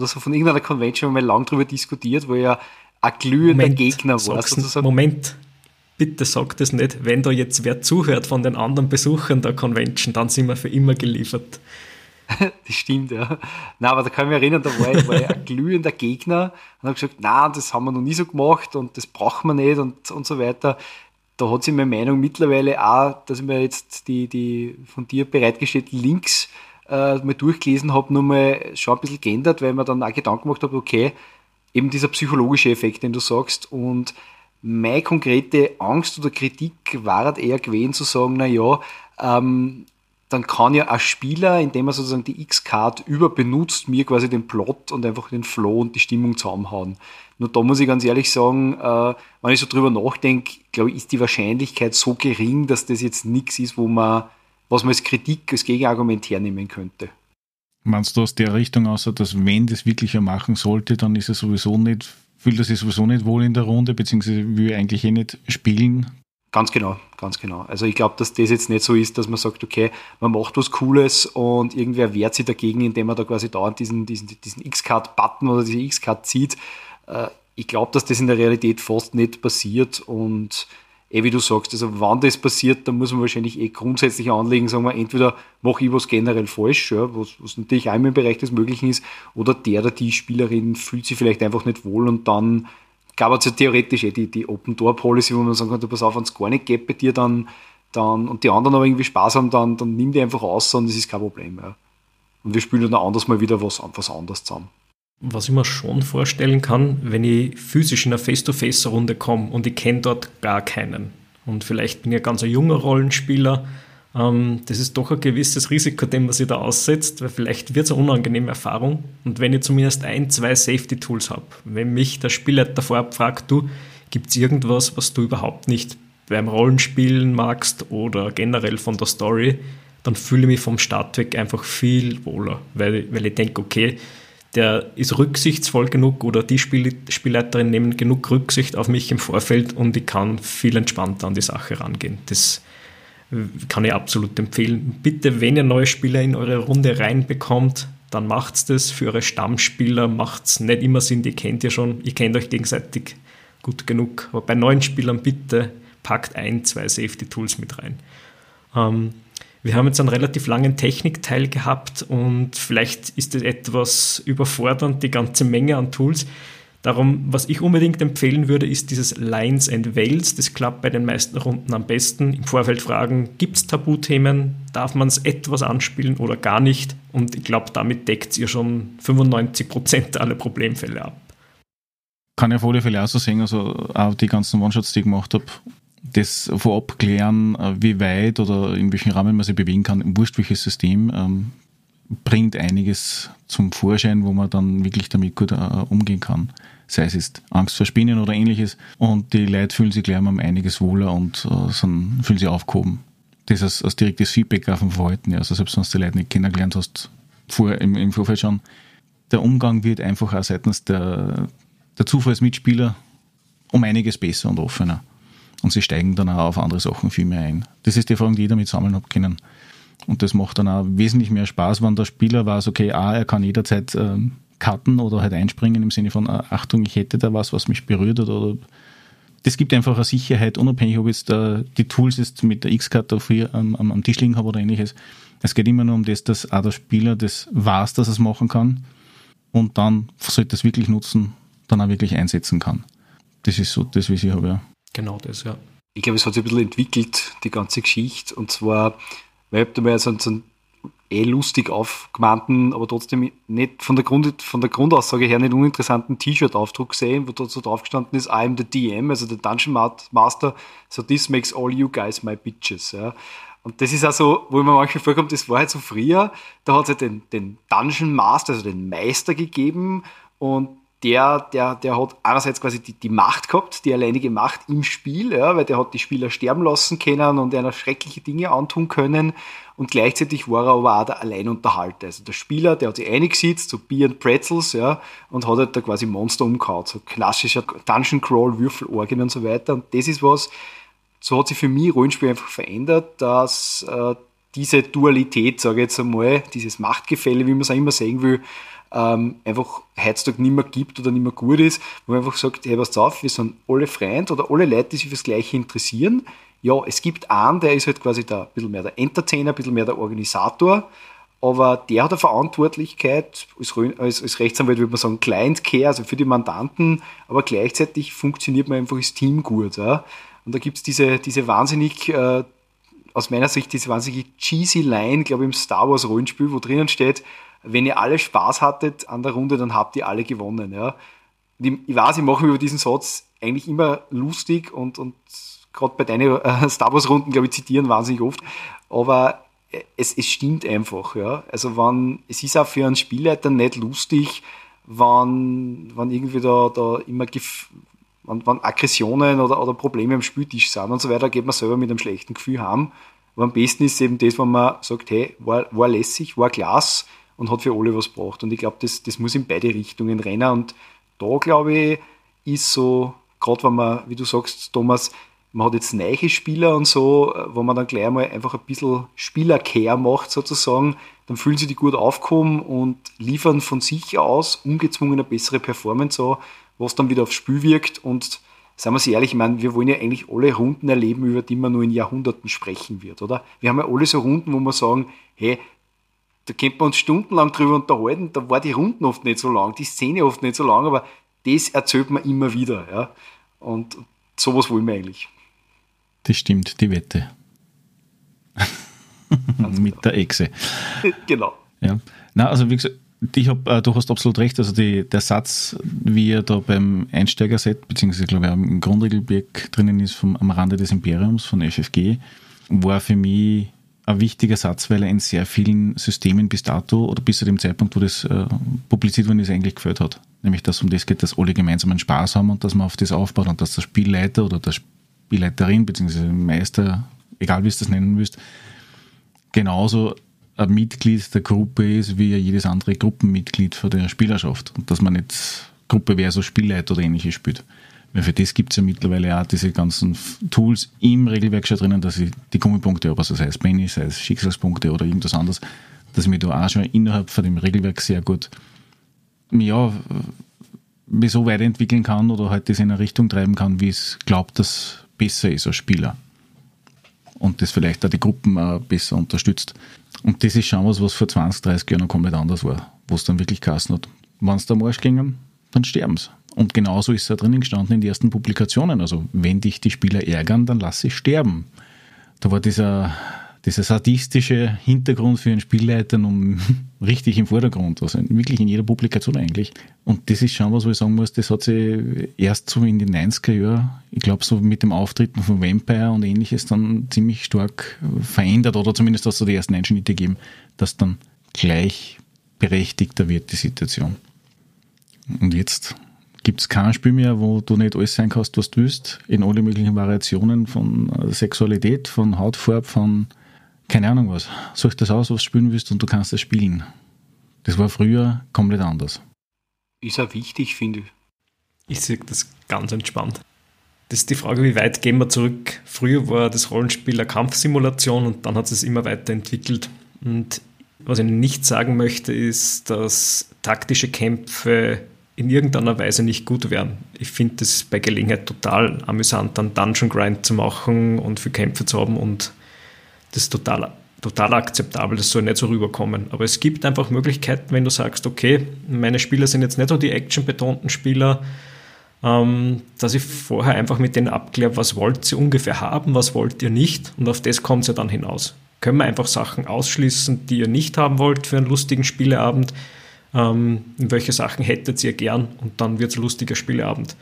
oder so von irgendeiner Convention mal lang drüber diskutiert, wo ja ein glühender Moment, Gegner war. Sozusagen. Moment, bitte sag das nicht. Wenn da jetzt wer zuhört von den anderen Besuchern der Convention, dann sind wir für immer geliefert. das stimmt, ja. Na, aber da kann ich mich erinnern, da war ich, war ich ein glühender Gegner und habe gesagt, na, das haben wir noch nie so gemacht und das brauchen wir nicht und, und so weiter. Da hat sich meine Meinung mittlerweile auch, dass ich mir jetzt die, die von dir bereitgestellten Links äh, mal durchgelesen habe, nochmal schon ein bisschen geändert, weil mir dann auch Gedanken gemacht habe, okay, eben dieser psychologische Effekt, den du sagst und meine konkrete Angst oder Kritik war halt eher gewesen zu sagen, na ja, ähm, dann kann ja ein Spieler, indem er sozusagen die X-Card überbenutzt, mir quasi den Plot und einfach den Flow und die Stimmung zusammenhauen. Nur da muss ich ganz ehrlich sagen, äh, wenn ich so drüber nachdenke, glaube ich, ist die Wahrscheinlichkeit so gering, dass das jetzt nichts ist, wo man, was man als Kritik, als Gegenargument hernehmen könnte. Meinst du aus der Richtung außer, dass wenn das wirklich er machen sollte, dann ist er sowieso nicht, fühlt er sich sowieso nicht wohl in der Runde, beziehungsweise will er eigentlich eh nicht spielen? Ganz genau, ganz genau. Also ich glaube, dass das jetzt nicht so ist, dass man sagt, okay, man macht was Cooles und irgendwer wehrt sich dagegen, indem man da quasi dauernd diesen, diesen, diesen X-Card-Button oder diese X-Card zieht. Äh, ich glaube, dass das in der Realität fast nicht passiert und eh wie du sagst, also wann das passiert, dann muss man wahrscheinlich eh grundsätzlich anlegen, sagen wir, entweder mache ich was generell falsch, ja, was, was natürlich auch im Bereich des Möglichen ist, oder der oder die Spielerin fühlt sich vielleicht einfach nicht wohl und dann gab es ja theoretisch eh die, die Open Door Policy, wo man sagen kann, pass auf, wenn es gar nicht geht bei dir, dann, dann, und die anderen aber irgendwie Spaß haben, dann, dann nimm die einfach aus und das ist kein Problem. Ja. Und wir spielen dann anders mal wieder was, was anderes zusammen. Was ich mir schon vorstellen kann, wenn ich physisch in eine Face-to-Face-Runde komme und ich kenne dort gar keinen und vielleicht bin ich ein ganz junger Rollenspieler, ähm, das ist doch ein gewisses Risiko, dem man sich da aussetzt, weil vielleicht wird es eine unangenehme Erfahrung. Und wenn ich zumindest ein, zwei Safety-Tools habe, wenn mich der Spielleiter vorab fragt, du, gibt es irgendwas, was du überhaupt nicht beim Rollenspielen magst oder generell von der Story, dann fühle ich mich vom Start weg einfach viel wohler, weil, weil ich denke, okay, der ist rücksichtsvoll genug oder die Spiel Spielleiterin nehmen genug Rücksicht auf mich im Vorfeld und ich kann viel entspannter an die Sache rangehen. Das kann ich absolut empfehlen. Bitte, wenn ihr neue Spieler in eure Runde reinbekommt, dann macht's das. Für eure Stammspieler macht's nicht immer Sinn, die kennt ihr schon, ihr kennt euch gegenseitig gut genug. Aber bei neuen Spielern bitte packt ein, zwei Safety Tools mit rein. Ähm, wir haben jetzt einen relativ langen Technikteil gehabt und vielleicht ist es etwas überfordernd, die ganze Menge an Tools. Darum, was ich unbedingt empfehlen würde, ist dieses Lines and Veils. Das klappt bei den meisten Runden am besten. Im Vorfeld fragen, gibt es Tabuthemen? Darf man es etwas anspielen oder gar nicht? Und ich glaube, damit deckt ihr schon 95% aller Problemfälle ab. Kann ich auf alle Fälle auch so sehen, also auch die ganzen One-Shots, die ich gemacht habe, das vorab klären, äh, wie weit oder in welchem Rahmen man sich bewegen kann, wurscht welches System, ähm, bringt einiges zum Vorschein, wo man dann wirklich damit gut äh, umgehen kann. Sei es ist Angst vor Spinnen oder ähnliches. Und die Leute fühlen sich gleich um einiges wohler und äh, sind, fühlen sich aufgehoben. Das ist als direktes Feedback auf dem Verhalten. Also selbst wenn du die Leute nicht kennengelernt hast, vor, im, im Vorfeld schon. Der Umgang wird einfach auch seitens der, der Zufallsmitspieler um einiges besser und offener. Und sie steigen dann auch auf andere Sachen viel mehr ein. Das ist die Erfahrung, die ich damit sammeln habe können. Und das macht dann auch wesentlich mehr Spaß, wenn der Spieler weiß, okay, A, er kann jederzeit ähm, cutten oder halt einspringen im Sinne von, äh, Achtung, ich hätte da was, was mich berührt oder das gibt einfach eine Sicherheit, unabhängig, ob jetzt äh, die Tools jetzt mit der X-Card am, am, am Tisch liegen habe oder ähnliches. Es geht immer nur um das, dass auch der Spieler das weiß, dass er es machen kann und dann sollte es wirklich nutzen, dann auch wirklich einsetzen kann. Das ist so das, was ich habe, ja. Genau das, ja. Ich glaube, es hat sich ein bisschen entwickelt, die ganze Geschichte. Und zwar weil ich da mal so, so einen eh lustig aufgemannten, aber trotzdem nicht von der, Grund, von der Grundaussage her nicht uninteressanten T-Shirt-Aufdruck gesehen, wo dort so drauf gestanden ist, I am the DM, also der Dungeon Master, so this makes all you guys my bitches. Ja. Und das ist also, wo mir manchmal vorkommt, das war halt so früher, da hat es halt den, den Dungeon Master, also den Meister gegeben und der, der, der hat einerseits quasi die, die Macht gehabt, die alleinige Macht im Spiel, ja, weil der hat die Spieler sterben lassen können und einer schreckliche Dinge antun können. Und gleichzeitig war er aber auch der Alleinunterhalter. Also der Spieler, der hat sich eingesetzt, so Bier und Pretzels, ja, und hat halt da quasi Monster umgehauen. So klassischer Dungeon Crawl, Würfelorgien und so weiter. Und das ist was, so hat sich für mich Rollenspiel einfach verändert, dass äh, diese Dualität, sage ich jetzt einmal, dieses Machtgefälle, wie man es auch immer sehen will, ähm, einfach heutzutage nicht mehr gibt oder nicht mehr gut ist, wo man einfach sagt, hey, was auf, wir sind alle Freunde oder alle Leute, die sich fürs Gleiche interessieren. Ja, es gibt einen, der ist halt quasi der, ein bisschen mehr der Entertainer, ein bisschen mehr der Organisator aber der hat eine Verantwortlichkeit, als, als, als Rechtsanwalt würde man sagen, Client Care, also für die Mandanten, aber gleichzeitig funktioniert man einfach als Team gut. Ja? Und da gibt's diese, diese wahnsinnig, äh, aus meiner Sicht, diese wahnsinnig cheesy Line, glaube ich, im Star Wars Rollenspiel, wo drinnen steht, wenn ihr alle Spaß hattet an der Runde, dann habt ihr alle gewonnen. Ja? Ich, weiß, ich mache mir über diesen Satz eigentlich immer lustig und, und gerade bei deinen äh, Star Wars Runden, glaube ich, zitieren wahnsinnig oft. Aber es, es stimmt einfach, ja. Also wenn, es ist auch für einen Spielleiter nicht lustig, wenn, wenn irgendwie da, da immer wenn, wenn Aggressionen oder, oder Probleme am Spieltisch sind und so weiter, geht man selber mit einem schlechten Gefühl haben. Aber am besten ist eben das, wenn man sagt, hey, war, war lässig, war Glas und hat für alle was gebracht. Und ich glaube, das, das muss in beide Richtungen rennen. Und da, glaube ich, ist so, gerade wenn man, wie du sagst, Thomas, man hat jetzt neue Spieler und so, wo man dann gleich mal einfach ein bisschen Spielercare macht sozusagen, dann fühlen sie die gut aufkommen und liefern von sich aus ungezwungen eine bessere Performance an, was dann wieder aufs Spiel wirkt und Seien wir uns ehrlich, ich meine, wir wollen ja eigentlich alle Runden erleben, über die man nur in Jahrhunderten sprechen wird, oder? Wir haben ja alle so Runden, wo wir sagen, hey, da könnte man uns stundenlang drüber unterhalten, da war die Runden oft nicht so lang, die Szene oft nicht so lang, aber das erzählt man immer wieder, ja. Und sowas wollen wir eigentlich. Das stimmt, die Wette. Mit der Echse. genau. Ja. Na, also wie gesagt, ich hab, äh, du hast absolut recht. Also die, der Satz, wie er da beim Einsteigerset, beziehungsweise glaube ich im Grundregelwerk drinnen ist, vom, am Rande des Imperiums von FFG, war für mich ein wichtiger Satz, weil er in sehr vielen Systemen bis dato oder bis zu dem Zeitpunkt, wo das äh, publiziert worden ist, eigentlich gefällt hat. Nämlich, dass um das geht, dass alle gemeinsam einen Spaß haben und dass man auf das aufbaut und dass der Spielleiter oder der Spielleiterin bzw. Meister, egal wie du das nennen willst, genauso ein Mitglied der Gruppe ist wie jedes andere Gruppenmitglied von der Spielerschaft. Und dass man nicht Gruppe so Spielleiter oder ähnliches spielt. Weil für das gibt es ja mittlerweile auch diese ganzen Tools im Regelwerk schon drinnen, dass ich die Gummipunkte habe, also sei es Penny, sei es Schicksalspunkte oder irgendwas anderes, dass ich mich da auch schon innerhalb von dem Regelwerk sehr gut ja, so weiterentwickeln kann oder halt das in eine Richtung treiben kann, wie es glaubt, dass besser ist als Spieler. Und das vielleicht auch die Gruppen auch besser unterstützt. Und das ist schon was, was vor 20, 30 Jahren noch komplett anders war, wo es dann wirklich geheißen hat, wenn es da am Arsch gingen, dann sterben sie. Und genauso ist da drinnen gestanden in den ersten Publikationen. Also, wenn dich die Spieler ärgern, dann lass sie sterben. Da war dieser dieser sadistische Hintergrund für einen Spielleiter nun richtig im Vordergrund, also wirklich in jeder Publikation eigentlich. Und das ist schon was, wo ich sagen muss, das hat sich erst so in den 90er Jahren, ich glaube so mit dem Auftreten von Vampire und ähnliches dann ziemlich stark verändert oder zumindest es so die ersten Einschnitte gegeben, dass dann gleichberechtigter wird die Situation. Und jetzt gibt es kein Spiel mehr, wo du nicht alles sein kannst, was du willst, in alle möglichen Variationen von Sexualität, von Hautfarbe, von keine Ahnung was. Such das aus, was du spielen willst und du kannst es spielen. Das war früher komplett anders. Ist auch wichtig, finde ich. Ich sehe das ganz entspannt. Das ist die Frage, wie weit gehen wir zurück. Früher war das Rollenspiel eine Kampfsimulation und dann hat es immer weiterentwickelt. Und was ich nicht sagen möchte, ist, dass taktische Kämpfe in irgendeiner Weise nicht gut wären. Ich finde es bei Gelegenheit total amüsant, dann Dungeon Grind zu machen und für Kämpfe zu haben und das ist total, total akzeptabel, das soll nicht so rüberkommen. Aber es gibt einfach Möglichkeiten, wenn du sagst, okay, meine Spieler sind jetzt nicht so die actionbetonten Spieler, ähm, dass ich vorher einfach mit denen abkläre, was wollt ihr ungefähr haben, was wollt ihr nicht und auf das kommt es ja dann hinaus. Können wir einfach Sachen ausschließen, die ihr nicht haben wollt für einen lustigen Spieleabend? Ähm, welche Sachen hättet ihr gern? Und dann wird es ein lustiger Spieleabend.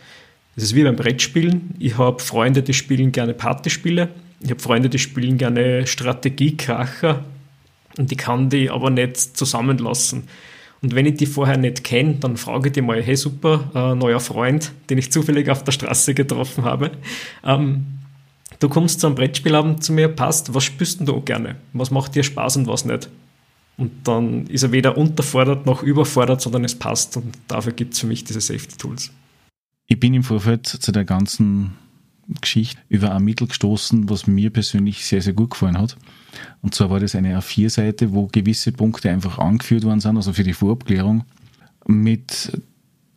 Das ist wie beim Brettspielen. Ich habe Freunde, die spielen gerne Partyspiele ich habe Freunde, die spielen gerne Strategiekracher und die kann die aber nicht zusammenlassen. Und wenn ich die vorher nicht kenne, dann frage ich die mal, hey super, äh, neuer Freund, den ich zufällig auf der Straße getroffen habe. Ähm, du kommst zum Brettspielabend zu mir, passt, was spürst du gerne? Was macht dir Spaß und was nicht? Und dann ist er weder unterfordert noch überfordert, sondern es passt. Und dafür gibt es für mich diese Safety Tools. Ich bin im Vorfeld zu der ganzen Geschichte über ein Mittel gestoßen, was mir persönlich sehr, sehr gut gefallen hat. Und zwar war das eine A4-Seite, wo gewisse Punkte einfach angeführt worden sind, also für die Vorabklärung, mit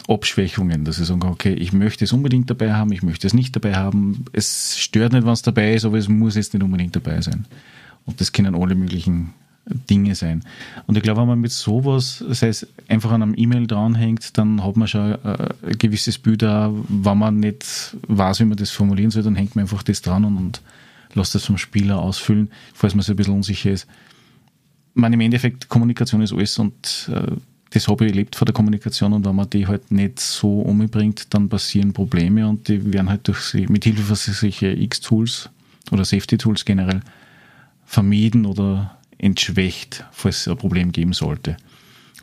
Abschwächungen, dass ich kann, okay, ich möchte es unbedingt dabei haben, ich möchte es nicht dabei haben. Es stört nicht, wenn es dabei ist, aber es muss jetzt nicht unbedingt dabei sein. Und das können alle möglichen Dinge sein. Und ich glaube, wenn man mit sowas, sei es einfach an einem E-Mail dranhängt, dann hat man schon äh, ein gewisses Bild, auch, wenn man nicht weiß, wie man das formulieren soll, dann hängt man einfach das dran und, und lässt das vom Spieler ausfüllen, falls man sich ein bisschen unsicher ist. Ich meine, im Endeffekt, Kommunikation ist alles und äh, das Hobby lebt von der Kommunikation und wenn man die halt nicht so umbringt, dann passieren Probleme und die werden halt durch mit Hilfe von solchen X-Tools oder Safety-Tools generell vermieden oder entschwächt, falls es ein Problem geben sollte.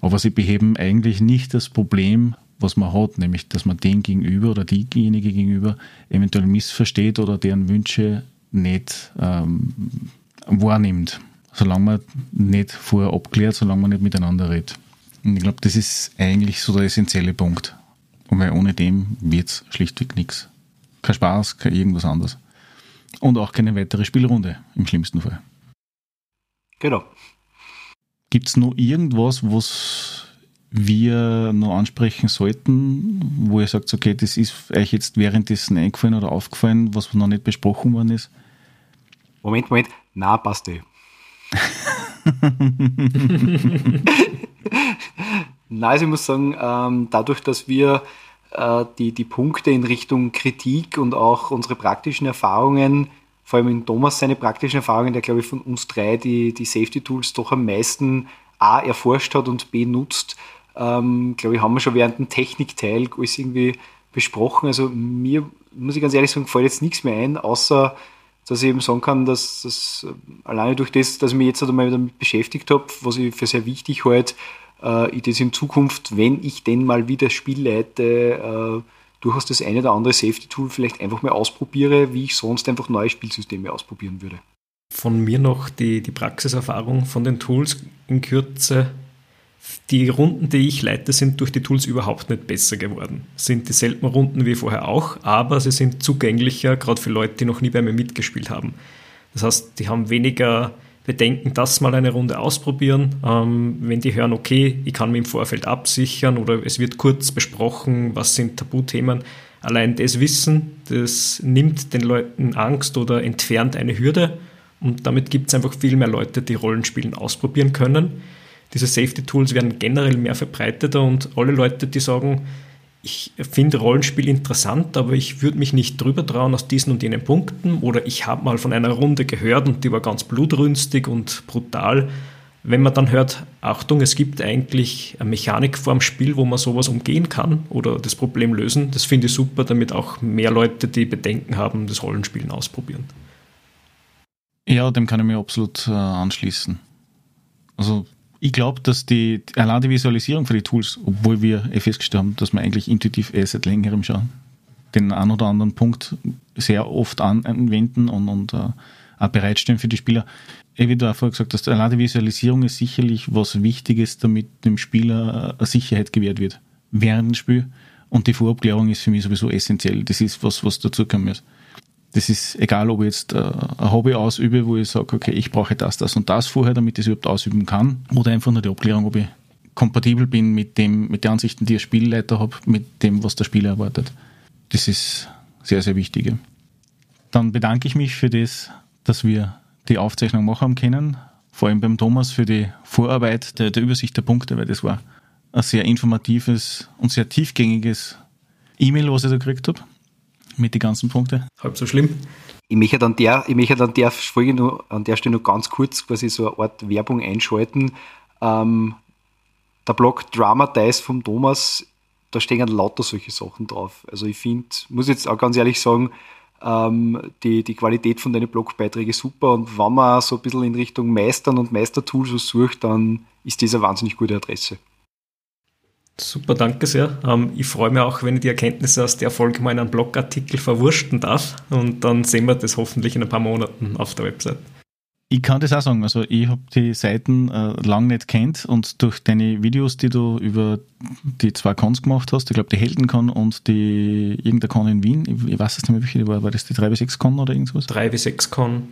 Aber sie beheben eigentlich nicht das Problem, was man hat, nämlich dass man den gegenüber oder diejenige gegenüber eventuell missversteht oder deren Wünsche nicht ähm, wahrnimmt, solange man nicht vorher abklärt, solange man nicht miteinander redet. Und ich glaube, das ist eigentlich so der essentielle Punkt. Und weil ohne dem wird es schlichtweg nichts. Kein Spaß, kein irgendwas anderes. Und auch keine weitere Spielrunde im schlimmsten Fall. Genau. Gibt es noch irgendwas, was wir noch ansprechen sollten, wo ihr sagt, okay, das ist euch jetzt währenddessen eingefallen oder aufgefallen, was noch nicht besprochen worden ist? Moment, Moment, na, passt eh. Nein, also ich muss sagen, ähm, dadurch, dass wir äh, die, die Punkte in Richtung Kritik und auch unsere praktischen Erfahrungen vor allem in Thomas seine praktischen Erfahrungen, der glaube ich von uns drei die, die Safety Tools doch am meisten A erforscht hat und B nutzt, ähm, glaube ich, haben wir schon während dem Technikteil alles irgendwie besprochen. Also mir, muss ich ganz ehrlich sagen, fällt jetzt nichts mehr ein, außer dass ich eben sagen kann, dass das alleine durch das, dass ich mich jetzt halt einmal damit beschäftigt habe, was ich für sehr wichtig halte, äh, ich das in Zukunft, wenn ich denn mal wieder Spiel leite, äh, durchaus das eine oder andere Safety-Tool vielleicht einfach mal ausprobiere, wie ich sonst einfach neue Spielsysteme ausprobieren würde. Von mir noch die, die Praxiserfahrung von den Tools in Kürze. Die Runden, die ich leite, sind durch die Tools überhaupt nicht besser geworden. Sind dieselben Runden wie vorher auch, aber sie sind zugänglicher, gerade für Leute, die noch nie bei mir mitgespielt haben. Das heißt, die haben weniger Bedenken, das mal eine Runde ausprobieren. Ähm, wenn die hören, okay, ich kann mich im Vorfeld absichern oder es wird kurz besprochen, was sind Tabuthemen. Allein das Wissen, das nimmt den Leuten Angst oder entfernt eine Hürde. Und damit gibt es einfach viel mehr Leute, die Rollenspielen ausprobieren können. Diese Safety Tools werden generell mehr verbreiteter und alle Leute, die sagen, ich finde Rollenspiel interessant, aber ich würde mich nicht drüber trauen aus diesen und jenen Punkten. Oder ich habe mal von einer Runde gehört und die war ganz blutrünstig und brutal. Wenn man dann hört, Achtung, es gibt eigentlich eine Mechanik vorm Spiel, wo man sowas umgehen kann oder das Problem lösen, das finde ich super, damit auch mehr Leute, die Bedenken haben, das Rollenspielen ausprobieren. Ja, dem kann ich mir absolut äh, anschließen. Also ich glaube, dass die, allein die Visualisierung für die Tools, obwohl wir eh festgestellt haben, dass wir eigentlich intuitiv eh seit längerem schon den einen oder anderen Punkt sehr oft anwenden und, und uh, auch bereitstellen für die Spieler. Wie du auch vorher gesagt hast, allein die Visualisierung ist sicherlich was Wichtiges, damit dem Spieler eine Sicherheit gewährt wird während dem Spiel. Und die Vorabklärung ist für mich sowieso essentiell. Das ist was, was dazu kommen muss das ist egal, ob ich jetzt äh, ein Hobby ausübe, wo ich sage, okay, ich brauche das, das und das vorher, damit ich es überhaupt ausüben kann, oder einfach nur die Abklärung, ob ich kompatibel bin mit dem, mit den Ansichten, die ich Spielleiter habe, mit dem, was der Spieler erwartet. Das ist sehr, sehr wichtig. Dann bedanke ich mich für das, dass wir die Aufzeichnung machen können, vor allem beim Thomas für die Vorarbeit der, der Übersicht der Punkte, weil das war ein sehr informatives und sehr tiefgängiges E-Mail, was ich da gekriegt habe mit den ganzen Punkten. Halb so schlimm. Ich möchte an der, ich möchte an der Folge nur, an der Stelle nur ganz kurz quasi so eine Art Werbung einschalten. Ähm, der Blog Drama Dice vom Thomas, da stehen lauter solche Sachen drauf. Also ich finde, muss jetzt auch ganz ehrlich sagen, ähm, die, die Qualität von deinen Blogbeiträgen super und wenn man so ein bisschen in Richtung Meistern und Meistertools was sucht, dann ist das eine wahnsinnig gute Adresse. Super, danke sehr. Ähm, ich freue mich auch, wenn ich die Erkenntnisse aus der Folge mal in einem Blogartikel verwursten darf und dann sehen wir das hoffentlich in ein paar Monaten auf der Website. Ich kann das auch sagen, also ich habe die Seiten äh, lang nicht kennt und durch deine Videos, die du über die zwei Cons gemacht hast, ich glaube die Heldencon und die irgendeine Con in Wien, ich, ich weiß es nicht mehr, welche war, war das die 3 bis 6 Con oder irgendwas? 3 bis 6 Con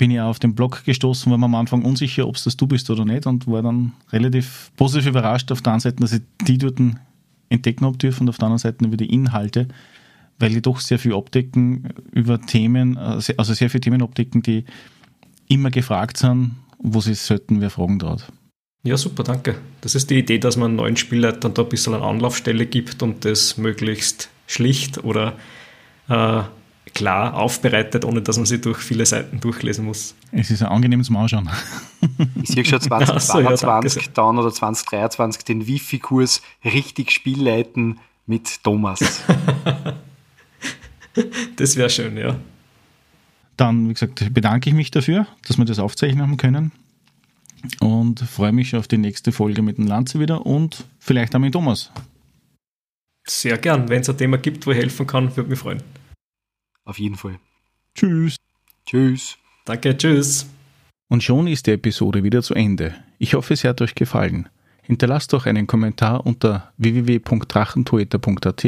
bin ich auf den Blog gestoßen, war mir am Anfang unsicher, ob es das du bist oder nicht und war dann relativ positiv überrascht auf der einen Seite, dass ich die dort entdecken habe dürfen und auf der anderen Seite über die Inhalte, weil die doch sehr viel abdecken über Themen, also sehr viele Themen abdecken, die immer gefragt sind wo sich selten wer fragen traut. Ja, super, danke. Das ist die Idee, dass man neuen Spielleitern da ein bisschen eine Anlaufstelle gibt und das möglichst schlicht oder äh, klar aufbereitet, ohne dass man sie durch viele Seiten durchlesen muss. Es ist ein angenehmes Anschauen. Ich sehe schon 2022 so, ja, dann oder 2023 den Wifi-Kurs richtig Spielleiten mit Thomas. das wäre schön, ja. Dann, wie gesagt, bedanke ich mich dafür, dass wir das aufzeichnen haben können und freue mich auf die nächste Folge mit dem Lanze wieder und vielleicht auch mit Thomas. Sehr gern. Wenn es ein Thema gibt, wo ich helfen kann, würde mich freuen. Auf jeden Fall. Tschüss. Tschüss. Danke, tschüss. Und schon ist die Episode wieder zu Ende. Ich hoffe, es hat euch gefallen. Hinterlasst doch einen Kommentar unter www.drachentoeter.at,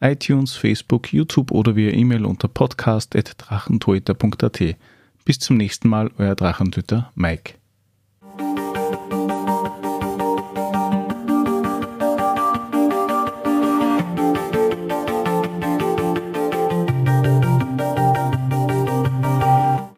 iTunes, Facebook, YouTube oder via E-Mail unter podcast.drachentoeter.at. Bis zum nächsten Mal, euer Drachentöter Mike.